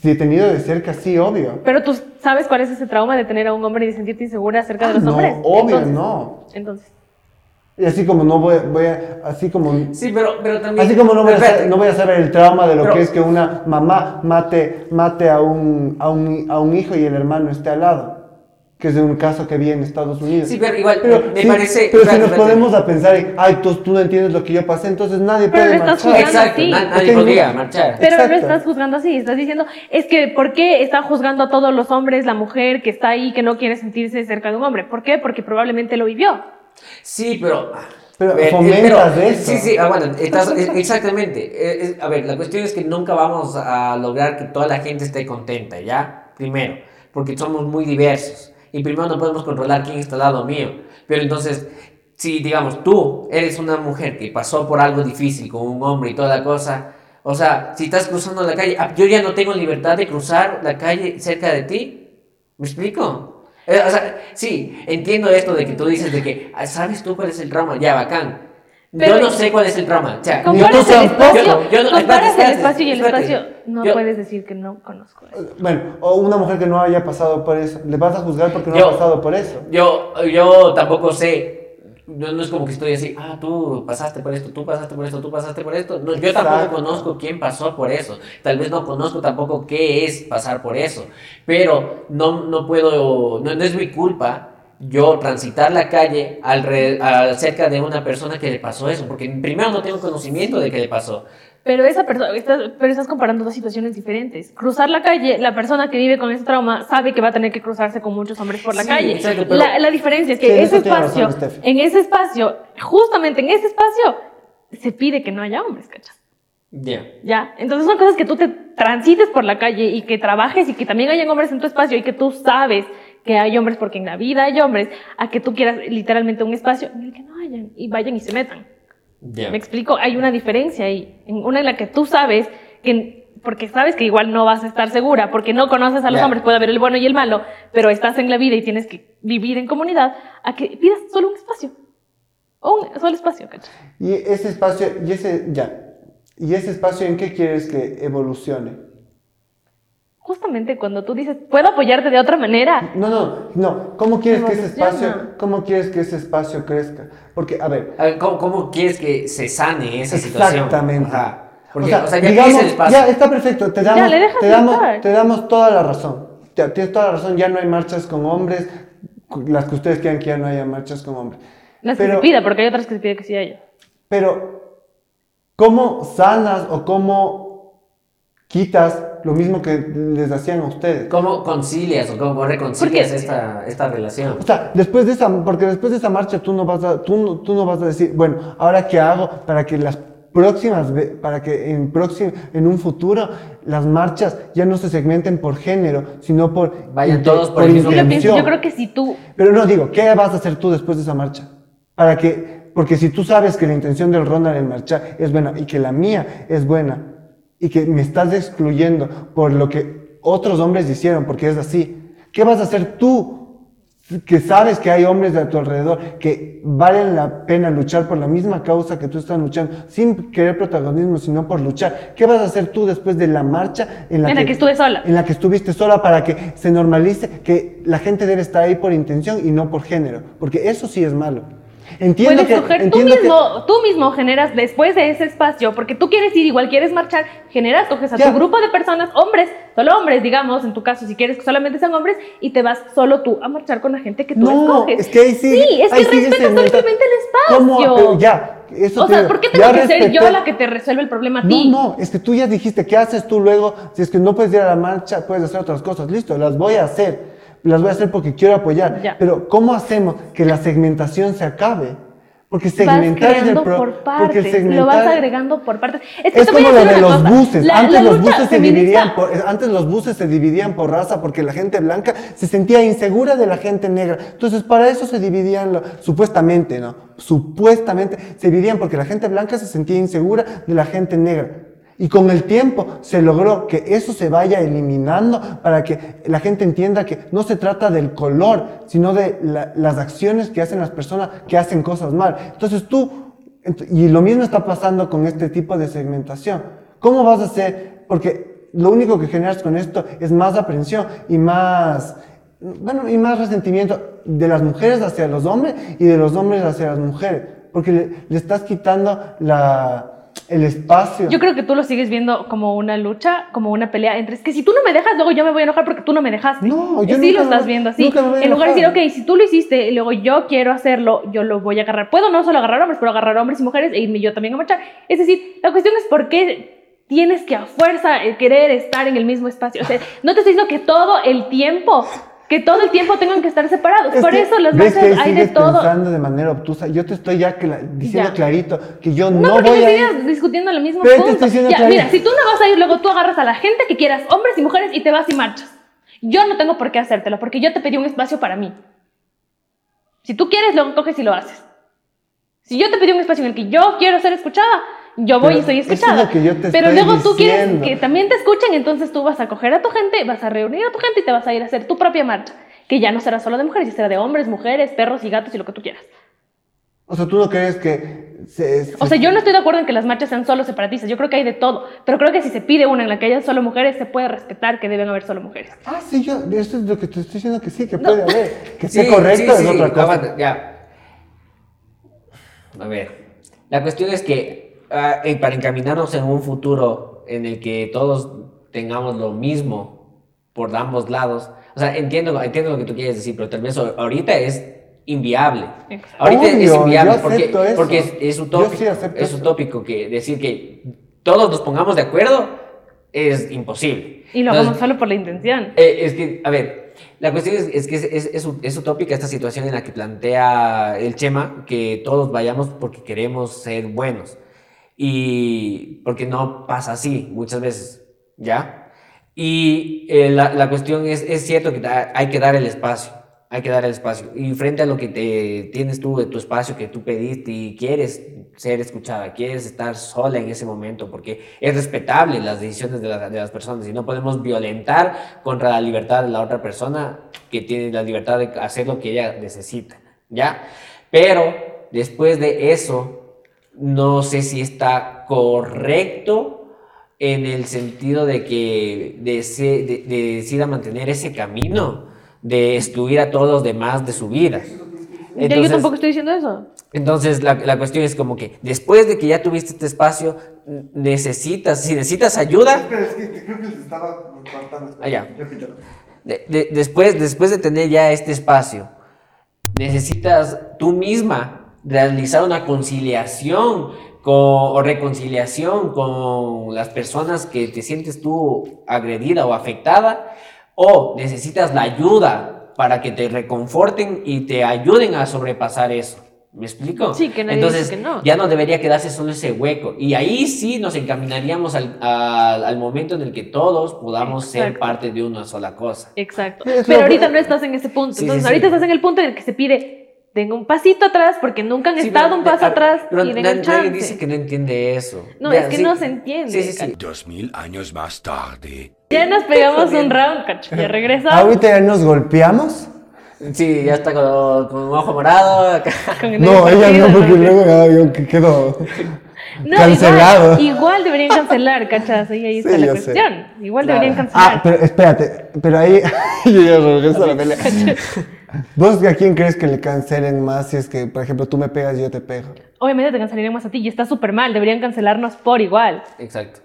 Speaker 2: Si he tenido de cerca, sí, obvio.
Speaker 1: Pero tú sabes cuál es ese trauma de tener a un hombre y de sentirte insegura acerca de los
Speaker 2: no,
Speaker 1: hombres.
Speaker 2: obvio,
Speaker 1: Entonces-
Speaker 2: no.
Speaker 1: Entonces,
Speaker 2: Y así como no voy, voy a, así como,
Speaker 3: Sí, pero, pero también...
Speaker 2: así como no voy, a
Speaker 3: Espérate.
Speaker 2: no voy a saber el trauma de lo
Speaker 3: Pero-
Speaker 2: que es que una mamá mate, mate a un, a un, a un hijo y el hermano esté al lado. Que es un caso que vi en Estados Unidos.
Speaker 3: Sí, pero igual,
Speaker 2: Pero,
Speaker 3: me
Speaker 2: sí,
Speaker 3: parece...
Speaker 2: pero si
Speaker 3: espérate,
Speaker 2: nos ponemos a pensar, en, ay, tú, tú no entiendes lo que yo pasé, entonces nadie
Speaker 1: Pero
Speaker 2: puede marchar.
Speaker 1: juzgando.
Speaker 3: Exacto, nadie podría marchar.
Speaker 1: pero no estás juzgando así, estás diciendo, es que, ¿por qué están juzgando a todos los hombres la mujer que está ahí, que no quiere sentirse cerca de un hombre? ¿Por qué? Porque probablemente lo vivió.
Speaker 3: Sí, pero...
Speaker 2: Pero
Speaker 3: eh, eh,
Speaker 2: fomentas
Speaker 3: pero-
Speaker 2: eso.
Speaker 3: Sí, sí, aguanta. estás- eh, exactamente. Eh, eh, a ver, la cuestión es que nunca vamos a lograr que toda la gente esté contenta, ¿ya? Primero, porque somos muy diversos. Y primero no podemos controlar quién está al lado mío. Pero entonces, si digamos, tú eres una mujer que pasó por algo difícil con un hombre y toda la cosa, o sea, si estás cruzando la calle, ah, yo ya no tengo libertad de cruzar la calle cerca de ti. ¿Me explico? Eh, o sea, sí, entiendo esto de que tú dices de que, ah, ¿sabes tú cuál es el trauma? Ya, bacán.
Speaker 1: Pero-
Speaker 3: yo no sé cuál es el trauma. O sea,
Speaker 1: Comparas
Speaker 2: tú
Speaker 1: el espacio,
Speaker 3: Yo- yo no-
Speaker 1: comparas
Speaker 3: espérate,
Speaker 1: el espacio y el
Speaker 3: espérate.
Speaker 1: espacio. No
Speaker 3: Yo-
Speaker 1: puedes decir que no conozco eso.
Speaker 2: Bueno, o una mujer que no haya pasado por eso. Le vas a juzgar porque no
Speaker 3: Yo-
Speaker 2: ha pasado por eso.
Speaker 3: Yo, yo tampoco sé. No, no es como que estoy así, ah, tú pasaste por esto, tú pasaste por esto, tú pasaste por esto. No, yo tampoco conozco quién pasó por eso. Tal vez no conozco tampoco qué es pasar por eso. Pero no, no puedo, no, no es mi culpa yo transitar la calle alre- a- cerca de una persona que le pasó eso. Porque primero no tengo conocimiento de qué le pasó.
Speaker 1: Pero esa persona, estás, pero estás comparando dos situaciones diferentes. Cruzar la calle, la persona que vive con ese trauma sabe que va a tener que cruzarse con muchos hombres por la
Speaker 3: Sí,
Speaker 1: calle.
Speaker 3: exacto, pero-
Speaker 1: la, la diferencia es que
Speaker 2: Sí,
Speaker 1: ese espacio,
Speaker 2: razón,
Speaker 1: en ese espacio, justamente en ese espacio, se pide que no haya hombres, ¿cachas?
Speaker 3: Ya.
Speaker 1: Ya, entonces son cosas que tú te transites por la calle y que trabajes y que también hayan hombres en tu espacio y que tú sabes que hay hombres porque en la vida hay hombres, a que tú quieras literalmente un espacio en el que no hayan y vayan y se metan.
Speaker 3: Ya.
Speaker 1: Me explico, hay una diferencia ahí, una en la que tú sabes que porque sabes que igual no vas a estar segura, porque no conoces a los hombres, puede haber el bueno y el malo, pero estás en la vida y tienes que vivir en comunidad, a que pidas solo un espacio. Un solo espacio, ¿cachai?
Speaker 2: Y ese espacio, y ese, ya. ¿Y ese espacio en qué quieres que evolucione?
Speaker 1: Justamente cuando tú dices, puedo apoyarte de otra manera,
Speaker 2: No, no, no. ¿Cómo quieres que ese espacio, cómo quieres que ese espacio crezca? Porque, a ver,
Speaker 3: A ver, ¿cómo, cómo quieres que se sane esa situación?
Speaker 2: Exactamente.
Speaker 3: Ajá. Porque,
Speaker 2: o sea,
Speaker 3: o sea, ya
Speaker 2: digamos,
Speaker 3: es el espacio.
Speaker 2: ya está perfecto, te damos,
Speaker 1: le dejas
Speaker 2: te damos, te damos toda la razón. Ya, tienes toda la razón, ya no hay marchas con hombres, las que ustedes quieran que ya no haya marchas con hombres.
Speaker 1: las que
Speaker 2: Pero-
Speaker 1: se pida, porque hay otras que se pide que sí haya.
Speaker 2: Pero, ¿cómo sanas o cómo quitas lo mismo que les hacían a ustedes.
Speaker 3: ¿Cómo concilias o cómo reconcilias esta, esta relación?
Speaker 2: O sea, después de esa, porque después de esa marcha tú no vas a, tú, no- tú no vas a decir, bueno, ahora qué hago para que las próximas, para que en próximo, en un futuro las marchas ya no se segmenten por género, sino por
Speaker 3: Vayan todos por el mismo
Speaker 1: Yo, yo creo que si tú
Speaker 2: Pero no digo, ¿qué vas a hacer tú después de esa marcha? Para que, porque si tú sabes que la intención del Ronald en marchar es buena y que la mía es buena y que me estás excluyendo por lo que otros hombres hicieron, porque es así, ¿qué vas a hacer tú? Que sabes que hay hombres a tu alrededor que valen la pena luchar por la misma causa que tú estás luchando, sin querer protagonismo, sino por luchar. ¿Qué vas a hacer tú después de la marcha en la,
Speaker 1: En la que estuve sola.
Speaker 2: en la que estuviste sola para que se normalice que la gente debe estar ahí por intención y no por género, porque eso sí es malo. Entiendo
Speaker 1: puedes
Speaker 2: que
Speaker 1: coger tú
Speaker 2: que-
Speaker 1: mismo, tú mismo generas después de ese espacio, porque tú quieres ir igual, quieres marchar, generas, coges a
Speaker 2: Ya.
Speaker 1: tu grupo de personas, hombres, solo hombres, digamos, en tu caso, si quieres que solamente sean hombres, y te vas solo tú a marchar con la gente que tú
Speaker 2: no,
Speaker 1: escoges.
Speaker 2: es que ahí sigue,
Speaker 1: Sí, es
Speaker 2: ahí
Speaker 1: que respetas simplemente el espacio.
Speaker 2: ¿Cómo? Pero ya, eso
Speaker 1: o sea, ¿por qué tengo que ser yo la que te resuelve el problema a
Speaker 2: No,
Speaker 1: ti?
Speaker 2: no, es que tú ya dijiste, ¿qué haces tú luego? Si es que no puedes ir a la marcha, puedes hacer otras cosas. Listo, las voy a hacer. Las voy a hacer porque quiero apoyar.
Speaker 1: Ya.
Speaker 2: Pero ¿cómo hacemos que la segmentación se acabe? Porque
Speaker 1: Vas
Speaker 2: segmentar es el pro-
Speaker 1: por
Speaker 2: porque
Speaker 1: partes, lo vas
Speaker 2: segmentar-
Speaker 1: agregando por partes. Es, que
Speaker 2: como lo de los
Speaker 1: cosa.
Speaker 2: buses.
Speaker 1: La-
Speaker 2: antes
Speaker 1: la
Speaker 2: los buses se dividían por, antes los buses se dividían por raza porque la gente blanca se sentía insegura de la gente negra. Entonces para eso se dividían lo- supuestamente, ¿no? Supuestamente se dividían porque la gente blanca se sentía insegura de la gente negra. Y con el tiempo se logró que eso se vaya eliminando para que la gente entienda que no se trata del color, sino de la- las acciones que hacen las personas que hacen cosas mal. Entonces tú, y lo mismo está pasando con este tipo de segmentación. ¿Cómo vas a hacer? Porque lo único que generas con esto es más aprensión y más, bueno, y más resentimiento de las mujeres hacia los hombres y de los hombres hacia las mujeres. Porque le, le estás quitando la, el espacio.
Speaker 1: Yo creo que tú lo sigues viendo como una lucha, como una pelea entre. Es que si tú no me dejas, luego yo me voy a enojar porque tú no me dejaste.
Speaker 2: No, yo
Speaker 1: sí
Speaker 2: nunca
Speaker 1: lo estás viendo así. En lugar de decir, ok, si tú lo hiciste y luego yo quiero hacerlo, yo lo voy a agarrar. Puedo no solo agarrar hombres, pero agarrar hombres y mujeres e irme yo también a marchar. Es decir, la cuestión es por qué tienes que a fuerza eh, querer estar en el mismo espacio. O sea, no te estoy diciendo que todo el tiempo, que todo el tiempo tengan que estar separados.
Speaker 2: Es
Speaker 1: por
Speaker 2: que
Speaker 1: eso marchas
Speaker 2: ahí
Speaker 1: hay de todo.
Speaker 2: pensando de manera obtusa. Yo te estoy ya cla- diciendo
Speaker 1: Ya.
Speaker 2: clarito que yo
Speaker 1: No,
Speaker 2: no,
Speaker 1: porque
Speaker 2: voy a ir.
Speaker 1: sigues discutiendo lo mismo
Speaker 2: Pero te
Speaker 1: punto.
Speaker 2: diciendo
Speaker 1: Ya, mira, si tú no vas a ir, luego tú agarras a la gente que quieras, hombres y mujeres, y te vas y marchas. Yo no tengo por qué hacértelo, porque yo te pedí un espacio para mí. Si tú quieres, luego coges y lo haces. Si yo te pedí un espacio en el que yo quiero ser escuchada, yo voy
Speaker 2: Pero
Speaker 1: y soy
Speaker 2: eso es
Speaker 1: escuchada.
Speaker 2: lo que yo te
Speaker 1: Pero
Speaker 2: estoy
Speaker 1: luego tú quieres
Speaker 2: diciendo.
Speaker 1: que también te escuchen, entonces tú vas a coger a tu gente, vas a reunir a tu gente y te vas a ir a hacer tu propia marcha. Que ya no será solo de mujeres, ya será de hombres, mujeres, perros y gatos y lo que tú quieras.
Speaker 2: O sea, tú no crees que. Se, se-
Speaker 1: O sea, yo no estoy de acuerdo en que las marchas sean solo separatistas. Yo creo que hay de todo. Pero creo que si se pide una en la que haya solo mujeres, se puede respetar que deben haber solo mujeres.
Speaker 2: Ah, sí, yo. Eso es lo que te estoy diciendo que sí, que
Speaker 1: No.
Speaker 2: puede haber. Que
Speaker 3: Sí,
Speaker 2: esté correcto
Speaker 3: sí,
Speaker 2: es
Speaker 3: sí,
Speaker 2: otra cosa.
Speaker 3: ya. A ver, la cuestión es que eh, para encaminarnos en un futuro en el que todos tengamos lo mismo por ambos lados, o sea, entiendo, entiendo lo que tú quieres decir, pero tal vez a- ahorita es inviable.
Speaker 1: Exacto.
Speaker 3: Ahorita es
Speaker 2: Obvio,
Speaker 3: inviable
Speaker 2: yo
Speaker 3: porque, porque es, es utópico,
Speaker 2: sí
Speaker 3: es utópico que decir que todos nos pongamos de acuerdo es imposible.
Speaker 1: Y lo hagamos solo por la intención.
Speaker 3: eh, es que, a ver, la cuestión es, es que es, es- es es utópica esta situación en la que plantea el Chema, que todos vayamos porque queremos ser buenos. Y porque no pasa así muchas veces, ¿ya? Y eh, la, la cuestión es, es cierto que hay que dar el espacio, hay que dar el espacio. Y frente a lo que te tienes tú de tu espacio que tú pediste y quieres ser escuchada, quieres estar sola en ese momento, porque es respetable las decisiones de, la- de las personas y no podemos violentar contra la libertad de la otra persona que tiene la libertad de hacer lo que ella necesita, ¿ya? Pero después de eso, no sé si está correcto en el sentido de que dese- de- de decida mantener ese camino de excluir a todos los demás de su vida.
Speaker 1: Ya, yo
Speaker 3: Entonces-
Speaker 1: tampoco estoy diciendo eso.
Speaker 3: entonces, la, la cuestión es como que después de que ya tuviste este espacio, necesitas, si necesitas ayuda,
Speaker 2: Espera, es que creo que les estaba.
Speaker 3: Ah, de- de- después, después de tener ya este espacio, necesitas tú misma realizar una conciliación con, o reconciliación con las personas que te sientes tú agredida o afectada, o necesitas la ayuda para que te reconforten y te ayuden a sobrepasar eso. ¿Me explico?
Speaker 1: Sí, que nadie
Speaker 3: Entonces,
Speaker 1: dice que no.
Speaker 3: ya no debería quedarse solo ese hueco. Y ahí sí nos encaminaríamos al, al- al momento en el que todos podamos ser parte de una sola cosa.
Speaker 1: Exacto. Pero ahorita no estás en ese punto.
Speaker 3: Sí,
Speaker 1: Entonces,
Speaker 3: sí,
Speaker 1: ahorita
Speaker 3: sí.
Speaker 1: estás en el punto en el que se pide, den un pasito atrás porque nunca han
Speaker 3: Sí,
Speaker 1: estado
Speaker 3: pero-
Speaker 1: un paso atrás
Speaker 3: pero
Speaker 1: y den
Speaker 3: na-
Speaker 1: un
Speaker 3: nadie
Speaker 1: chance.
Speaker 3: dice que no entiende eso.
Speaker 1: No,
Speaker 3: Ya,
Speaker 1: es que
Speaker 3: sí.
Speaker 1: no se entiende.
Speaker 3: Sí, sí, sí.
Speaker 4: Dos mil años más tarde.
Speaker 1: Ya nos pegamos un round, cacho. Ya regresamos
Speaker 2: Ahorita ya nos golpeamos.
Speaker 3: Sí, ya está con, con un ojo morado. acá.
Speaker 1: con el
Speaker 2: No, ella no, porque
Speaker 1: ¿no?
Speaker 2: luego yo que quedo
Speaker 1: No,
Speaker 2: cancelado.
Speaker 1: Igual, igual deberían cancelar, cachas. Ahí, ahí está
Speaker 2: Sí,
Speaker 1: la cuestión. Igual
Speaker 3: Claro.
Speaker 1: deberían cancelar.
Speaker 2: Ah, pero espérate, pero ahí yo ya regreso a la pelea. ¿Vos a quién crees que le cancelen más si es que, por ejemplo, tú me pegas y yo te pego?
Speaker 1: Obviamente te cancelarían más a ti y está súper mal. Deberían cancelarnos por igual.
Speaker 3: Exacto.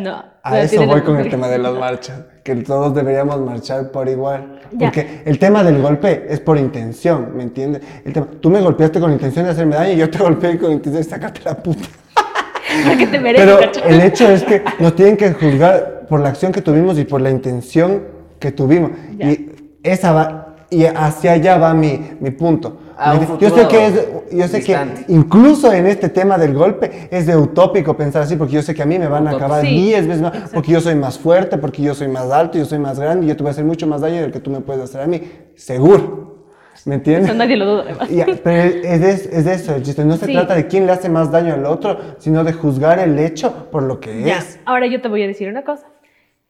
Speaker 1: No.
Speaker 2: A eso voy con el tema de las marchas, que todos deberíamos marchar por igual.
Speaker 1: Ya.
Speaker 2: Porque el tema del golpe es por intención, ¿me entiendes? El tema, tú me golpeaste con intención de hacerme daño y yo te golpeé con intención de sacarte la puta.
Speaker 1: Porque te mereces,
Speaker 2: Pero
Speaker 1: cacho.
Speaker 2: el hecho es que nos tienen que juzgar por la acción que tuvimos y por la intención que tuvimos.
Speaker 1: Ya.
Speaker 2: Y esa va, y hacia allá va mi, mi punto.
Speaker 3: A un
Speaker 2: yo sé que es, yo sé que incluso en este tema del golpe es de utópico pensar así, porque yo sé que a mí me van a
Speaker 3: Utópico.
Speaker 2: acabar
Speaker 1: Sí,
Speaker 2: 10 veces más, porque yo soy más fuerte, porque yo soy más alto, yo soy más grande, y yo te voy a hacer mucho más daño del que tú me puedes hacer a mí. Seguro. ¿Me entiendes?
Speaker 1: Eso nadie lo duda, además.
Speaker 2: Ya, pero es de, es de eso el chiste. No se
Speaker 1: Sí.
Speaker 2: trata de quién le hace más daño al otro, sino de juzgar el hecho por lo que
Speaker 1: Ya,
Speaker 2: es.
Speaker 1: ahora yo te voy a decir una cosa.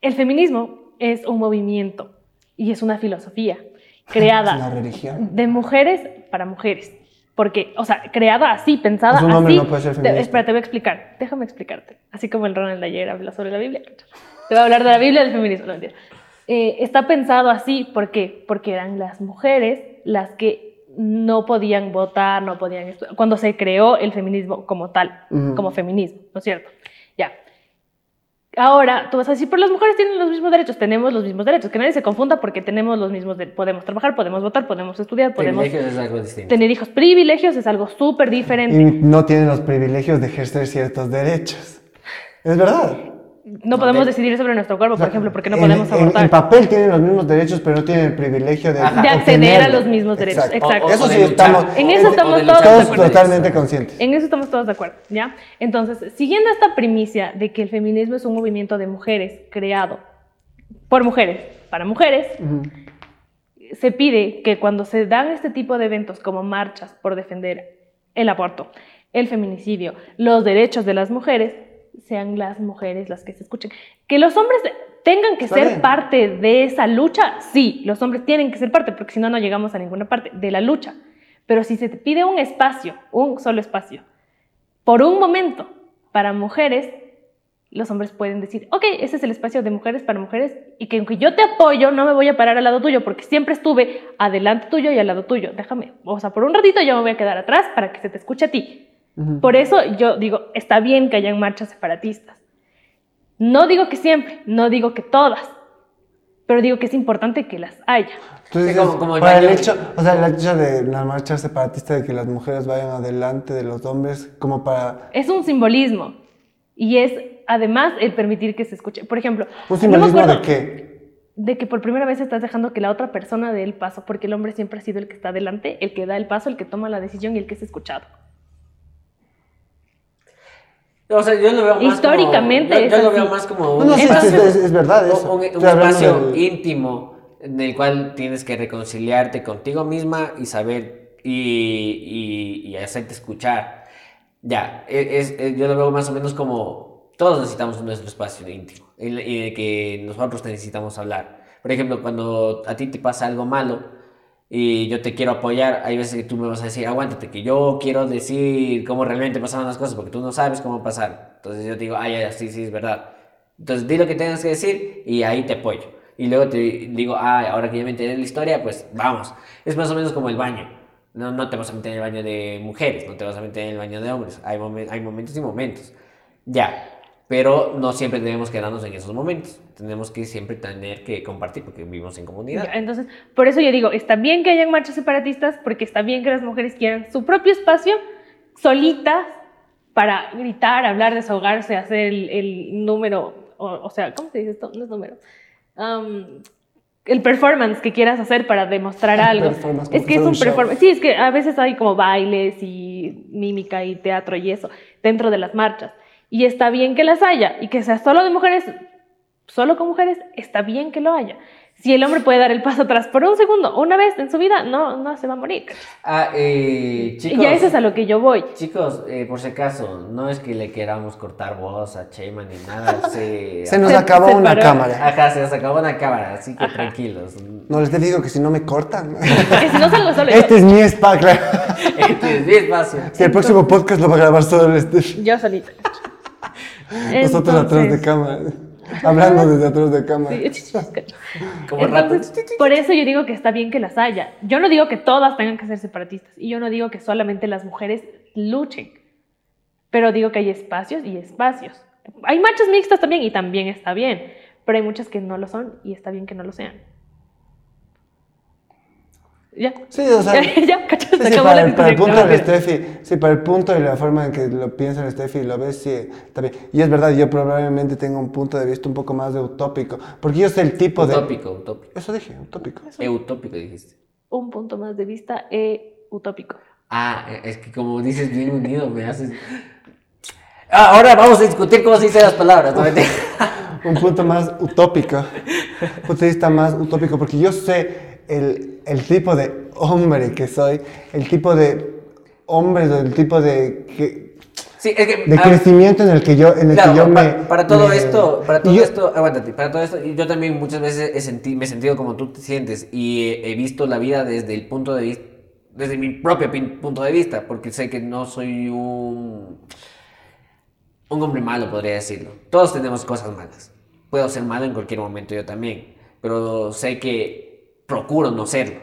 Speaker 1: El feminismo es un movimiento y es una filosofía
Speaker 2: Es una
Speaker 1: creada
Speaker 2: religión.
Speaker 1: de mujeres para mujeres. Porque, o sea, creada así, pensada
Speaker 2: Pues un hombre
Speaker 1: así.
Speaker 2: no puede ser feminista.
Speaker 1: espera, te voy a explicar. Déjame explicarte. Así como el Ronald de ayer habla sobre la Biblia. Te voy a hablar de la Biblia del feminismo. No, mentira. Eh, está pensado así, ¿por qué? Porque eran las mujeres las que no podían votar, no podían estudiar. Cuando se creó el feminismo como tal,
Speaker 2: Ujú.
Speaker 1: como feminismo, ¿no es cierto? Ahora, tú vas a decir, pero las mujeres tienen los mismos derechos, tenemos los mismos derechos, que nadie se confunda porque tenemos los mismos derechos, podemos trabajar, podemos votar, podemos estudiar, podemos
Speaker 3: Privilegios es algo distinto.
Speaker 1: tener hijos. Privilegios es algo súper diferente.
Speaker 2: Y no tienen los privilegios de ejercer ciertos derechos. Es verdad.
Speaker 1: No podemos
Speaker 3: de-
Speaker 1: decidir sobre nuestro cuerpo,
Speaker 2: O sea,
Speaker 1: por ejemplo, porque no
Speaker 2: en-
Speaker 1: podemos
Speaker 2: en,
Speaker 1: abortar.
Speaker 2: En papel tienen los mismos derechos, pero no tienen el privilegio de,
Speaker 1: acceder a los mismos derechos, exacto.
Speaker 3: O- o
Speaker 2: Eso
Speaker 3: de
Speaker 2: sí estamos.
Speaker 1: En eso estamos todos de
Speaker 2: Todos
Speaker 1: acuerdo.
Speaker 2: totalmente conscientes.
Speaker 1: En eso estamos todos de acuerdo, ¿ya? Entonces, siguiendo esta primicia de que el feminismo es un movimiento de mujeres creado por mujeres, para mujeres, se pide que cuando se dan este tipo de eventos como marchas por defender el aborto, el feminicidio, los derechos de las mujeres, sean las mujeres las que se escuchen. Que los hombres tengan que
Speaker 2: Está
Speaker 1: ser
Speaker 2: bien.
Speaker 1: parte de esa lucha, sí, los hombres tienen que ser parte, porque si no, no llegamos a ninguna parte de la lucha. Pero si se te pide un espacio, un solo espacio, por un momento, para mujeres, los hombres pueden decir, ok, ese es el espacio de mujeres para mujeres y que aunque yo te apoyo, no me voy a parar al lado tuyo porque siempre estuve adelante tuyo y al lado tuyo. Déjame, o sea, por un ratito yo me voy a quedar atrás para que se te escuche a ti. Por eso yo digo, está bien que hayan marchas separatistas. No digo que siempre, no digo que todas, pero digo que es importante que las haya.
Speaker 2: Entonces,
Speaker 3: Sí, como- como el
Speaker 2: para el
Speaker 3: baño.
Speaker 2: hecho, o sea, el hecho de la marcha separatista de que las mujeres vayan adelante de los hombres, como para
Speaker 1: Es un simbolismo y es además el permitir que se escuche. Por ejemplo,
Speaker 2: un simbolismo de qué.
Speaker 1: de que por primera vez estás dejando que la otra persona dé el paso, porque el hombre siempre ha sido el que está adelante, el que da el paso, el que toma la decisión y el que es escuchado.
Speaker 3: O sea, yo lo veo más
Speaker 1: Históricamente
Speaker 3: como, yo, lo veo más como
Speaker 2: No,
Speaker 3: un
Speaker 2: no, sí,
Speaker 3: espacio,
Speaker 2: es, es verdad eso.
Speaker 3: un, espacio íntimo en el cual tienes que reconciliarte contigo misma y saber y, y, y hacerte escuchar. Ya, es, es- yo lo veo más o menos como todos necesitamos nuestro espacio íntimo y, que nosotros necesitamos hablar. Por ejemplo, cuando a ti te pasa algo malo y yo te quiero apoyar, hay veces que tú me vas a decir, aguántate, que yo quiero decir cómo realmente pasaron las cosas porque tú no sabes cómo pasar. Entonces yo te digo, ay, ya, sí, sí, es verdad. Entonces di lo que tengas que decir y ahí te apoyo. Y luego te digo, ah, ahora que ya me enteré de la historia, pues vamos. Es más o menos como el baño. No, no te vas a meter en el baño de mujeres, no te vas a meter en el baño de hombres. Hay, momen- hay momentos y momentos. Ya. Pero no siempre debemos quedarnos en esos momentos. Tenemos que siempre tener que compartir porque vivimos en comunidad.
Speaker 1: Entonces, por eso yo digo, está bien que hayan marchas separatistas, porque está bien que las mujeres quieran su propio espacio, solitas, para gritar, hablar, desahogarse, hacer el, el número, o, o sea, ¿cómo se dice esto? No es número. Am, el performance que quieras hacer para demostrar algo. Es que es
Speaker 2: un
Speaker 1: performance. Sí, es que a veces hay como bailes y mímica y teatro y eso dentro de las marchas. Y está bien que las haya y que sea solo de mujeres, solo con mujeres, está bien que lo haya. Si el hombre puede dar el paso atrás por un segundo o una vez en su vida, no, no se va a morir.
Speaker 3: Ah, eh, chicos.
Speaker 1: y a eso es a lo que yo voy.
Speaker 3: Chicos, eh, por si acaso, no es que le queramos cortar voz a Cheyman ni nada. Se,
Speaker 2: Se nos
Speaker 1: Se-
Speaker 2: acabó
Speaker 1: se
Speaker 2: una
Speaker 1: paró.
Speaker 2: cámara.
Speaker 3: Ajá, se nos acabó una cámara, así que tranquilos.
Speaker 2: No les digo que si no me cortan.
Speaker 1: Que si no salgo solo.
Speaker 2: Este es mi spa, claro.
Speaker 3: Este es mi espacio.
Speaker 2: Si el próximo podcast lo va a grabar solo el Steffi.
Speaker 1: Yo solita.
Speaker 2: Nosotros atrás de cámara. Hablando desde atrás de cámara.
Speaker 1: Sí.
Speaker 3: Como rato.
Speaker 1: Entonces, por eso yo digo que está bien que las haya. Yo no digo que todas tengan que ser separatistas y yo no digo que solamente las mujeres luchen, pero digo que hay espacios y espacios. Hay marchas mixtas también y también está bien, pero hay muchas que no lo son y está bien que no lo sean. Ya.
Speaker 2: Sí, o sea.
Speaker 1: ya, cachas,
Speaker 2: Sí,
Speaker 1: se
Speaker 2: sí,
Speaker 1: acabó
Speaker 2: para,
Speaker 1: la
Speaker 2: el- para el
Speaker 1: discusión.
Speaker 2: punto del. Steffi, sí, para el punto y la forma en que lo piensa el Steffi y lo ves, sí, está bien. Y es verdad, yo probablemente tengo un punto de vista un poco más de utópico, porque yo sé el tipo de...
Speaker 3: Utópico, utópico.
Speaker 2: Eso dije, utópico.
Speaker 3: Eh, utópico dijiste.
Speaker 1: Un punto más de vista eh, utópico.
Speaker 3: Ah, es que como dices bien unido, me haces. Ah, ahora vamos a discutir cómo se dicen las palabras. ¿no?
Speaker 2: Un punto más utópico, un punto de vista más utópico, porque yo sé el, el tipo de hombre que soy, el tipo de hombre, el tipo de... que-
Speaker 3: Sí, es que.
Speaker 2: de
Speaker 3: ah,
Speaker 2: crecimiento en el que yo, en el
Speaker 3: Claro,
Speaker 2: que yo
Speaker 3: pa-
Speaker 2: me...
Speaker 3: para todo
Speaker 2: me-
Speaker 3: esto, para todo
Speaker 2: yo-
Speaker 3: esto, aguántate, para todo esto, yo también muchas veces he senti- me he sentido como tú te sientes y he, he visto la vida desde el punto de vista, desde mi propio punto de vista, porque sé que no soy un, un hombre malo, podría decirlo. Todos tenemos cosas malas. Puedo ser malo en cualquier momento yo también, pero sé que procuro no serlo,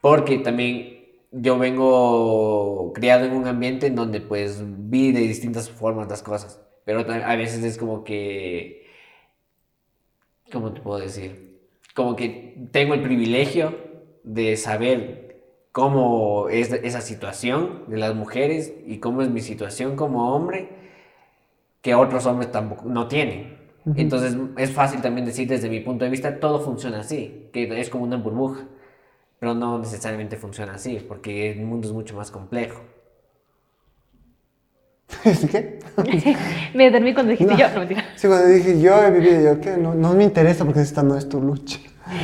Speaker 3: porque también yo vengo criado en un ambiente en donde pues vi de distintas formas las cosas, pero a veces es como que, ¿cómo te puedo decir? Como que tengo el privilegio de saber cómo es esa situación de las mujeres y cómo es mi situación como hombre que otros hombres tampoco no tienen. Entonces es fácil también decir desde mi punto de vista todo funciona así, que es como una burbuja, pero no necesariamente funciona así, porque el mundo es mucho más complejo.
Speaker 2: ¿Sí qué?
Speaker 1: Me dormí cuando dijiste
Speaker 2: No.
Speaker 1: yo. No, mentira.
Speaker 2: Sí, cuando dije yo he vivido, yo, ¿qué? No, no me interesa porque esta no es tu lucha.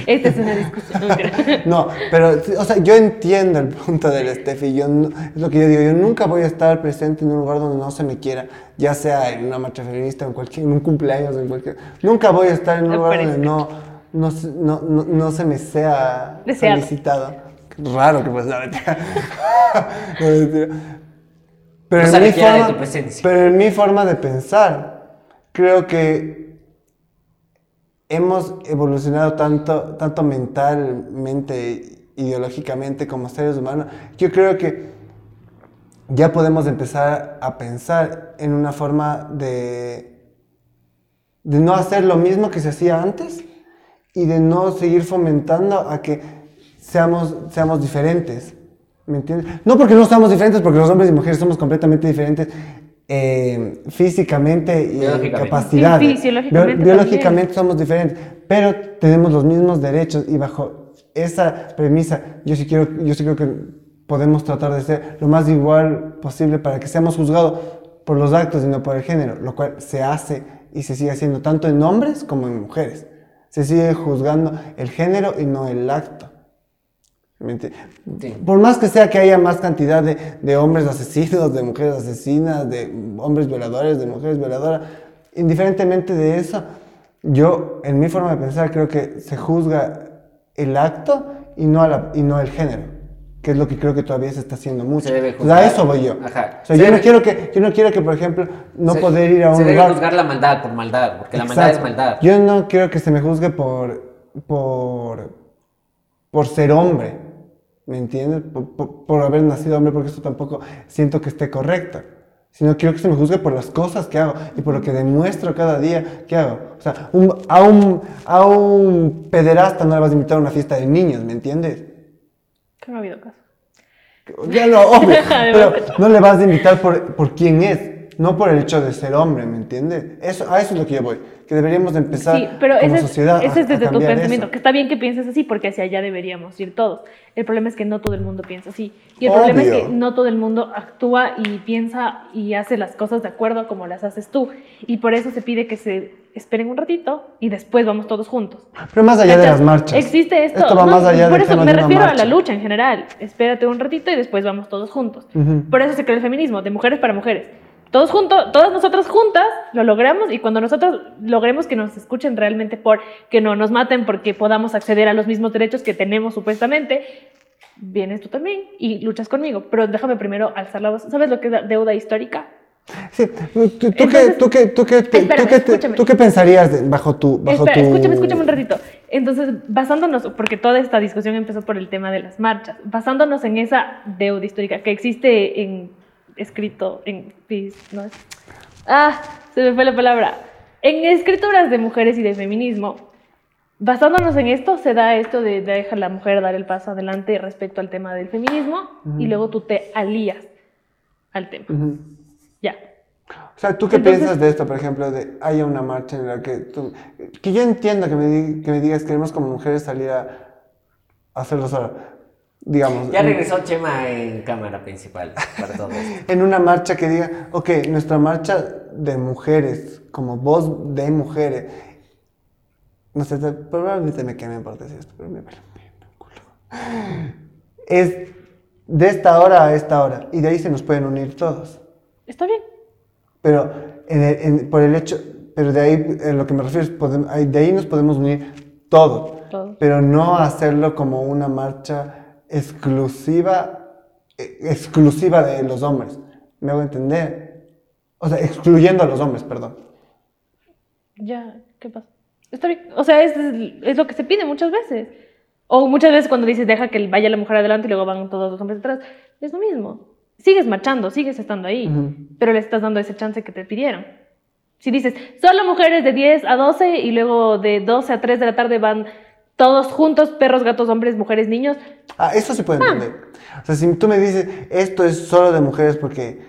Speaker 1: Esta es una discusión. No,
Speaker 2: pero, o sea, yo entiendo el punto del Steffi. Yo no- es lo que yo digo. Yo nunca voy a estar presente en un lugar donde no se me quiera, ya sea en una marcha feminista, en, cualquier, en un cumpleaños, en cualquier. Nunca voy a estar en un lugar donde no, no, se- no, no, no se me sea
Speaker 1: Deseado.
Speaker 2: felicitado. Qué Raro que pues, no, mentira. No, mentira. Pero,
Speaker 3: No
Speaker 2: en mi forma, pero en mi forma de pensar, creo que hemos evolucionado tanto, tanto mentalmente, ideológicamente como seres humanos. Yo creo que ya podemos empezar a pensar en una forma de, de no hacer lo mismo que se hacía antes y de no seguir fomentando a que seamos, seamos diferentes. ¿Me entiendes? No porque no seamos diferentes, porque los hombres y mujeres somos completamente diferentes eh, físicamente y en
Speaker 3: Biológicamente.
Speaker 2: capacidades.
Speaker 1: Sí, fisiológicamente
Speaker 2: Bio- biológicamente somos diferentes, pero tenemos los mismos derechos y bajo esa premisa yo sí, quiero, yo sí creo que podemos tratar de ser lo más igual posible para que seamos juzgados por los actos y no por el género, lo cual se hace y se sigue haciendo tanto en hombres como en mujeres. Se sigue juzgando el género y no el acto. ¿Me enti-
Speaker 3: Sí.
Speaker 2: Por más que sea que haya más cantidad de, de hombres asesinos, de mujeres asesinas, de hombres violadores, de mujeres violadoras, indiferentemente de eso, yo, en mi forma de pensar, creo que se juzga el acto y no, a la- y no el género, que es lo que creo que todavía se está haciendo mucho.
Speaker 3: Se debe
Speaker 2: O sea, a
Speaker 3: juzgar.
Speaker 2: eso voy yo.
Speaker 3: Ajá.
Speaker 2: O sea,
Speaker 3: Se
Speaker 2: yo, no
Speaker 3: debe-
Speaker 2: quiero que, yo no quiero que, por ejemplo, no
Speaker 3: Se-
Speaker 2: poder ir a un
Speaker 3: Se debe
Speaker 2: lugar.
Speaker 3: juzgar la maldad por maldad, porque la maldad es maldad.
Speaker 2: Yo no quiero que se me juzgue por, por, por ser hombre, ¿me entiendes? Por, por- por haber nacido hombre, porque eso tampoco siento que esté correcto. Sino quiero que se me juzgue por las cosas que hago y por lo que demuestro cada día que hago. O sea, un- a, un, a un pederasta no le vas a invitar a una fiesta de niños, ¿me entiendes?
Speaker 1: Que no ha habido caso.
Speaker 2: Ya no, obvio, pero no le vas a invitar por, por quién es, no por el hecho de ser hombre, ¿me entiendes? Eso, a eso es lo que yo voy, que deberíamos de empezar
Speaker 1: Sí, pero
Speaker 2: como
Speaker 1: ese, es-
Speaker 2: sociedad
Speaker 1: ese
Speaker 2: a-
Speaker 1: es desde
Speaker 2: a
Speaker 1: tu pensamiento,
Speaker 2: eso.
Speaker 1: que está bien que pienses así porque hacia allá deberíamos ir todos. El problema es que no todo el mundo piensa así. Y el problema es que no todo el mundo actúa y piensa y hace las cosas de acuerdo a como las haces tú. Y por eso se pide que se esperen un ratito y después vamos todos juntos.
Speaker 2: Pero más allá de las marchas.
Speaker 1: Existe esto.
Speaker 2: Esto va
Speaker 1: no,
Speaker 2: más allá
Speaker 1: por eso me refiero a la lucha en general. Espérate un ratito y después vamos todos juntos. Por eso se creó el feminismo, de mujeres para mujeres. Todos juntos, todas nosotras juntas lo logramos y cuando nosotros logremos que nos escuchen realmente por que no nos maten porque podamos acceder a los mismos derechos que tenemos supuestamente, vienes tú también y luchas conmigo. Pero déjame primero alzar la voz. ¿Sabes lo que es deuda histórica?
Speaker 2: Sí, ¿tú, qué,
Speaker 1: Entonces-
Speaker 2: tú, qué, tú, qué, te-
Speaker 1: Espérame,
Speaker 2: tú qué te-
Speaker 1: escúchame.
Speaker 2: tú qué pensarías de- bajo tu... Bajo
Speaker 1: Espera,
Speaker 2: tu...
Speaker 1: escúchame, escúchame un ratito. Entonces, basándonos, porque toda esta discusión empezó por el tema de las marchas, basándonos en esa deuda histórica que existe en escrito en no es- ah, se me fue la palabra. En escrituras de mujeres y de feminismo, basándonos en esto, se da esto de deja a la mujer dar el paso adelante respecto al tema del feminismo y luego tú te alías al tema.
Speaker 2: Ujú.
Speaker 1: Ya.
Speaker 2: O sea, ¿tú qué
Speaker 1: Entonces-
Speaker 2: piensas de esto, por ejemplo, de haya una marcha en la que tú... Que yo entiendo que me, que me digas, queremos como mujeres salir a, a hacerlo sola. Digamos,
Speaker 3: Ya
Speaker 2: en-
Speaker 3: regresó Chema en cámara principal para todo esto.
Speaker 2: en una marcha que diga, ok, nuestra marcha de mujeres, como voz de mujeres, no sé, te- probablemente me quemen por decir esto, pero me vale culo. Es de esta hora a esta hora, y de ahí se nos pueden unir todos.
Speaker 1: Está bien.
Speaker 2: Pero en el- en- por el hecho, pero de ahí, en lo que me refiero, es podem- ahí- de ahí nos podemos unir todos,
Speaker 1: Todos.
Speaker 2: pero no hacerlo como una marcha exclusiva, eh, exclusiva de los hombres. ¿Me hago entender? O sea, excluyendo a los hombres, perdón.
Speaker 1: Ya, ¿qué pasa? Está bien. O sea, es, es lo que se pide muchas veces. O muchas veces cuando dices deja que vaya la mujer adelante y luego van todos los hombres detrás. Es lo mismo. Sigues marchando, sigues estando ahí, pero le estás dando ese chance que te pidieron. Si dices, solo mujeres de 10 a 12 y luego de 12 a 3 de la tarde van todos juntos, perros, gatos, hombres, mujeres, niños,
Speaker 2: Ah, eso se puede entender. O sea, si tú me dices, esto es solo de mujeres porque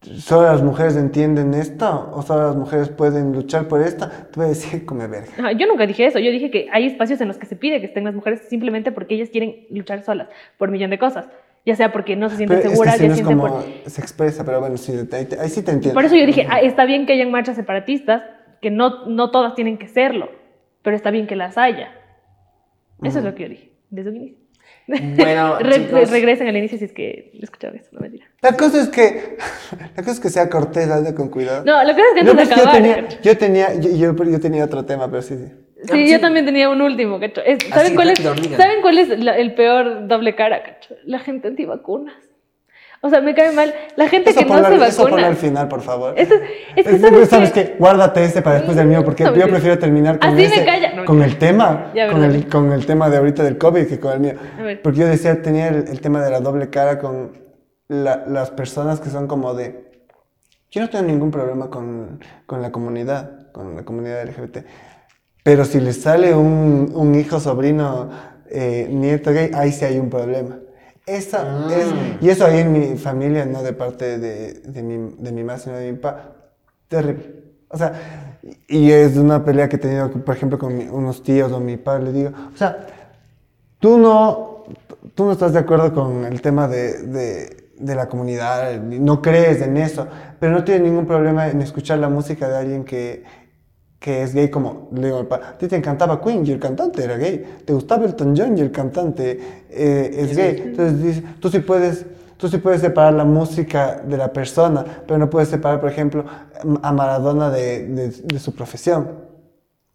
Speaker 2: solo las mujeres entienden esto, o solo las mujeres pueden luchar por esto, te voy a decir, come verga.
Speaker 1: Ajá, yo nunca dije eso, yo dije que hay espacios en los que se pide que estén las mujeres simplemente porque ellas quieren luchar solas por un millón de cosas. Ya sea porque no se sienten
Speaker 2: Pero es que
Speaker 1: seguras,
Speaker 2: así
Speaker 1: ya
Speaker 2: no es
Speaker 1: sienten
Speaker 2: como
Speaker 1: por...
Speaker 2: se expresa, pero bueno, sí, ahí, ahí sí te entiendo.
Speaker 1: Por eso yo dije, ah, está bien que hayan marchas separatistas, que no, no todas tienen que serlo, pero está bien que las haya. Eso es lo que yo dije, desde un inicio.
Speaker 3: Bueno,
Speaker 1: Re-
Speaker 3: chicos,
Speaker 1: regresen al inicio si es que escucharon eso, no mentira.
Speaker 2: La cosa es que, la cosa es que sea cortés, anda con cuidado.
Speaker 1: No, lo que es que
Speaker 2: No,
Speaker 1: antes de
Speaker 2: pues, yo
Speaker 1: acabar...
Speaker 2: tenía,
Speaker 1: cacho.
Speaker 2: yo tenía, yo, yo, yo tenía otro tema, pero sí, sí.
Speaker 1: Sí, yo también tenía un último, cacho. Es- ¿saben,
Speaker 3: Así,
Speaker 1: cuál es. ¿Saben cuál es la- el peor doble cara, cacho? La gente antivacunas. O sea, me cae mal. La gente
Speaker 2: Eso
Speaker 1: que no
Speaker 2: ponlo,
Speaker 1: se
Speaker 2: eso
Speaker 1: vacuna.
Speaker 2: al final, por favor.
Speaker 1: Esto es- que,
Speaker 2: Es-
Speaker 1: ¿sabes
Speaker 2: ¿sabes
Speaker 1: qué?
Speaker 2: Guárdate ese para después del mío, porque yo prefiero terminar con,
Speaker 1: Así me
Speaker 2: ese-.
Speaker 1: No,
Speaker 2: con el tema,
Speaker 1: Ya,
Speaker 2: con el, con el tema de ahorita del COVID que con el mío. Porque yo decía, tenía el, el tema de la doble cara con la- las personas que son como de... Yo no tengo ningún problema con, con la comunidad, con la comunidad LGBT. Pero si les sale un, un hijo, sobrino, eh, nieto gay, ahí sí hay un problema. Esa
Speaker 3: Ah.
Speaker 2: es, y eso ahí en mi familia, no de parte de, de, mi, de mi mamá, sino de mi papá, terrible. O sea, y es una pelea que he tenido, por ejemplo, con mi- unos tíos o mi padre, le digo, o sea, tú no, tú no estás de acuerdo con el tema de, de, de la comunidad, no crees en eso, pero no tienes ningún problema en escuchar la música de alguien que, que es gay, como le digo a ti te encantaba Queen y el cantante era gay, te gustaba Elton John y el cantante eh, es gay, entonces dice, tú sí puedes... Tú sí puedes separar la música de la persona, pero no puedes separar, por ejemplo, a Maradona de, de- de su profesión.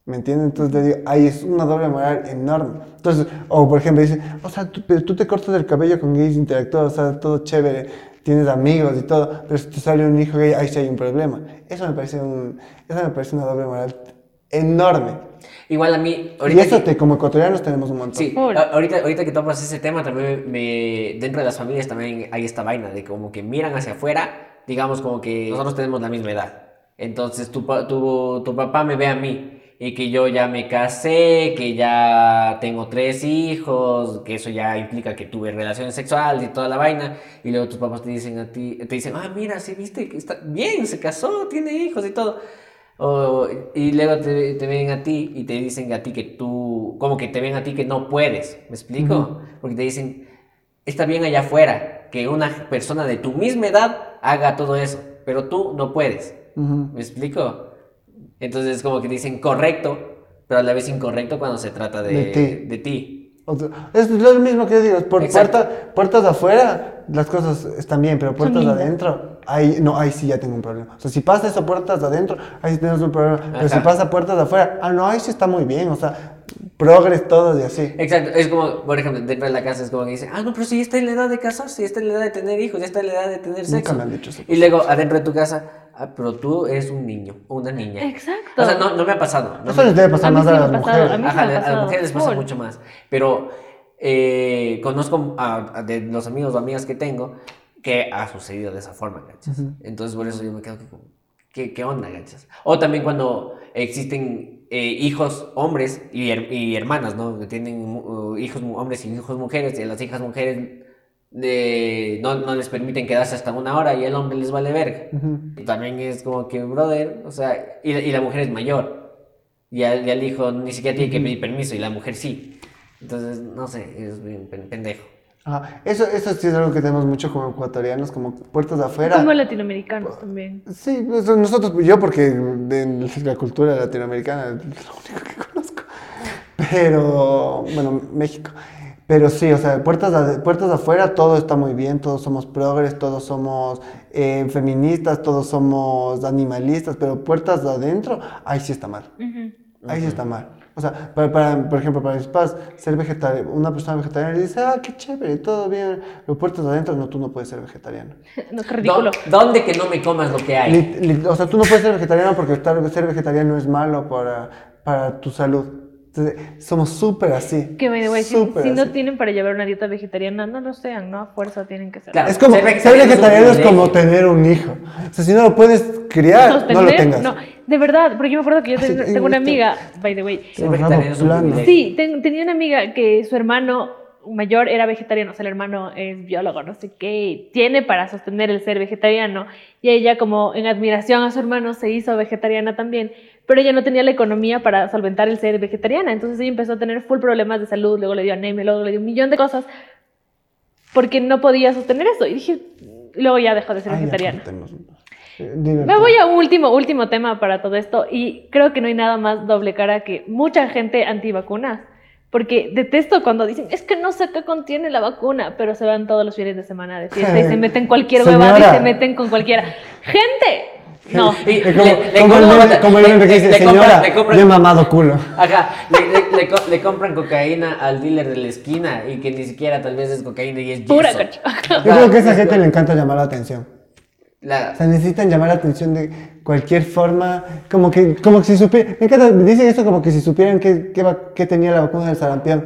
Speaker 2: ¿Me entiendes? Entonces le digo, ahí es una doble moral enorme. Entonces, o por ejemplo, dice, o sea, tú, pero tú te cortas el cabello con gays interactúas, o sea, todo chévere, tienes amigos y todo, pero si te sale un hijo gay, ahí sí hay un problema. Eso me parece, un, eso me parece una doble moral enorme.
Speaker 3: igual a mí,
Speaker 2: Y
Speaker 3: ahorita
Speaker 2: eso
Speaker 3: que-
Speaker 2: te, como ecuatorianos tenemos un montón.
Speaker 3: Sí, ahorita, ahorita que topas ese tema, también me, dentro de las familias también hay esta vaina de como que miran hacia afuera, digamos como que nosotros tenemos la misma edad. Entonces tu, pa- tu, tu papá me ve a mí y que yo ya me casé, que ya tengo tres hijos, que eso ya implica que tuve relaciones sexuales y toda la vaina, y luego tus papás te dicen a ti, te dicen, ah, mira, sí, viste que está bien, se casó, tiene hijos y todo. O- y luego te, te ven a ti y te dicen a ti que tú, como que te ven a ti que no puedes, ¿me explico? Porque te dicen, está bien allá afuera que una persona de tu misma edad haga todo eso, pero tú no puedes,
Speaker 2: Ujú.
Speaker 3: ¿me explico? Entonces como que dicen correcto, pero a la vez incorrecto cuando se trata de,
Speaker 2: De ti.
Speaker 3: de ti.
Speaker 2: O sea, Es lo mismo que digo, por puerta- puertas afuera las cosas están bien, pero puertas adentro, ahí, no, ahí sí ya tengo un problema. O sea, si pasa eso puertas de adentro, ahí sí tenemos un problema. Pero
Speaker 3: Ajá.
Speaker 2: si pasa puertas afuera, ah, no, ahí sí está muy bien, o sea, progres todos y así.
Speaker 3: Exacto, es como, por ejemplo, dentro de la casa es como que dicen, ah, no, pero si ya está en la edad de casarse, ya está en la edad de tener hijos, ya está en la edad de tener
Speaker 2: Nunca
Speaker 3: sexo.
Speaker 2: me han dicho eso.
Speaker 3: Y luego adentro de tu casa, ah, pero tú eres un niño o una niña.
Speaker 1: Exacto.
Speaker 3: O sea, no, no me ha pasado. No
Speaker 2: Eso
Speaker 3: me-
Speaker 2: les debe pasar
Speaker 1: A
Speaker 2: más
Speaker 1: sí
Speaker 2: a las
Speaker 1: pasado,
Speaker 2: mujeres.
Speaker 1: a mí sí
Speaker 3: Ajá,
Speaker 1: me ha
Speaker 3: le- a las mujeres les pasa mucho más. Pero eh, conozco a, a de los amigos o amigas que tengo que ha sucedido de esa forma, ¿cachas? Entonces por eso yo me quedo como, ¿qué, qué onda, ¿cachas? O también cuando existen eh, hijos hombres y, her- y hermanas, ¿no? Que tienen uh, hijos hombres y hijos mujeres y las hijas mujeres de, no, no les permiten quedarse hasta una hora y el hombre les vale verga.
Speaker 2: Ujú.
Speaker 3: También es como que, brother, o sea, y, la- y la mujer es mayor. Y al, y al hijo ni siquiera tiene que pedir permiso y la mujer sí. Entonces, no sé, es bien pen- pendejo.
Speaker 2: Ajá. Eso, eso sí es algo que tenemos mucho como ecuatorianos, como puertas de afuera.
Speaker 1: Como latinoamericanos también.
Speaker 2: Sí, pues, nosotros, yo porque de la cultura latinoamericana es lo único que conozco. Pero, bueno, México. Pero sí, o sea, puertas, de, puertas afuera todo está muy bien, todos somos progres, todos somos eh, feministas, todos somos animalistas, pero puertas de adentro, ahí sí está mal. Ahí sí está mal. O sea, para, para- por ejemplo, para mis padres, ser vegetariano, una persona vegetariana dice, ah, qué chévere, todo bien, pero puertas de adentro, no, tú no puedes ser vegetariano.
Speaker 1: No, qué ridículo.
Speaker 3: ¿Dó- ¿Dónde que no me comas lo que hay?
Speaker 2: O sea, tú no puedes ser vegetariano porque estar, ser vegetariano es malo para, para tu salud. Entonces, somos súper así.
Speaker 1: Que by the way, si, si no
Speaker 2: así.
Speaker 1: tienen para llevar una dieta vegetariana, no lo sean, no a fuerza tienen que ser.
Speaker 3: Claro.
Speaker 2: Es como
Speaker 3: Ser vegetariano es
Speaker 2: como tener un hijo. O sea, si no lo puedes criar, no lo
Speaker 1: Sostener,
Speaker 2: tengas.
Speaker 1: no, de verdad, porque yo me acuerdo que yo tengo, una amiga, by the way,
Speaker 3: Ser vegetariano es un.
Speaker 1: Sí, ten- tenía una amiga que su hermano mayor era vegetariano, o sea, el hermano es biólogo, no sé qué, tiene para sostener el ser vegetariano. Y ella, como en admiración a su hermano, se hizo vegetariana también, pero ella no tenía la economía para solventar el ser vegetariana. Entonces ella empezó a tener full problemas de salud, luego le dio anemia, luego le dio un millón de cosas, porque no podía sostener eso. Y dije, luego ya dejó de ser
Speaker 2: Ay,
Speaker 1: vegetariana. Me voy a un último, último tema para todo esto y creo que no hay nada más doble cara que mucha gente antivacunas. Porque detesto cuando dicen, es que no sé qué contiene la vacuna, pero se van todos los fines de semana de fiesta y se meten cualquier huevada y se meten con cualquiera. ¡Gente! No.
Speaker 3: Y
Speaker 2: como,
Speaker 3: le- le
Speaker 2: como el
Speaker 3: compran-
Speaker 2: meme- como el
Speaker 3: le-
Speaker 2: que dice,
Speaker 3: le compran-
Speaker 2: señora,
Speaker 3: le compran-
Speaker 2: yo he mamado culo.
Speaker 3: Ajá, le, le- le co- le compran cocaína al dealer de la esquina y que ni siquiera tal vez es cocaína y es
Speaker 1: Pura
Speaker 3: yeso.
Speaker 2: Yo creo que a esa gente le encanta llamar la atención.
Speaker 3: La-
Speaker 2: O sea, necesitan llamar la atención de cualquier forma, como que, como que si supieran, me encanta, dicen eso como que si supieran qué, qué, va- qué tenía la vacuna del sarampión.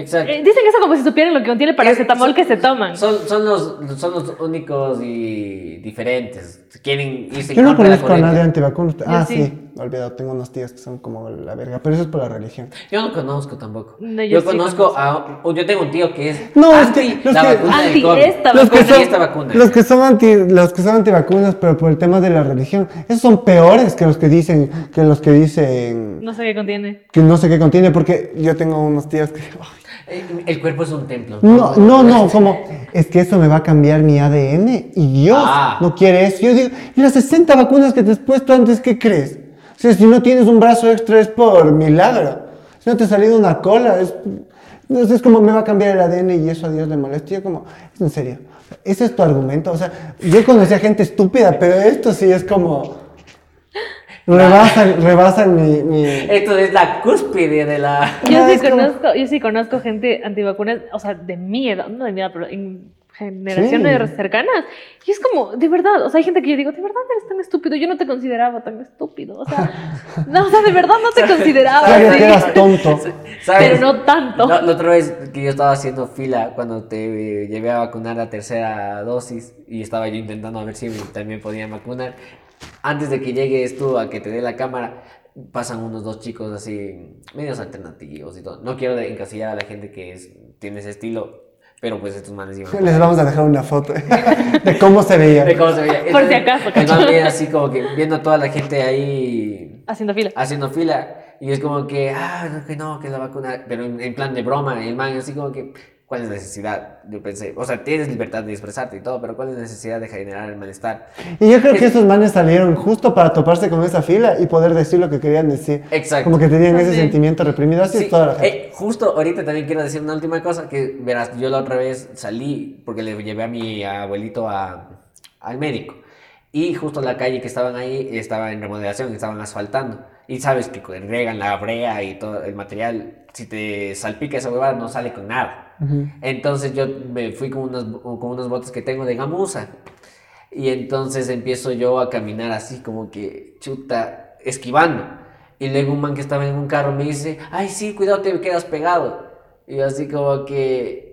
Speaker 3: Exacto.
Speaker 1: Eh, Dicen eso como si supieran lo que contiene el paracetamol que se toman.
Speaker 3: Son, son, los, son los únicos y diferentes. Quieren irse
Speaker 2: Yo no conozco a nadie antivacunas. Ah,
Speaker 1: sí.
Speaker 2: sí, olvidado, tengo unos tíos que son como la verga, pero eso es por la religión.
Speaker 3: Yo no conozco tampoco.
Speaker 1: No,
Speaker 3: yo
Speaker 1: yo sí
Speaker 3: conozco a. o Yo tengo un tío que es.
Speaker 2: No, es
Speaker 3: anti
Speaker 2: que- los
Speaker 3: la
Speaker 2: que-
Speaker 3: vacuna
Speaker 1: Anti esta
Speaker 2: Los que, son,
Speaker 3: esta vacuna.
Speaker 2: los, que son anti, los que son antivacunas, pero por el tema de la religión, esos son peores que los que dicen, que los que dicen
Speaker 1: No sé qué contiene.
Speaker 2: que no sé qué contiene, porque yo tengo unos tíos que...
Speaker 3: Eh, El cuerpo es un templo.
Speaker 2: No, no, no, como, es que eso me va a cambiar mi ADN y Dios
Speaker 3: Ah.
Speaker 2: no quiere eso. Yo digo, ¿y las 60 vacunas que te has puesto antes, qué crees? O sea, si no tienes un brazo extra es por milagro. Si no te ha salido una cola, es, entonces es como me va a cambiar el ADN y eso a Dios le molesta. Yo como, en serio, ese es tu argumento. O sea, yo conocí a gente estúpida, pero esto sí es como, rebasan, rebasan mi... mi...
Speaker 3: Esto es la cúspide de la.
Speaker 1: Yo sí
Speaker 2: como-
Speaker 1: conozco, yo sí conozco gente antivacunas, o sea, de mi edad, no de mi edad, pero en generaciones
Speaker 2: Sí.
Speaker 1: cercanas. Y es como, de verdad, o sea, hay gente que yo digo, de verdad eres tan estúpido, yo no te consideraba tan estúpido, o sea, no, o sea, de verdad no te consideraba.
Speaker 2: Sabía
Speaker 1: sí.
Speaker 2: que eras tonto.
Speaker 3: ¿Sabes?
Speaker 1: Pero no tanto.
Speaker 3: La, la otra vez que yo estaba haciendo fila cuando te eh, llevé a vacunar la tercera dosis y estaba yo intentando a ver si también podían vacunar. Antes de que llegues tú a que te dé la cámara, pasan unos dos chicos así, medios alternativos y todo. No quiero encasillar a la gente que es- tiene ese estilo, pero pues estos manes iban
Speaker 2: Les vamos a dejar una foto de cómo se veía.
Speaker 3: de cómo se veía.
Speaker 1: Por si acaso,
Speaker 3: El man así como que viendo a toda la gente ahí
Speaker 1: Haciendo fila.
Speaker 3: haciendo fila y es como que, ah, no, que no, que la vacuna, pero en, en plan de broma, el man así como que, ¿cuál es la necesidad? Yo pensé, o sea, tienes libertad de expresarte y todo, pero ¿cuál es la necesidad de generar el malestar?
Speaker 2: Y yo creo que esos manes salieron justo para toparse con esa fila y poder decir lo que querían decir.
Speaker 3: Exacto.
Speaker 2: Como que tenían ese
Speaker 1: Sí.
Speaker 2: sentimiento reprimido. Así
Speaker 3: Sí,
Speaker 2: es toda la gente.
Speaker 3: eh, justo ahorita también quiero decir una última cosa, que verás, yo la otra vez salí porque le llevé a mi abuelito a, al médico. Y justo la calle que estaban ahí estaba en remodelación, estaban asfaltando. Y sabes que regan la brea y todo el material, si te salpica esa huevada no sale con nada. Entonces yo me fui con unos, con unos botes que tengo de gamuza. Y entonces empiezo yo a caminar así como que chuta, esquivando. Y luego un man que estaba en un carro me dice, ay sí, cuidado, te quedas pegado. Y yo así como que,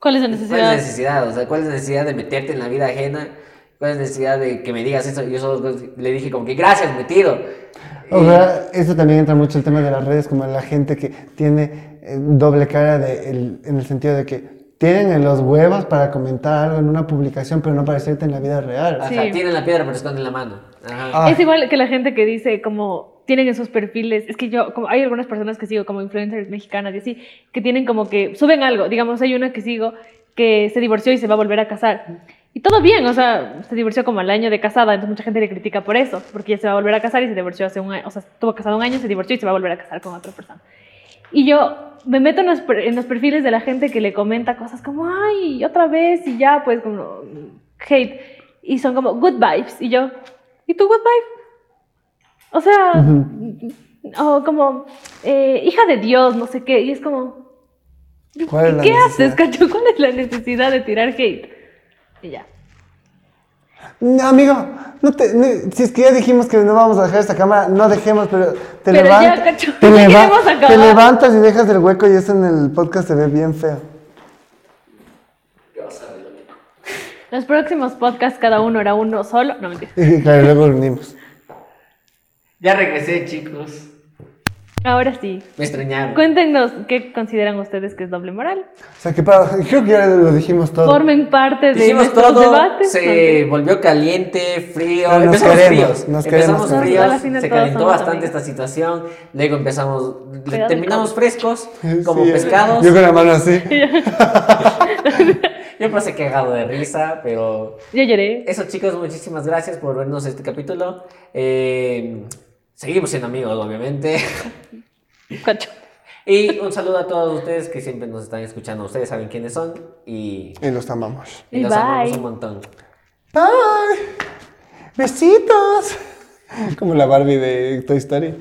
Speaker 1: ¿Cuál es la
Speaker 3: ¿cuál es
Speaker 1: necesidad?
Speaker 3: la necesidad? O sea, ¿cuál es la necesidad de meterte en la vida ajena? ¿Cuál es la necesidad de que me digas eso? Y yo solo le dije como que gracias, metido.
Speaker 2: O sea, eso también entra mucho el tema de las redes, como la gente que tiene eh, doble cara de el- en el sentido de que tienen los huevos para comentar algo en una publicación, pero no parecerte en la vida real.
Speaker 3: Ajá,
Speaker 1: Sí.
Speaker 3: tienen la piedra pero esconden la mano. Ajá.
Speaker 2: Ah.
Speaker 1: Es igual que la gente que dice como tienen en sus perfiles, es que yo, como hay algunas personas que sigo como influencers mexicanas y así, que tienen como que suben algo, digamos, hay una que sigo que se divorció y se va a volver a casar. Y todo bien, o sea, se divorció como al año de casada, entonces mucha gente le critica por eso, porque ella se va a volver a casar y se divorció hace un año, o sea, estuvo casada un año, se divorció y se va a volver a casar con otra persona. Y yo me meto en los, en los perfiles de la gente que le comenta cosas como, ay, otra vez, y ya, pues, como, hate. Y son como, good vibes. Y yo, ¿y tú good vibe? O sea, o como, eh, hija de Dios, no sé qué. Y es como,
Speaker 2: ¿Cuál es la
Speaker 1: ¿qué haces, cacho? ¿Cuál es la necesidad de tirar hate? Y ya.
Speaker 2: No, amigo, no te, no- si es que ya dijimos que no vamos a dejar esta cámara, no dejemos, pero te,
Speaker 1: Pero ya,
Speaker 2: levantas,
Speaker 1: cacho,
Speaker 2: te, leva- te levantas y dejas el hueco y eso en el podcast se ve bien feo.
Speaker 1: Los próximos podcasts, cada uno era uno solo. No, mentira.
Speaker 2: Y claro, luego unimos.
Speaker 3: Ya regresé, chicos.
Speaker 1: Ahora sí.
Speaker 3: Me extrañaron.
Speaker 1: Cuéntenos qué consideran ustedes que es doble moral.
Speaker 2: O sea, que para, creo que ya lo dijimos todo.
Speaker 1: Formen parte de
Speaker 3: Dijimos
Speaker 1: nuestros
Speaker 3: todo,
Speaker 1: debates.
Speaker 3: se volvió caliente, frío,
Speaker 2: nos
Speaker 3: empezamos
Speaker 2: queremos,
Speaker 3: fríos,
Speaker 2: nos
Speaker 3: empezamos
Speaker 2: queremos.
Speaker 3: fríos, se calentó bastante
Speaker 1: amigos.
Speaker 3: esta situación, luego empezamos,
Speaker 1: Cuidado
Speaker 3: terminamos
Speaker 1: con-
Speaker 3: frescos, como
Speaker 2: Sí,
Speaker 3: pescados,
Speaker 2: Yo con la mano así.
Speaker 3: yo pasé cagado de risa, pero
Speaker 1: Yo lloré.
Speaker 3: eso chicos, muchísimas gracias por vernos este capítulo, Eh, seguimos siendo amigos obviamente,
Speaker 1: Cacho.
Speaker 3: y un saludo a todos ustedes que siempre nos están escuchando, ustedes saben quiénes son, y,
Speaker 2: Y los amamos.
Speaker 3: y los
Speaker 1: Bye.
Speaker 3: amamos un montón.
Speaker 2: Bye. Besitos. Como la Barbie de Toy Story.